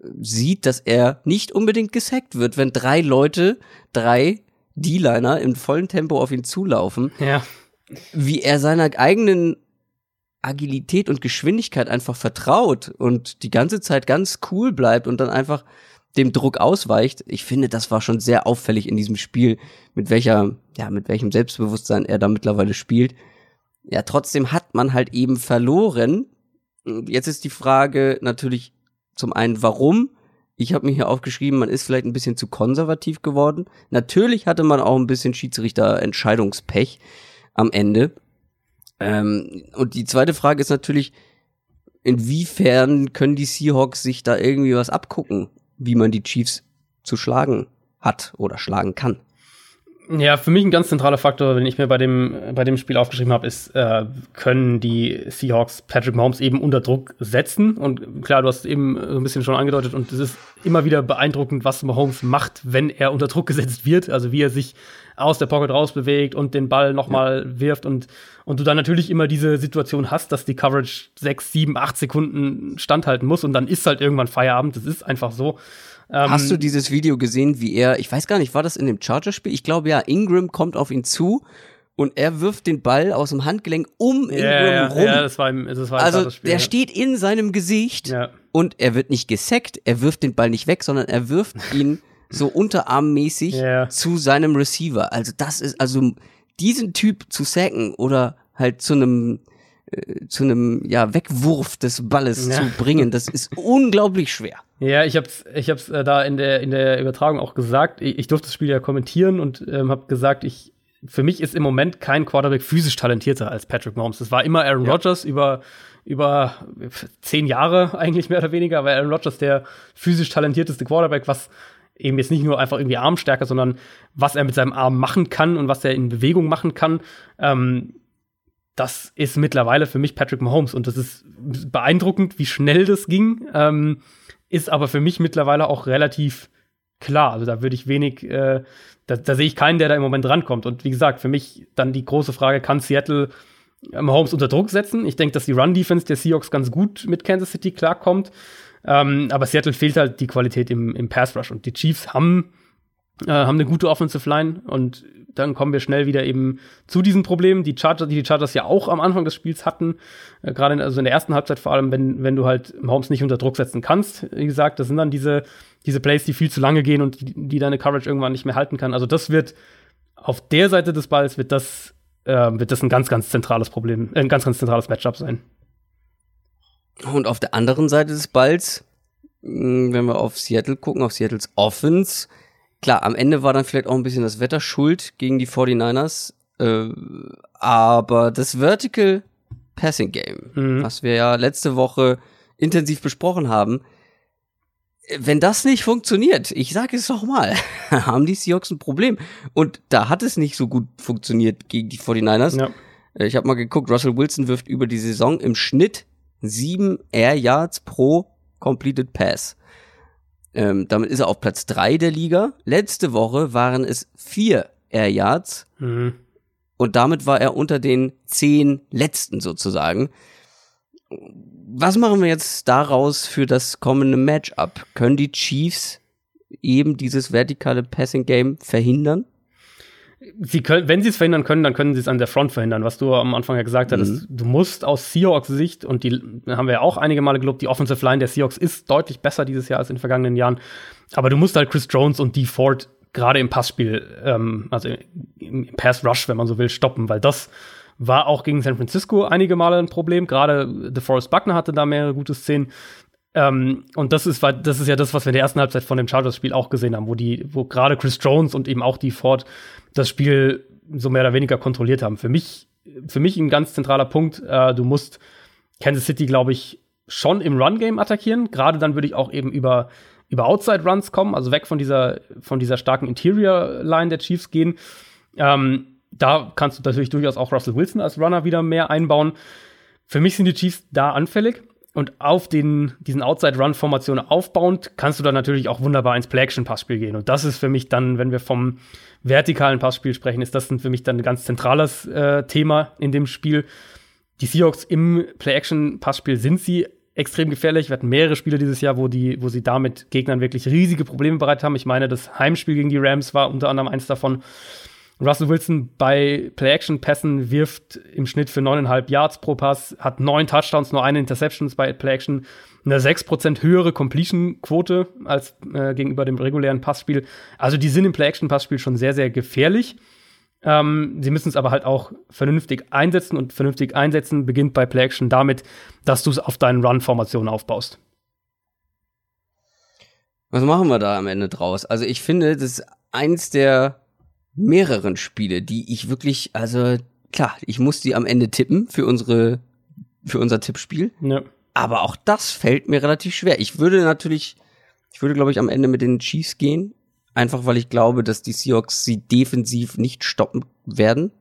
[SPEAKER 1] äh, sieht, dass er nicht unbedingt gesackt wird, wenn drei Leute, drei D-Liner im vollen Tempo auf ihn zulaufen,
[SPEAKER 2] Ja.
[SPEAKER 1] wie er seiner eigenen Agilität und Geschwindigkeit einfach vertraut und die ganze Zeit ganz cool bleibt und dann einfach dem Druck ausweicht. Ich finde, das war schon sehr auffällig in diesem Spiel, mit welcher, ja, mit welchem Selbstbewusstsein er da mittlerweile spielt. Ja, trotzdem hat man halt eben verloren. Jetzt ist die Frage natürlich zum einen, warum? Ich habe mir hier aufgeschrieben, man ist vielleicht ein bisschen zu konservativ geworden. Natürlich hatte man auch ein bisschen Schiedsrichter-Entscheidungspech am Ende. Ähm, und die zweite Frage ist natürlich, inwiefern können die Seahawks sich da irgendwie was abgucken, wie man die Chiefs zu schlagen hat oder schlagen kann?
[SPEAKER 2] Ja, für mich ein ganz zentraler Faktor, den ich mir bei dem, bei dem Spiel aufgeschrieben habe, ist, äh, können die Seahawks Patrick Mahomes eben unter Druck setzen. Und klar, du hast es eben so ein bisschen schon angedeutet und es ist immer wieder beeindruckend, was Mahomes macht, wenn er unter Druck gesetzt wird. Also wie er sich aus der Pocket rausbewegt und den Ball nochmal ja. wirft und, und du dann natürlich immer diese Situation hast, dass die Coverage sechs, sieben, acht Sekunden standhalten muss und dann ist halt irgendwann Feierabend. Das ist einfach so.
[SPEAKER 1] Ähm, Hast du dieses Video gesehen, wie er, ich weiß gar nicht, war das in dem Chargers-Spiel? Ich glaube ja, Ingram kommt auf ihn zu und er wirft den Ball aus dem Handgelenk um Ingram
[SPEAKER 2] ja,
[SPEAKER 1] rum.
[SPEAKER 2] Ja, das war im, das war im
[SPEAKER 1] also der steht in seinem Gesicht
[SPEAKER 2] ja.
[SPEAKER 1] und er wird nicht gesackt, er wirft den Ball nicht weg, sondern er wirft ihn so unterarmmäßig
[SPEAKER 2] ja.
[SPEAKER 1] zu seinem Receiver. Also das ist, also diesen Typ zu sacken oder halt zu einem äh, zu einem ja Wegwurf des Balles
[SPEAKER 2] Ja.
[SPEAKER 1] zu bringen, das ist unglaublich schwer.
[SPEAKER 2] Ja, ich hab's, ich hab's äh, da in der in der Übertragung auch gesagt. Ich, ich durfte das Spiel ja kommentieren und ähm, habe gesagt, ich für mich ist im Moment kein Quarterback physisch talentierter als Patrick Mahomes. Das war immer Aaron
[SPEAKER 1] Ja.
[SPEAKER 2] Rodgers über über zehn Jahre eigentlich mehr oder weniger, war Aaron Rodgers der physisch talentierteste Quarterback, was eben jetzt nicht nur einfach irgendwie Armstärke, sondern was er mit seinem Arm machen kann und was er in Bewegung machen kann. Ähm, das ist mittlerweile für mich Patrick Mahomes und das ist beeindruckend, wie schnell das ging. Ähm, ist aber für mich mittlerweile auch relativ klar. Also da würde ich wenig, äh, da, da sehe ich keinen, der da im Moment rankommt. Und wie gesagt, für mich dann die große Frage, kann Seattle Mahomes unter Druck setzen? Ich denke, dass die Run-Defense der Seahawks ganz gut mit Kansas City klarkommt. Ähm, aber Seattle fehlt halt die Qualität im, im Pass-Rush. Und die Chiefs haben, äh, haben eine gute Offensive Line und dann kommen wir schnell wieder eben zu diesen Problemen, die Chargers, die die Chargers ja auch am Anfang des Spiels hatten, äh, gerade in, also in der ersten Halbzeit vor allem, wenn, wenn du halt Mahomes nicht unter Druck setzen kannst. Wie gesagt, das sind dann diese, diese Plays, die viel zu lange gehen und die, die deine Coverage irgendwann nicht mehr halten kann. Also das wird auf der Seite des Balls wird das, äh, wird das ein ganz, ganz zentrales Problem, äh, ein ganz, ganz zentrales Matchup sein.
[SPEAKER 1] Und auf der anderen Seite des Balls Wenn wir auf Seattle gucken, auf Seattles Offense, klar, am Ende war dann vielleicht auch ein bisschen das Wetter schuld gegen die 49ers, äh, aber das Vertical Passing Game,
[SPEAKER 2] Mhm.
[SPEAKER 1] was wir ja letzte Woche intensiv besprochen haben, äh, wenn das nicht funktioniert, ich sage es doch mal, haben die Seahawks ein Problem. Und da hat es nicht so gut funktioniert gegen die 49ers.
[SPEAKER 2] Ja.
[SPEAKER 1] Äh, Ich habe mal geguckt, Russell Wilson wirft über die Saison im Schnitt sieben Air Yards pro Completed Pass. Ähm, damit ist er auf Platz drei der Liga. Letzte Woche waren es vier Air Yards
[SPEAKER 2] Mhm.
[SPEAKER 1] und damit war er unter den zehn letzten sozusagen. Was machen wir jetzt daraus für das kommende Matchup? Können die Chiefs eben dieses vertikale Passing Game verhindern?
[SPEAKER 2] Sie können, wenn sie es verhindern können, dann können sie es an der Front verhindern, was du am Anfang ja gesagt hattest. Du musst aus Seahawks Sicht, und die haben wir ja auch einige Male gelobt, die Offensive Line der Seahawks ist deutlich besser dieses Jahr als in den vergangenen Jahren. Aber du musst halt Chris Jones und Dee Ford gerade im Passspiel, ähm, also im Pass Rush, wenn man so will, stoppen, weil das war auch gegen San Francisco einige Male ein Problem. Gerade DeForest Buckner hatte da mehrere gute Szenen. Ähm, und das ist, das ist ja das, was wir in der ersten Halbzeit von dem Chargers-Spiel auch gesehen haben, wo die, wo gerade Chris Jones und eben auch die Ford das Spiel so mehr oder weniger kontrolliert haben. Für mich, für mich ein ganz zentraler Punkt. Äh, du musst Kansas City, glaube ich, schon im Run-Game attackieren. Gerade dann würde ich auch eben über, über Outside-Runs kommen, also weg von dieser, von dieser starken Interior-Line der Chiefs gehen. Ähm, da kannst du natürlich durchaus auch Russell Wilson als Runner wieder mehr einbauen. Für mich sind die Chiefs da anfällig. Und auf den, diesen Outside-Run-Formationen aufbauend kannst du dann natürlich auch wunderbar ins Play-Action-Passspiel gehen. Und das ist für mich dann, wenn wir vom vertikalen Passspiel sprechen, ist das für mich dann ein ganz zentrales äh, Thema in dem Spiel. Die Seahawks im Play-Action-Passspiel sind sie extrem gefährlich. Wir hatten mehrere Spiele dieses Jahr, wo, die, wo sie damit Gegnern wirklich riesige Probleme bereitet haben. Ich meine, das Heimspiel gegen die Rams war unter anderem eins davon. Russell Wilson bei Play-Action-Pässen wirft im Schnitt für 9,5 Yards pro Pass, hat neun Touchdowns, nur eine Interception bei Play-Action, eine 6% höhere Completion-Quote als äh, gegenüber dem regulären Passspiel. Also die sind im Play-Action-Passspiel schon sehr, sehr gefährlich. Ähm, sie müssen es aber halt auch vernünftig einsetzen und vernünftig einsetzen beginnt bei Play-Action damit, dass du es auf deinen Run-Formationen aufbaust.
[SPEAKER 1] Was machen wir da am Ende draus? Also ich finde, das ist eins der mehreren Spiele, die ich wirklich, also klar, ich muss die am Ende tippen für unsere, für unser Tippspiel.
[SPEAKER 2] Ja.
[SPEAKER 1] Aber auch das fällt mir relativ schwer. Ich würde natürlich, ich würde glaube ich am Ende mit den Chiefs gehen. Einfach weil ich glaube, dass die Seahawks sie defensiv nicht stoppen werden.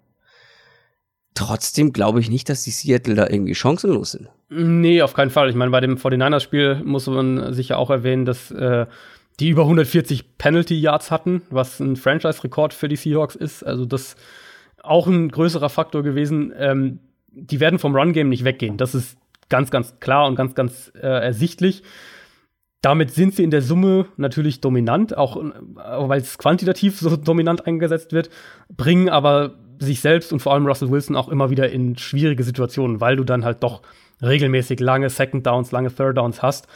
[SPEAKER 1] Trotzdem glaube ich nicht, dass die Seattle da irgendwie chancenlos sind.
[SPEAKER 2] Nee, auf keinen Fall. Ich meine, bei dem 49ers-Spiel muss man sicher auch erwähnen, dass äh, die über 140 Penalty-Yards hatten, was ein Franchise-Rekord für die Seahawks ist. Also das auch ein größerer Faktor gewesen. Ähm, die werden vom Run-Game nicht weggehen. Das ist ganz, ganz klar und ganz, ganz äh, ersichtlich. Damit sind sie in der Summe natürlich dominant, auch äh, weil es quantitativ so dominant eingesetzt wird, bringen aber sich selbst und vor allem Russell Wilson auch immer wieder in schwierige Situationen, weil du dann halt doch regelmäßig lange Second Downs, lange Third Downs hast.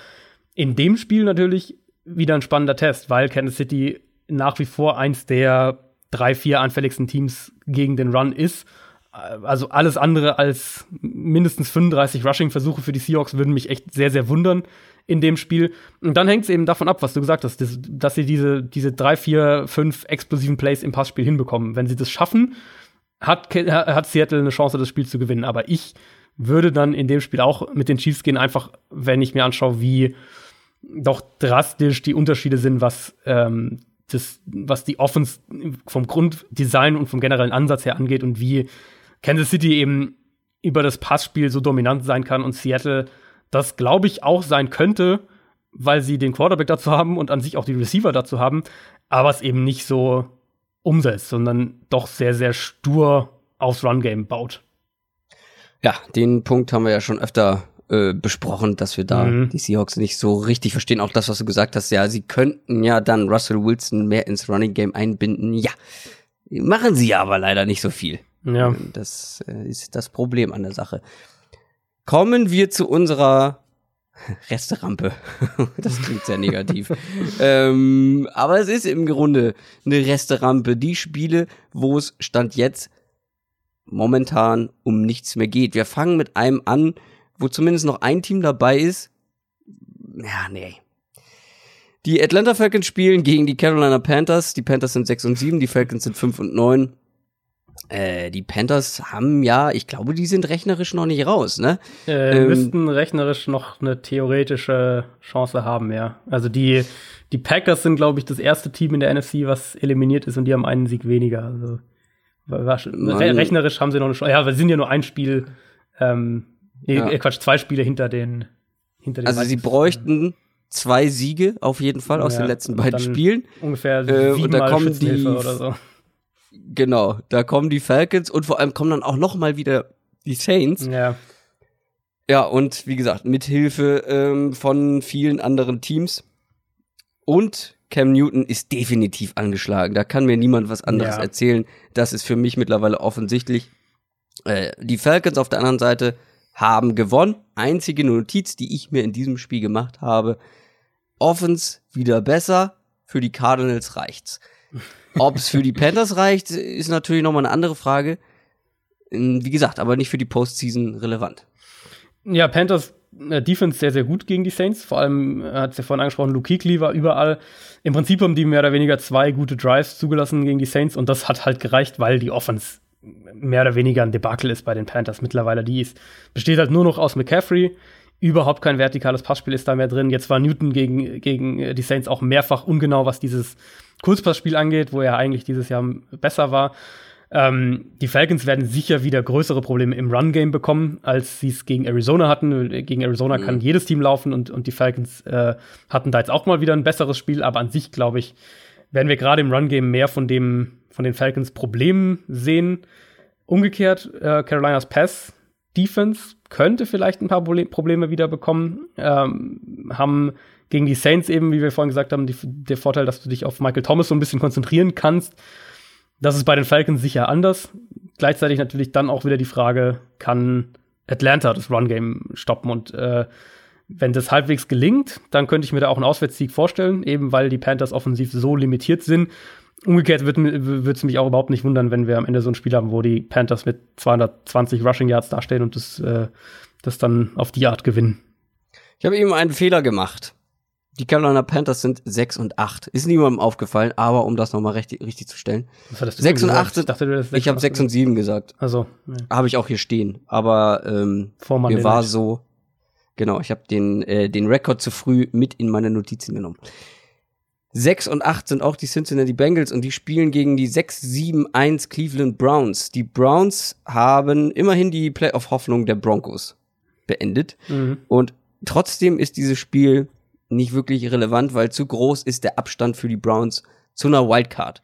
[SPEAKER 2] In dem Spiel natürlich wieder ein spannender Test, weil Kansas City nach wie vor eins der drei, vier anfälligsten Teams gegen den Run ist. Also alles andere als mindestens 35 Rushing-Versuche für die Seahawks würden mich echt sehr, sehr wundern in dem Spiel. Und dann hängt es eben davon ab, was du gesagt hast, dass, dass sie diese, diese drei, vier, fünf explosiven Plays im Passspiel hinbekommen. Wenn sie das schaffen, hat, hat Seattle eine Chance, das Spiel zu gewinnen. Aber ich würde dann in dem Spiel auch mit den Chiefs gehen, einfach wenn ich mir anschaue, wie doch drastisch die Unterschiede sind, was ähm, das, was die Offense vom Grunddesign und vom generellen Ansatz her angeht und wie Kansas City eben über das Passspiel so dominant sein kann und Seattle das, glaube ich, auch sein könnte, weil sie den Quarterback dazu haben und an sich auch die Receiver dazu haben, aber es eben nicht so umsetzt, sondern doch sehr, sehr stur aufs Run-Game baut.
[SPEAKER 1] Ja, den Punkt haben wir ja schon öfter äh, besprochen, dass wir da
[SPEAKER 2] Mhm.
[SPEAKER 1] die Seahawks nicht so richtig verstehen. Auch das, was du gesagt hast, ja, sie könnten ja dann Russell Wilson mehr ins Running Game einbinden. Ja, machen sie aber leider nicht so viel.
[SPEAKER 2] Ja.
[SPEAKER 1] Das äh, ist das Problem an der Sache. Kommen wir zu unserer Resterampe. das klingt sehr negativ. ähm, aber es ist im Grunde eine Resterampe. Die Spiele, wo es Stand jetzt momentan um nichts mehr geht. Wir fangen mit einem an, wo zumindest noch ein Team dabei ist. Ja, nee. Die Atlanta Falcons spielen gegen die Carolina Panthers. Die Panthers sind 6 und 7, die Falcons sind 5 und 9. Äh, die Panthers haben ja, ich glaube, die sind rechnerisch noch nicht raus, ne?
[SPEAKER 2] Äh, ähm, müssten rechnerisch noch eine theoretische Chance haben, ja. Also die, die Packers sind, glaube ich, das erste Team in der NFC, was eliminiert ist und die haben einen Sieg weniger. Also re rechnerisch haben sie noch eine Chance. Ja, wir sind ja nur ein Spiel, ähm, ja. äh, Quatsch, zwei Spiele hinter den, hinter den
[SPEAKER 1] Also sie bräuchten zwei Siege auf jeden Fall aus ja, den letzten beiden Spielen.
[SPEAKER 2] Ungefähr äh, und da kommen die oder so.
[SPEAKER 1] Genau, da kommen die Falcons und vor allem kommen dann auch noch mal wieder die Saints.
[SPEAKER 2] Ja.
[SPEAKER 1] Ja, und wie gesagt, mit Hilfe ähm, von vielen anderen Teams. Und Cam Newton ist definitiv angeschlagen. Da kann mir niemand was anderes ja. erzählen. Das ist für mich mittlerweile offensichtlich. Äh, die Falcons auf der anderen Seite haben gewonnen. Einzige Notiz, die ich mir in diesem Spiel gemacht habe. Offens wieder besser. Für die Cardinals reicht's. Ob es für die Panthers reicht, ist natürlich nochmal eine andere Frage. Wie gesagt, aber nicht für die Postseason relevant.
[SPEAKER 2] Ja, Panthers äh, Defense sehr, sehr gut gegen die Saints. Vor allem äh, hat es ja vorhin angesprochen, Luke Kuechly war überall. Im Prinzip haben die mehr oder weniger zwei gute Drives zugelassen gegen die Saints und das hat halt gereicht, weil die Offense mehr oder weniger ein Debakel ist bei den Panthers mittlerweile. Die ist, besteht halt nur noch aus McCaffrey. Überhaupt kein vertikales Passspiel ist da mehr drin. Jetzt war Newton gegen, gegen äh, die Saints auch mehrfach ungenau, was dieses Kurzpassspiel angeht, wo er eigentlich dieses Jahr besser war. Ähm, die Falcons werden sicher wieder größere Probleme im Run-Game bekommen, als sie es gegen Arizona hatten. Gegen Arizona mhm. kann jedes Team laufen und, und die Falcons äh, hatten da jetzt auch mal wieder ein besseres Spiel, aber an sich, glaube ich, werden wir gerade im Run-Game mehr von dem, von den Falcons Problemen sehen. Umgekehrt, äh, Carolinas Pass Defense könnte vielleicht ein paar Probleme wieder bekommen. Ähm, haben gegen die Saints eben, wie wir vorhin gesagt haben, die, der Vorteil, dass du dich auf Michael Thomas so ein bisschen konzentrieren kannst. Das ist bei den Falcons sicher anders. Gleichzeitig natürlich dann auch wieder die Frage, kann Atlanta das Run-Game stoppen? Und äh, wenn das halbwegs gelingt, dann könnte ich mir da auch einen Auswärtssieg vorstellen, eben weil die Panthers offensiv so limitiert sind. Umgekehrt würde es mich auch überhaupt nicht wundern, wenn wir am Ende so ein Spiel haben, wo die Panthers mit 220 Rushing Yards dastehen und das, äh, das dann auf die Art gewinnen.
[SPEAKER 1] Ich habe eben einen Fehler gemacht. Die Carolina Panthers sind 6 und 8. Ist niemandem aufgefallen, aber um das nochmal richtig, richtig zu stellen.
[SPEAKER 2] Was hattest
[SPEAKER 1] du 6 und 8
[SPEAKER 2] Ich, dachte, du
[SPEAKER 1] ich, ich habe 6 und 7 gesagt.
[SPEAKER 2] Also
[SPEAKER 1] ja. Habe ich auch hier stehen. Aber ähm, mir war nicht. so, genau, ich habe den, äh, den Rekord zu früh mit in meine Notizen genommen. 6 und 8 sind auch die Cincinnati Bengals und die spielen gegen die 6-7-1 Cleveland Browns. Die Browns haben immerhin die Playoff-Hoffnung der Broncos beendet. Mhm. Und trotzdem ist dieses Spiel nicht wirklich relevant, weil zu groß ist der Abstand für die Browns zu einer Wildcard.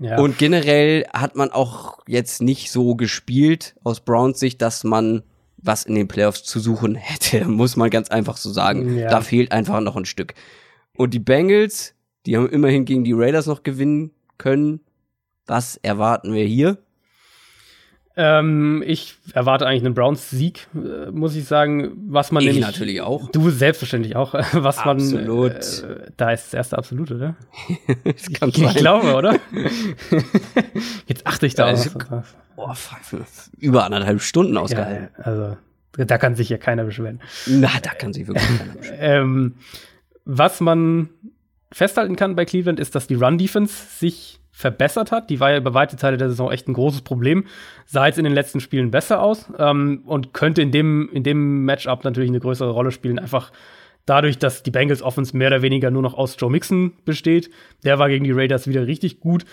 [SPEAKER 1] Ja. Und generell hat man auch jetzt nicht so gespielt aus Browns Sicht, dass man was in den Playoffs zu suchen hätte, muss man ganz einfach so sagen. Ja. Da fehlt einfach noch ein Stück. Und die Bengals, die haben immerhin gegen die Raiders noch gewinnen können. Was erwarten wir hier?
[SPEAKER 2] Ähm, ich erwarte eigentlich einen Browns-Sieg, äh, muss ich sagen. Was man
[SPEAKER 1] ich
[SPEAKER 2] nämlich.
[SPEAKER 1] natürlich auch.
[SPEAKER 2] Du selbstverständlich auch. Was
[SPEAKER 1] Absolut.
[SPEAKER 2] man. Äh, da ist das erste Absolut, oder?
[SPEAKER 1] das kann
[SPEAKER 2] ich, ich glaube, oder? Jetzt achte ich da
[SPEAKER 1] ja, oh, über anderthalb Stunden ausgehalten.
[SPEAKER 2] Ja, also, da kann sich ja keiner beschweren.
[SPEAKER 1] Na, da kann sich wirklich keiner beschweren.
[SPEAKER 2] ähm, was man festhalten kann bei Cleveland ist, dass die Run-Defense sich verbessert hat. Die war ja über weite Teile der Saison echt ein großes Problem. Sah jetzt in den letzten Spielen besser aus ähm, und könnte in dem, in dem Matchup natürlich eine größere Rolle spielen. Einfach dadurch, dass die Bengals Offense mehr oder weniger nur noch aus Joe Mixon besteht. Der war gegen die Raiders wieder richtig gut.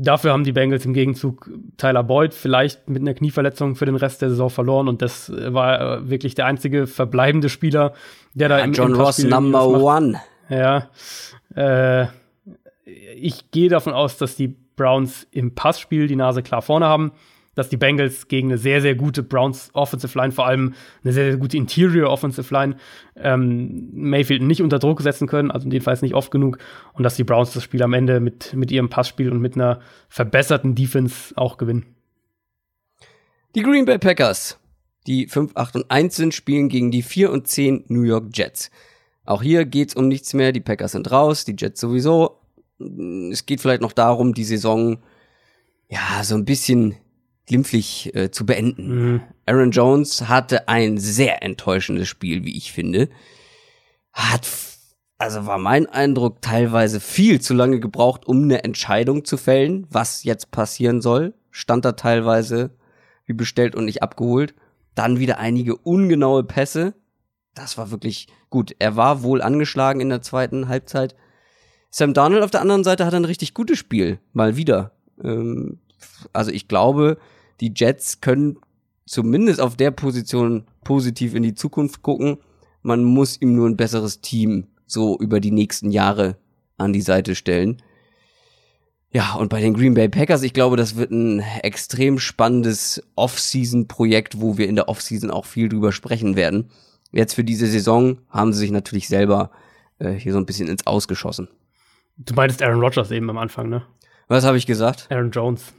[SPEAKER 2] Dafür haben die Bengals im Gegenzug Tyler Boyd vielleicht mit einer Knieverletzung für den Rest der Saison verloren und das war äh, wirklich der einzige verbleibende Spieler, der da ja, im
[SPEAKER 1] John im Ross Number One.
[SPEAKER 2] Ja, äh, ich gehe davon aus, dass die Browns im Passspiel die Nase klar vorne haben, dass die Bengals gegen eine sehr, sehr gute Browns Offensive Line, vor allem eine sehr, sehr gute Interior Offensive Line, ähm, Mayfield nicht unter Druck setzen können, also Fall nicht oft genug, und dass die Browns das Spiel am Ende mit, mit ihrem Passspiel und mit einer verbesserten Defense auch gewinnen.
[SPEAKER 1] Die Green Bay Packers, die 5, 8 und 1 sind, spielen gegen die 4 und 10 New York Jets. Auch hier geht's um nichts mehr. Die Packers sind raus, die Jets sowieso es geht vielleicht noch darum, die Saison ja so ein bisschen glimpflich äh, zu beenden. Mhm. Aaron Jones hatte ein sehr enttäuschendes Spiel, wie ich finde. Hat also war mein Eindruck, teilweise viel zu lange gebraucht, um eine Entscheidung zu fällen, was jetzt passieren soll. Stand da teilweise wie bestellt und nicht abgeholt. Dann wieder einige ungenaue Pässe. Das war wirklich gut. Er war wohl angeschlagen in der zweiten Halbzeit. Sam Darnold auf der anderen Seite hat ein richtig gutes Spiel. Mal wieder. Ähm, also ich glaube, die Jets können zumindest auf der Position positiv in die Zukunft gucken. Man muss ihm nur ein besseres Team so über die nächsten Jahre an die Seite stellen. Ja, und bei den Green Bay Packers, ich glaube, das wird ein extrem spannendes Off-Season-Projekt, wo wir in der Off-Season auch viel drüber sprechen werden. Jetzt für diese Saison haben sie sich natürlich selber äh, hier so ein bisschen ins Ausgeschossen.
[SPEAKER 2] Du meintest Aaron Rodgers eben am Anfang, ne?
[SPEAKER 1] Was habe ich gesagt?
[SPEAKER 2] Aaron Jones.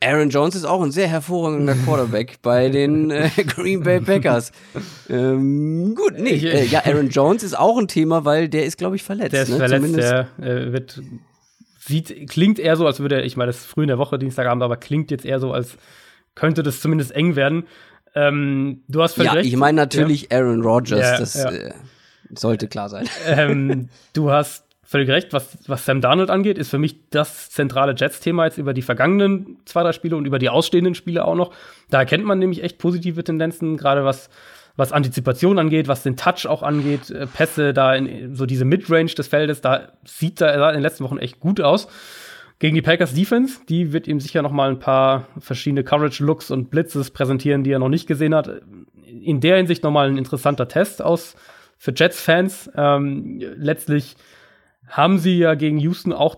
[SPEAKER 1] Aaron Jones ist auch ein sehr hervorragender Quarterback bei den äh, Green Bay Packers. Ähm, gut, nee, äh, ja, Aaron Jones ist auch ein Thema, weil der ist, glaube ich, verletzt.
[SPEAKER 2] Der ist
[SPEAKER 1] ne?
[SPEAKER 2] verletzt,
[SPEAKER 1] Zumindest.
[SPEAKER 2] der äh, wird sieht, klingt eher so, als würde er, ich meine, das ist früh in der Woche, Dienstagabend, aber klingt jetzt eher so, als könnte das zumindest eng werden. Ähm, du hast völlig
[SPEAKER 1] Ja,
[SPEAKER 2] recht.
[SPEAKER 1] ich meine natürlich Aaron Rodgers,
[SPEAKER 2] Ja,
[SPEAKER 1] das
[SPEAKER 2] ja.
[SPEAKER 1] Äh, sollte klar sein.
[SPEAKER 2] ähm, du hast völlig recht, was, was Sam Darnold angeht, ist für mich das zentrale Jets-Thema jetzt über die vergangenen zwei, drei Spiele und über die ausstehenden Spiele auch noch. Da erkennt man nämlich echt positive Tendenzen, gerade was, was Antizipation angeht, was den Touch auch angeht, äh, Pässe da in so diese Midrange des Feldes, da sieht er in den letzten Wochen echt gut aus. Gegen die Packers Defense, die wird ihm sicher noch mal ein paar verschiedene Coverage-Looks und Blitzes präsentieren, die er noch nicht gesehen hat. In der Hinsicht noch mal ein interessanter Test aus für Jets-Fans. Ähm, letztlich haben sie ja gegen Houston auch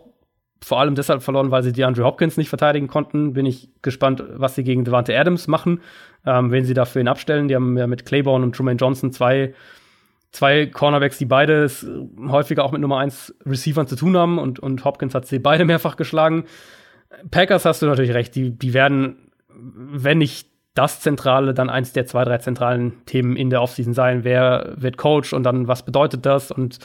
[SPEAKER 2] vor allem deshalb verloren, weil sie DeAndre Hopkins nicht verteidigen konnten. Bin ich gespannt, was sie gegen Devante Adams machen, ähm, wen sie dafür ihn abstellen. Die haben ja mit Claiborne und Truman Johnson zwei, zwei Cornerbacks, die beide äh, häufiger auch mit Nummer 1 Receivern zu tun haben und, und Hopkins hat sie beide mehrfach geschlagen. Packers hast du natürlich recht, die, die werden, wenn nicht das Zentrale, dann eins der zwei, drei zentralen Themen in der Offseason sein. Wer wird Coach und dann was bedeutet das und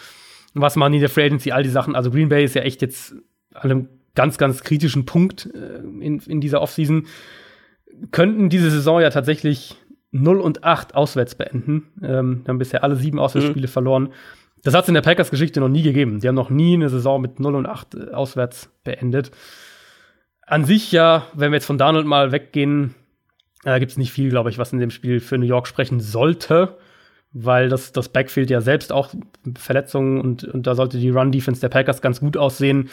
[SPEAKER 2] was machen die in der Free Agency, all die Sachen. Also Green Bay ist ja echt jetzt an einem ganz, ganz kritischen Punkt äh, in, in dieser Offseason. Könnten diese Saison ja tatsächlich 0 und 8 auswärts beenden. Ähm, haben bisher alle sieben Auswärtsspiele verloren. Das hat es in der Packers-Geschichte noch nie gegeben. Die haben noch nie eine Saison mit 0 und 8 äh, auswärts beendet. An sich ja, wenn wir jetzt von Donald mal weggehen, äh, gibt es nicht viel, glaube ich, was in dem Spiel für New York sprechen sollte, weil das, das Backfield ja selbst auch Verletzungen und, und da sollte die Run-Defense der Packers ganz gut aussehen.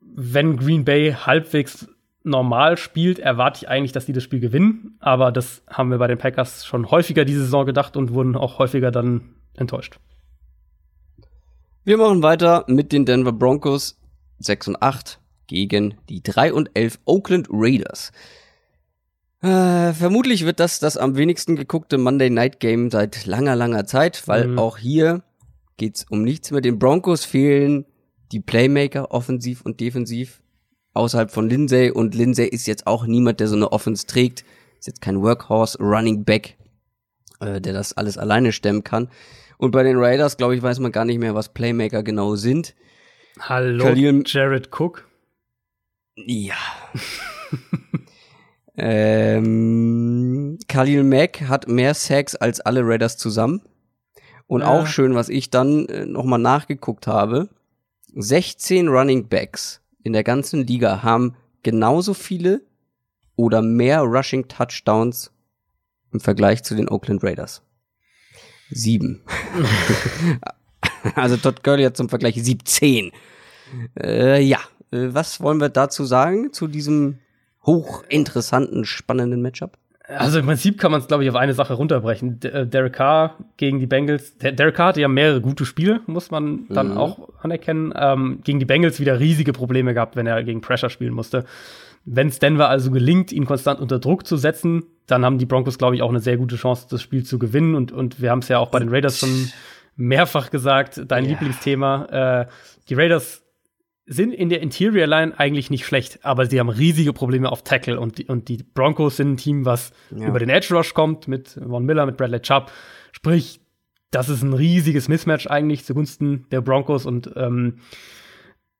[SPEAKER 2] Wenn Green Bay halbwegs normal spielt, erwarte ich eigentlich, dass die das Spiel gewinnen. Aber das haben wir bei den Packers schon häufiger diese Saison gedacht und wurden auch häufiger dann enttäuscht.
[SPEAKER 1] Wir machen weiter mit den Denver Broncos 6 und 8 gegen die 3 und 11 Oakland Raiders. Äh, vermutlich wird das das am wenigsten geguckte Monday Night Game seit langer, langer Zeit, weil
[SPEAKER 2] Mhm.
[SPEAKER 1] auch hier geht's um nichts mehr. Den Broncos fehlen die Playmaker offensiv und defensiv außerhalb von Lindsay und Lindsay ist jetzt auch niemand, der so eine Offense trägt. Ist jetzt kein Workhorse Running Back, äh, der das alles alleine stemmen kann. Und bei den Raiders, glaube ich, weiß man gar nicht mehr, was Playmaker genau sind.
[SPEAKER 2] Hallo,
[SPEAKER 1] Khalil-
[SPEAKER 2] Jared Cook.
[SPEAKER 1] Ja. ähm, Khalil Mack hat mehr Sacks als alle Raiders zusammen. Und
[SPEAKER 2] Ja.
[SPEAKER 1] auch schön, was ich dann äh, nochmal nachgeguckt habe. 16 Running Backs in der ganzen Liga haben genauso viele oder mehr Rushing Touchdowns im Vergleich zu den Oakland Raiders. Sieben. also Todd Gurley hat zum Vergleich 17. Äh, ja, äh, was wollen wir dazu sagen, zu diesem hochinteressanten, spannenden Matchup?
[SPEAKER 2] Also im Prinzip kann man es, glaube ich, auf eine Sache runterbrechen. D äh, Derek Carr gegen die Bengals. Der Derek Carr hatte ja mehrere gute Spiele, muss man dann
[SPEAKER 1] Mhm.
[SPEAKER 2] auch anerkennen. Ähm, gegen die Bengals wieder riesige Probleme gehabt, wenn er gegen Pressure spielen musste. Wenn es Denver also gelingt, ihn konstant unter Druck zu setzen, dann haben die Broncos, glaube ich, auch eine sehr gute Chance, das Spiel zu gewinnen. Und, und wir haben es ja auch bei den Raiders schon mehrfach gesagt, dein
[SPEAKER 1] Ja.
[SPEAKER 2] Lieblingsthema. Äh, die Raiders sind in der Interior Line eigentlich nicht schlecht, aber sie haben riesige Probleme auf Tackle und die, und die Broncos sind ein Team, was
[SPEAKER 1] Ja.
[SPEAKER 2] über den Edge Rush kommt mit Von Miller, mit Bradley Chubb. Sprich, das ist ein riesiges Mismatch eigentlich zugunsten der Broncos und ähm,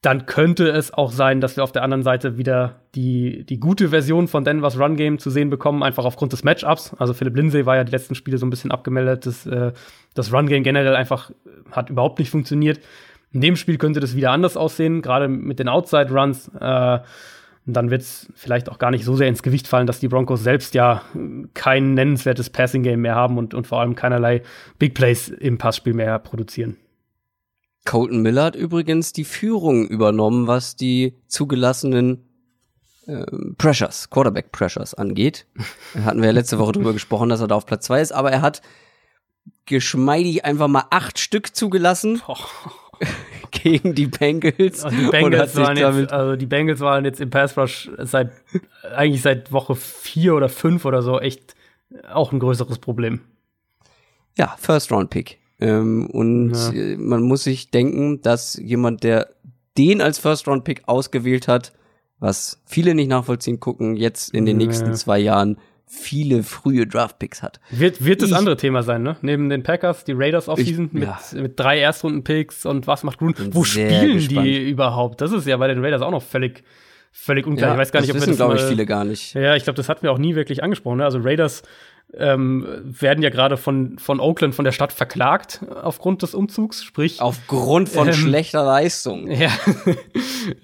[SPEAKER 2] dann könnte es auch sein, dass wir auf der anderen Seite wieder die, die gute Version von Denvers Run Game zu sehen bekommen, einfach aufgrund des Matchups. Also Philipp Lindsay war ja die letzten Spiele so ein bisschen abgemeldet. Das, äh, das Run Game generell einfach hat überhaupt nicht funktioniert. In dem Spiel könnte das wieder anders aussehen, gerade mit den Outside Runs. Äh, dann wird es vielleicht auch gar nicht so sehr ins Gewicht fallen, dass die Broncos selbst ja kein nennenswertes Passing Game mehr haben und, und vor allem keinerlei Big Plays im Passspiel mehr produzieren.
[SPEAKER 1] Colton Miller hat übrigens die Führung übernommen, was die zugelassenen äh, Pressures, Quarterback Pressures angeht. Hatten wir ja letzte Woche drüber gesprochen, dass er da auf Platz zwei ist, aber er hat geschmeidig einfach mal acht Stück zugelassen. gegen die Bengals.
[SPEAKER 2] Und die Bengals, waren jetzt, also die Bengals waren jetzt im Pass Rush seit eigentlich seit Woche vier oder fünf oder so echt auch ein größeres Problem.
[SPEAKER 1] Ja, First Round Pick. Ähm, und ja. Äh, man muss sich denken, dass jemand, der den als First-Round-Pick ausgewählt hat, was viele nicht nachvollziehen gucken, jetzt in den ja. nächsten zwei Jahren viele frühe Draft-Picks hat.
[SPEAKER 2] Wird, wird das andere Thema sein, ne? Neben den Packers, die Raiders Offseason mit, ja. mit drei Erstrunden-Picks und was macht Grun? Wo spielen gespannt. die überhaupt? Das ist ja bei den Raiders auch noch völlig, völlig unklar.
[SPEAKER 1] Ja,
[SPEAKER 2] ich weiß gar
[SPEAKER 1] nicht,
[SPEAKER 2] ob
[SPEAKER 1] das wissen, glaube ich, viele gar nicht.
[SPEAKER 2] Ja, ich glaube, das hatten wir auch nie wirklich angesprochen. Ne? Also Raiders ähm, werden ja gerade von, von Oakland, von der Stadt verklagt aufgrund des Umzugs, sprich.
[SPEAKER 1] Aufgrund von ähm, schlechter Leistung.
[SPEAKER 2] Ja.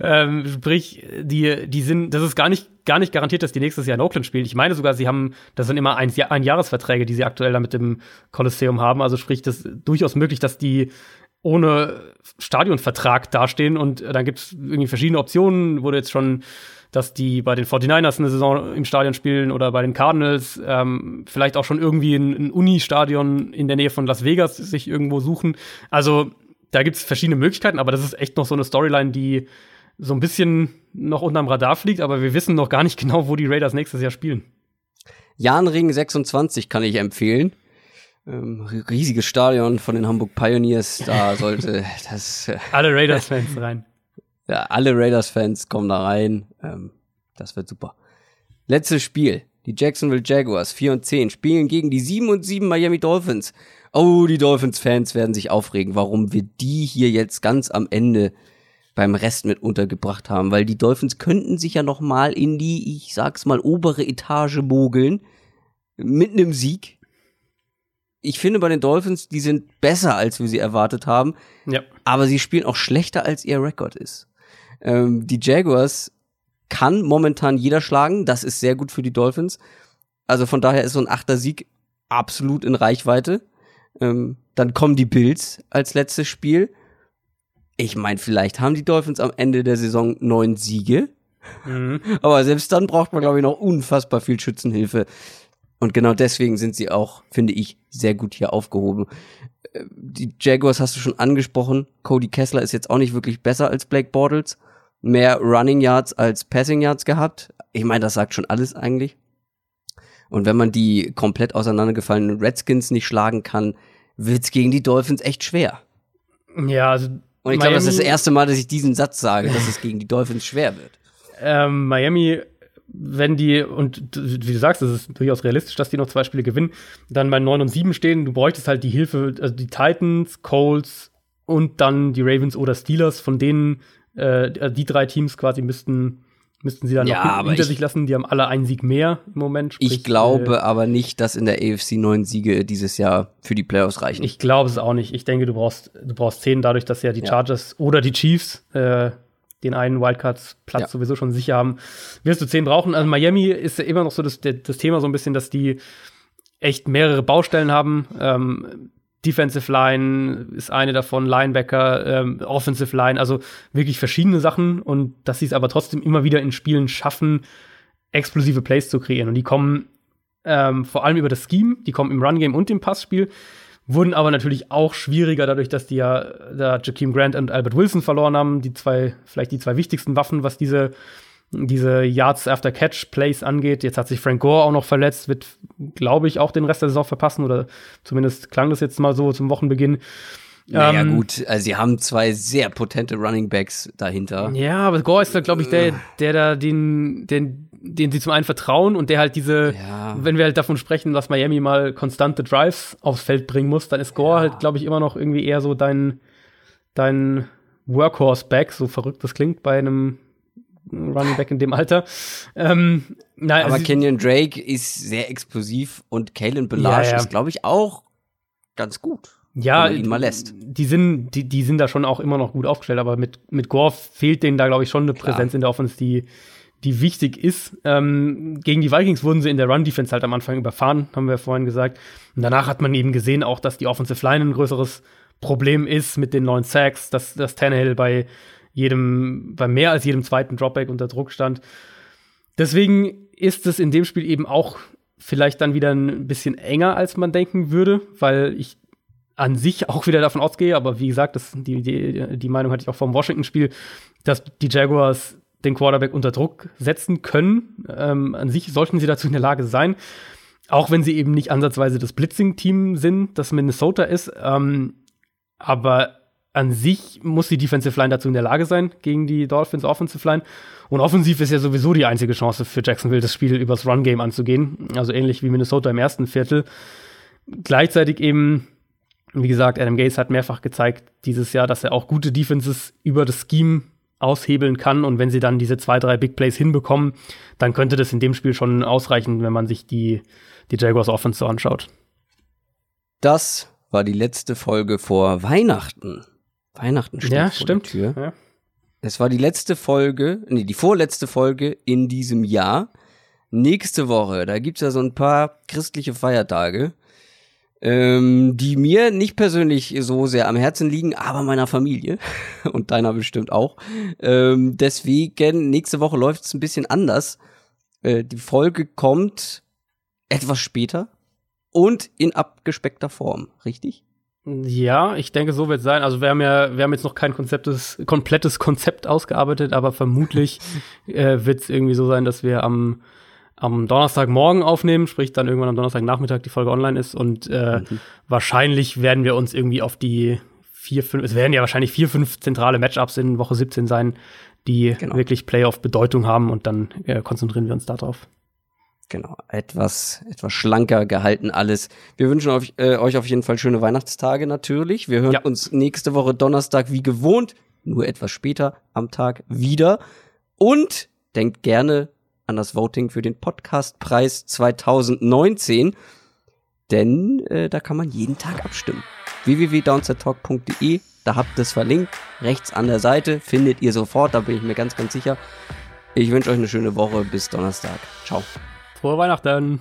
[SPEAKER 2] ähm, sprich, die, die sind, das ist gar nicht, gar nicht garantiert, dass die nächstes Jahr in Oakland spielen. Ich meine sogar, sie haben, das sind immer ein, ein Jahresverträge, die sie aktuell da mit dem Kolosseum haben. Also sprich, das ist durchaus möglich, dass die ohne Stadionvertrag dastehen und dann gibt es irgendwie verschiedene Optionen, wurde jetzt schon dass die bei den 49ers eine Saison im Stadion spielen oder bei den Cardinals ähm, vielleicht auch schon irgendwie ein, ein Uni-Stadion in der Nähe von Las Vegas sich irgendwo suchen. Also da gibt es verschiedene Möglichkeiten, aber das ist echt noch so eine Storyline, die so ein bisschen noch unterm Radar fliegt, aber wir wissen noch gar nicht genau, wo die Raiders nächstes Jahr spielen.
[SPEAKER 1] Jahnring 26 kann ich empfehlen. Ähm, riesiges Stadion von den Hamburg Pioneers, da sollte das.
[SPEAKER 2] Äh, Alle Raiders-Fans rein.
[SPEAKER 1] Ja, alle Raiders-Fans kommen da rein. Ähm, das wird super. Letztes Spiel. Die Jacksonville Jaguars 4 und 10 spielen gegen die 7 und 7 Miami Dolphins. Oh, die Dolphins-Fans werden sich aufregen, warum wir die hier jetzt ganz am Ende beim Rest mit untergebracht haben, weil die Dolphins könnten sich ja noch mal in die, ich sag's mal, obere Etage mogeln mit einem Sieg. Ich finde bei den Dolphins, die sind besser, als wir sie erwartet haben.
[SPEAKER 2] Ja.
[SPEAKER 1] Aber sie spielen auch schlechter, als ihr Rekord ist. Ähm, die Jaguars kann momentan jeder schlagen. Das ist sehr gut für die Dolphins. Also von daher ist so ein achter Sieg absolut in Reichweite. Ähm, dann kommen die Bills als letztes Spiel. Ich meine, vielleicht haben die Dolphins am Ende der Saison neun Siege. Mhm. Aber selbst dann braucht man, glaube ich, noch unfassbar viel Schützenhilfe. Und genau deswegen sind sie auch, finde ich, sehr gut hier aufgehoben. Äh, die Jaguars hast du schon angesprochen. Cody Kessler ist jetzt auch nicht wirklich besser als Blake Bortles mehr Running Yards als Passing Yards gehabt. Ich meine, das sagt schon alles eigentlich. Und wenn man die komplett auseinandergefallenen Redskins nicht schlagen kann, wird's gegen die Dolphins echt schwer.
[SPEAKER 2] Ja, also.
[SPEAKER 1] Und ich glaube, das ist das erste Mal, dass ich diesen Satz sage, dass es gegen die Dolphins schwer wird.
[SPEAKER 2] Ähm, Miami, wenn die, und wie du sagst, es ist durchaus realistisch, dass die noch zwei Spiele gewinnen, dann bei 9 und 7 stehen, du bräuchtest halt die Hilfe, also die Titans, Colts und dann die Ravens oder Steelers, von denen äh, die drei Teams quasi müssten müssten sie dann
[SPEAKER 1] ja,
[SPEAKER 2] noch hinter sich lassen. Die haben alle einen Sieg mehr im Moment.
[SPEAKER 1] Sprich, ich glaube äh, aber nicht, dass in der AFC neun Siege dieses Jahr für die Playoffs reichen.
[SPEAKER 2] Ich glaube es auch nicht. Ich denke, du brauchst, du brauchst zehn, dadurch, dass ja die Chargers ja. oder die Chiefs äh, den einen Wildcards-Platz ja. sowieso schon sicher haben, wirst du zehn brauchen. Also Miami ist ja immer noch so das, das Thema so ein bisschen, dass die echt mehrere Baustellen haben. Ähm, Defensive Line ist eine davon, Linebacker, ähm, Offensive Line, also wirklich verschiedene Sachen und dass sie es aber trotzdem immer wieder in Spielen schaffen, explosive Plays zu kreieren. Und die kommen ähm, vor allem über das Scheme, die kommen im Run-Game und im Passspiel, wurden aber natürlich auch schwieriger dadurch, dass die ja da Jakeem Grant und Albert Wilson verloren haben, die zwei, vielleicht die zwei wichtigsten Waffen, was diese diese Yards after Catch Plays angeht. Jetzt hat sich Frank Gore auch noch verletzt, wird, glaube ich, auch den Rest der Saison verpassen oder zumindest klang das jetzt mal so zum Wochenbeginn.
[SPEAKER 1] Naja, ähm, gut, also sie haben zwei sehr potente Running Backs dahinter.
[SPEAKER 2] Ja, aber Gore ist da, glaube ich, der, der da den, den, den sie zum einen vertrauen und der halt diese, ja. wenn wir halt davon sprechen, dass Miami mal konstante Drives aufs Feld bringen muss, dann ist Gore ja. halt, glaube ich, immer noch irgendwie eher so dein, dein Workhorse-Back, so verrückt das klingt bei einem Running Back in dem Alter. Ähm,
[SPEAKER 1] na, Aber Kenyon Drake ist sehr explosiv und Kalen Belage ja, ja. ist, glaube ich, auch ganz gut.
[SPEAKER 2] Ja, ihn mal lässt. Die sind, die, die sind da schon auch immer noch gut aufgestellt, aber mit, mit Gore fehlt denen da, glaube ich, schon eine Präsenz Klar. in der Offense, die, die wichtig ist. Ähm, gegen die Vikings wurden sie in der Run-Defense halt am Anfang überfahren, haben wir vorhin gesagt. Und danach hat man eben gesehen, auch, dass die Offensive Line ein größeres Problem ist mit den neuen Sacks, dass, dass Tannehill bei jedem, bei mehr als jedem zweiten Dropback unter Druck stand. Deswegen ist es in dem Spiel eben auch vielleicht dann wieder ein bisschen enger, als man denken würde, weil ich an sich auch wieder davon ausgehe, aber wie gesagt, das, die, die, die Meinung hatte ich auch vom Washington-Spiel, dass die Jaguars den Quarterback unter Druck setzen können. Ähm, an sich sollten sie dazu in der Lage sein, auch wenn sie eben nicht ansatzweise das Blitzing-Team sind, das Minnesota ist. Ähm, aber an sich muss die Defensive Line dazu in der Lage sein, gegen die Dolphins Offensive Line. Und offensiv ist ja sowieso die einzige Chance für Jacksonville, das Spiel übers Run-Game anzugehen. Also ähnlich wie Minnesota im ersten Viertel. Gleichzeitig eben, wie gesagt, Adam Gase hat mehrfach gezeigt dieses Jahr, dass er auch gute Defenses über das Scheme aushebeln kann. Und wenn sie dann diese zwei, drei Big Plays hinbekommen, dann könnte das in dem Spiel schon ausreichen, wenn man sich die, die Jaguars Offense so anschaut.
[SPEAKER 1] Das war die letzte Folge vor Weihnachten. Weihnachten
[SPEAKER 2] steht ja, vor stimmt. der Tür. Ja.
[SPEAKER 1] Es war die letzte Folge, nee, die vorletzte Folge in diesem Jahr. Nächste Woche, da gibt's ja so ein paar christliche Feiertage, ähm, die mir nicht persönlich so sehr am Herzen liegen, aber meiner Familie und deiner bestimmt auch. Ähm, deswegen, nächste Woche läuft's ein bisschen anders. Äh, die Folge kommt etwas später und in abgespeckter Form, richtig?
[SPEAKER 2] Ja, ich denke, so wird es sein. Also wir haben ja, wir haben jetzt noch kein Konzeptes, komplettes Konzept ausgearbeitet, aber vermutlich äh, wird es irgendwie so sein, dass wir am, am Donnerstagmorgen aufnehmen, sprich dann irgendwann am Donnerstagnachmittag die Folge online ist und äh, mhm. wahrscheinlich werden wir uns irgendwie auf die vier, fünf, es werden ja wahrscheinlich vier, fünf zentrale Matchups in Woche 17 sein, die genau. wirklich Playoff-Bedeutung haben und dann äh, konzentrieren wir uns darauf.
[SPEAKER 1] Genau, etwas, etwas schlanker gehalten alles. Wir wünschen euch, äh, euch auf jeden Fall schöne Weihnachtstage natürlich. Wir hören ja. uns nächste Woche Donnerstag wie gewohnt, nur etwas später am Tag wieder. Und denkt gerne an das Voting für den Podcastpreis 2019, denn äh, da kann man jeden Tag abstimmen. www.downsettalk.de, da habt ihr es verlinkt. Rechts an der Seite findet ihr sofort, da bin ich mir ganz, ganz sicher. Ich wünsche euch eine schöne Woche. Bis Donnerstag. Ciao.
[SPEAKER 2] Frohe Weihnachten!